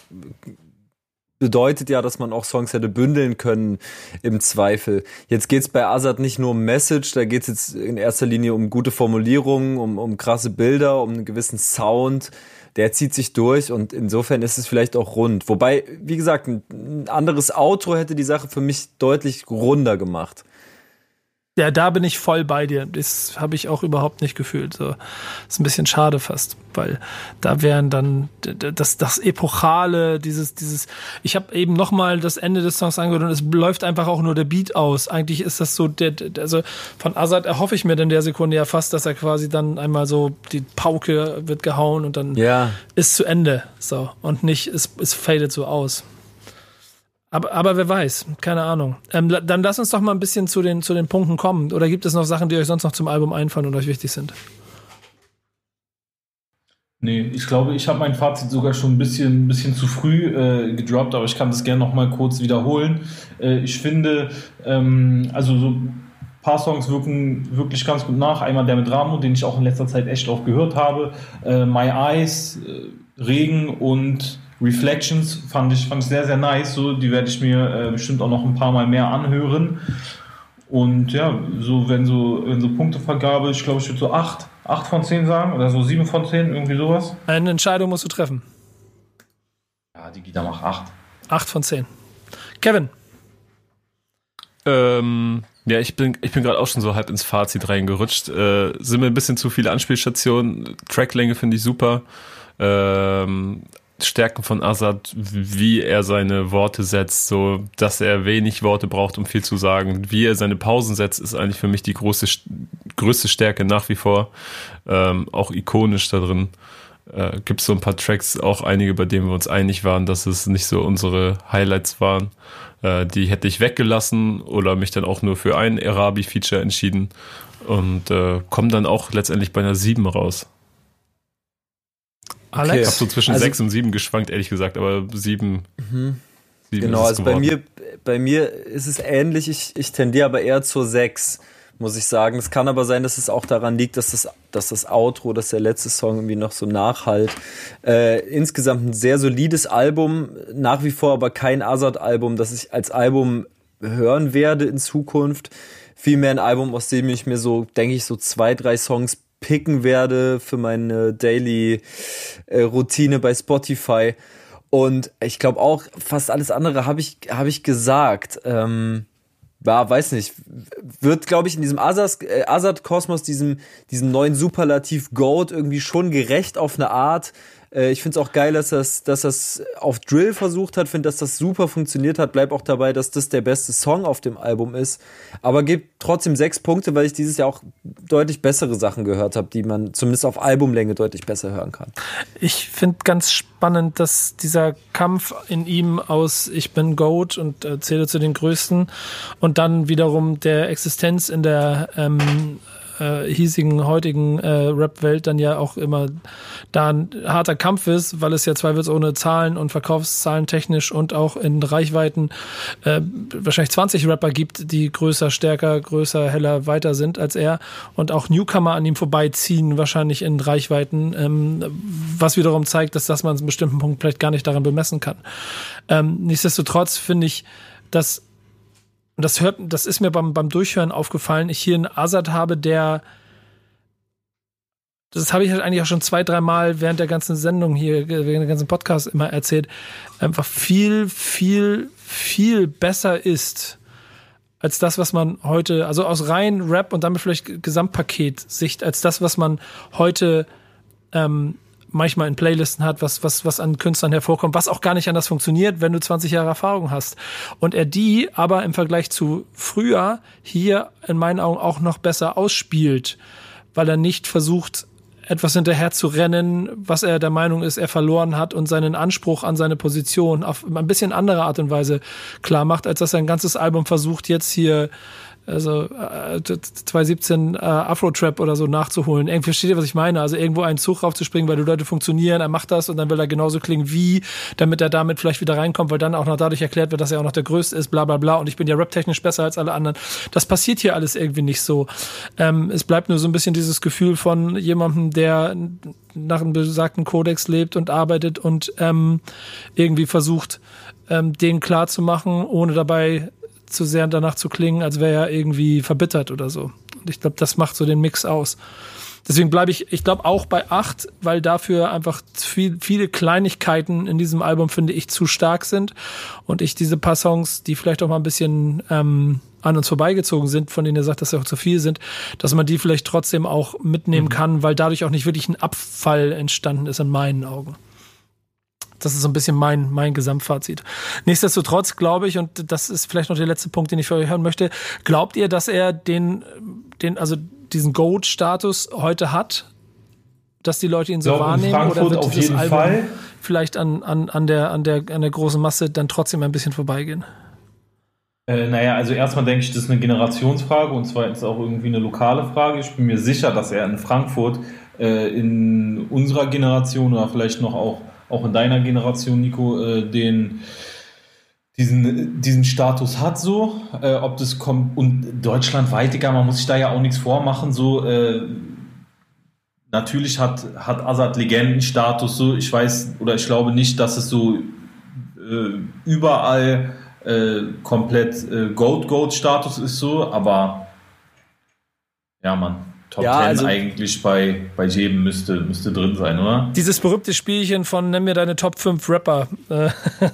bedeutet ja, dass man auch Songs hätte bündeln können im Zweifel. Jetzt geht's bei Azad nicht nur um Message, da geht's jetzt in erster Linie um gute Formulierungen, um, um krasse Bilder, um einen gewissen Sound. Der zieht sich durch und insofern ist es vielleicht auch rund. Wobei, wie gesagt, ein anderes Outro hätte die Sache für mich deutlich runder gemacht. Ja, da bin ich voll bei dir. Das habe ich auch überhaupt nicht gefühlt. So ist ein bisschen schade fast, weil da wären dann das das epochale, dieses dieses. Ich habe eben noch mal das Ende des Songs angehört und es läuft einfach auch nur der Beat aus. Eigentlich ist das so der, also von Azad erhoffe ich mir in der Sekunde ja fast, dass er quasi dann einmal so die Pauke wird gehauen und dann ja. ist zu Ende so und nicht es es fadet so aus. Aber, aber wer weiß, keine Ahnung. Ähm, dann lass uns doch mal ein bisschen zu den, zu den Punkten kommen. Oder gibt es noch Sachen, die euch sonst noch zum Album einfallen und euch wichtig sind? Nee, ich glaube, ich habe mein Fazit sogar schon ein bisschen, ein bisschen zu früh äh, gedroppt, aber ich kann das gerne noch mal kurz wiederholen. Äh, ich finde, ähm, also so ein paar Songs wirken wirklich ganz gut nach. Einmal der mit Ramo, den ich auch in letzter Zeit echt oft gehört habe. Äh, My Eyes, äh, Regen und Reflections fand ich, fand ich sehr, sehr nice. So, die werde ich mir äh, bestimmt auch noch ein paar Mal mehr anhören. Und ja, so wenn so, wenn so Punktevergabe, ich glaube, ich würde so 8, 8 von 10 sagen oder so 7 von 10, irgendwie sowas. Eine Entscheidung musst du treffen. Ja, die Gita macht 8. 8 von 10. Kevin. Ähm, ja, ich bin, ich bin gerade auch schon so halb ins Fazit reingerutscht. Äh, sind mir ein bisschen zu viele Anspielstationen. Tracklänge finde ich super. Ähm, Stärken von Assad, wie er seine Worte setzt, so dass er wenig Worte braucht, um viel zu sagen. Wie er seine Pausen setzt, ist eigentlich für mich die große, größte Stärke nach wie vor. Ähm, auch ikonisch da drin. Äh, Gibt es so ein paar Tracks, auch einige, bei denen wir uns einig waren, dass es nicht so unsere Highlights waren. Äh, die hätte ich weggelassen oder mich dann auch nur für ein Arabi-Feature entschieden und äh, komme dann auch letztendlich bei einer 7 raus. Alex? Okay. Ich habe so zwischen also, 6 und 7 geschwankt, ehrlich gesagt, aber 7. Mhm. Genau, also bei mir, bei mir ist es ähnlich. Ich, ich tendiere aber eher zur 6, muss ich sagen. Es kann aber sein, dass es auch daran liegt, dass das, dass das Outro, dass der letzte Song irgendwie noch so nachhalt. Äh, insgesamt ein sehr solides Album, nach wie vor aber kein Azad-Album, das ich als Album hören werde in Zukunft. Vielmehr ein Album, aus dem ich mir so, denke ich, so zwei, drei Songs picken werde für meine Daily äh, Routine bei Spotify. Und ich glaube auch, fast alles andere habe ich, hab ich gesagt. Ähm, ja, weiß nicht. Wird, glaube ich, in diesem äh, Azad-Kosmos, diesem, diesem neuen Superlativ Goat irgendwie schon gerecht auf eine Art. Äh, ich finde es auch geil, dass das, dass das auf Drill versucht hat, finde, dass das super funktioniert hat. Bleib auch dabei, dass das der beste Song auf dem Album ist. Aber gibt trotzdem sechs Punkte, weil ich dieses Jahr auch deutlich bessere Sachen gehört habe, die man zumindest auf Albumlänge deutlich besser hören kann. Ich finde ganz spannend, dass dieser Kampf in ihm aus Ich bin Goat und äh, zähle zu den Größten und dann wiederum der Existenz in der ähm, äh, hiesigen, heutigen äh, Rap-Welt dann ja auch immer da ein harter Kampf ist, weil es ja zweifelsohne Zahlen und Verkaufszahlen technisch und auch in Reichweiten äh, wahrscheinlich 20 Rapper gibt, die größer, stärker, größer, heller, weiter sind als er und auch Newcomer an ihm vorbeiziehen, wahrscheinlich in Reichweiten, ähm, was wiederum zeigt, dass das man einen bestimmten Punkt vielleicht gar nicht daran bemessen kann. Ähm, nichtsdestotrotz finde ich, dass und das hört, das ist mir beim, beim Durchhören aufgefallen, ich hier einen Azad habe, der das habe ich halt eigentlich auch schon zwei, dreimal während der ganzen Sendung hier, während der ganzen Podcast immer erzählt, einfach viel, viel, viel besser ist als das, was man heute, also aus rein Rap und damit vielleicht Gesamtpaket-Sicht, als das, was man heute ähm, manchmal in Playlisten hat, was, was, was an Künstlern hervorkommt, was auch gar nicht anders funktioniert, wenn du 20 Jahre Erfahrung hast. Und er die aber im Vergleich zu früher hier in meinen Augen auch noch besser ausspielt, weil er nicht versucht, etwas hinterher zu rennen, was er der Meinung ist, er verloren hat und seinen Anspruch an seine Position auf ein bisschen andere Art und Weise klar macht, als dass er ein ganzes Album versucht, jetzt hier also äh, 2017 äh, Afro-Trap oder so nachzuholen. Irgendwie versteht ihr, was ich meine? Also irgendwo einen Zug raufzuspringen, weil die Leute funktionieren, er macht das und dann will er genauso klingen wie, damit er damit vielleicht wieder reinkommt, weil dann auch noch dadurch erklärt wird, dass er auch noch der Größte ist, bla bla bla und ich bin ja raptechnisch besser als alle anderen. Das passiert hier alles irgendwie nicht so. Ähm, es bleibt nur so ein bisschen dieses Gefühl von jemandem, der nach einem besagten Kodex lebt und arbeitet und ähm, irgendwie versucht, ähm, den klar zu machen, ohne dabei zu sehr danach zu klingen, als wäre er irgendwie verbittert oder so. Und ich glaube, das macht so den Mix aus. Deswegen bleibe ich, ich glaube auch bei acht, weil dafür einfach viel, viele Kleinigkeiten in diesem Album, finde ich, zu stark sind. Und ich diese paar Songs, die vielleicht auch mal ein bisschen ähm, an uns vorbeigezogen sind, von denen ihr sagt, dass sie auch zu viel sind, dass man die vielleicht trotzdem auch mitnehmen mhm. kann, weil dadurch auch nicht wirklich ein Abfall entstanden ist in meinen Augen. Das ist so ein bisschen mein, mein Gesamtfazit. Nichtsdestotrotz glaube ich, und das ist vielleicht noch der letzte Punkt, den ich für euch hören möchte, glaubt ihr, dass er den, den, also diesen Goat-Status heute hat? Dass die Leute ihn so glaube, wahrnehmen? oder wird dieses Album Fall. vielleicht an, an, an, der, an, der, an der großen Masse dann trotzdem ein bisschen vorbeigehen? Äh, naja, also erstmal denke ich, das ist eine Generationsfrage und ist auch irgendwie eine lokale Frage. Ich bin mir sicher, dass er in Frankfurt äh, in unserer Generation oder vielleicht noch auch auch in deiner Generation, Nico, äh, den diesen, diesen Status hat so, äh, ob das kommt und deutschlandweit, Digga, man muss sich da ja auch nichts vormachen, so äh, natürlich hat, hat Azad Legendenstatus so, ich weiß oder ich glaube nicht, dass es so äh, überall äh, komplett äh, Goat-Goat-Status ist so, aber ja, Mann. Top ja, 10 also, eigentlich bei, bei jedem müsste, müsste drin sein, oder? Dieses berühmte Spielchen von Nenn mir deine Top 5 Rapper. Äh,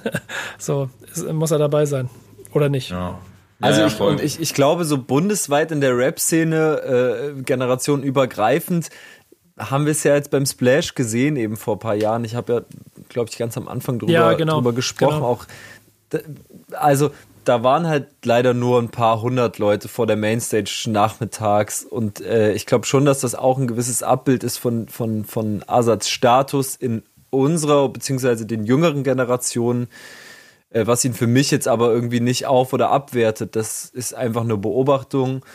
so, muss er dabei sein. Oder nicht? Ja. Also ja, ich, und ich, ich glaube, so bundesweit in der Rap-Szene, äh, generationenübergreifend, haben wir es ja jetzt beim Splash gesehen, eben vor ein paar Jahren. Ich habe ja, glaube ich, ganz am Anfang drüber, ja, genau, drüber gesprochen. Genau. Auch, also da waren halt leider nur ein paar hundert Leute vor der Mainstage nachmittags und äh, ich glaube schon, dass das auch ein gewisses Abbild ist von, von, von Asads Status in unserer beziehungsweise den jüngeren Generationen, äh, was ihn für mich jetzt aber irgendwie nicht auf- oder abwertet. Das ist einfach eine Beobachtung.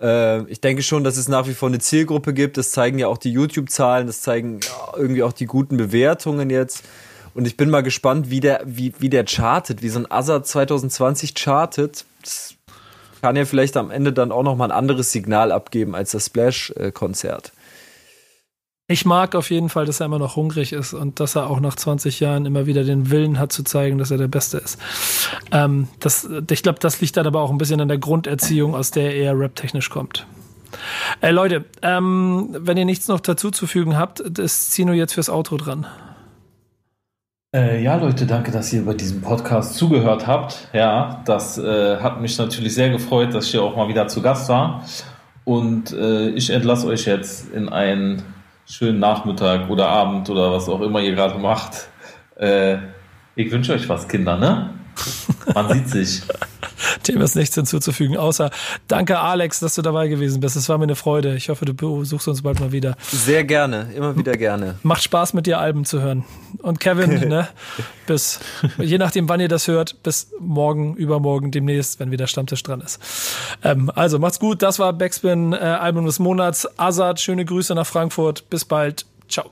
Äh, ich denke schon, dass es nach wie vor eine Zielgruppe gibt. Das zeigen ja auch die YouTube-Zahlen, das zeigen irgendwie auch die guten Bewertungen jetzt. Und ich bin mal gespannt, wie der, wie, wie der chartet, wie so ein Azad 2020 chartet. Das kann ja vielleicht am Ende dann auch nochmal ein anderes Signal abgeben als das Splash-Konzert. Ich mag auf jeden Fall, dass er immer noch hungrig ist und dass er auch nach 20 Jahren immer wieder den Willen hat zu zeigen, dass er der Beste ist. Ähm, das, ich glaube, das liegt dann aber auch ein bisschen an der Grunderziehung, aus der er raptechnisch kommt. Äh, Leute, ähm, wenn ihr nichts noch dazu zu fügen habt, ist Zino jetzt fürs Outro dran. Äh, ja, Leute, danke, dass ihr bei diesem Podcast zugehört habt. Ja, das äh, hat mich natürlich sehr gefreut, dass ich hier auch mal wieder zu Gast war. Und äh, ich entlasse euch jetzt in ein schönen Nachmittag oder Abend oder was auch immer ihr gerade macht. Äh, ich wünsche euch was, Kinder, ne? Man sieht sich. Dem ist nichts hinzuzufügen, außer danke Alex, dass du dabei gewesen bist. Es war mir eine Freude. Ich hoffe, du besuchst uns bald mal wieder. Sehr gerne, immer wieder gerne. Macht Spaß mit dir Alben zu hören. Und Kevin, ne, bis je nachdem, wann ihr das hört, bis morgen, übermorgen, demnächst, wenn wieder Stammtisch dran ist. Ähm, also macht's gut. Das war Backspin äh, Album des Monats. Azad, schöne Grüße nach Frankfurt. Bis bald. Ciao.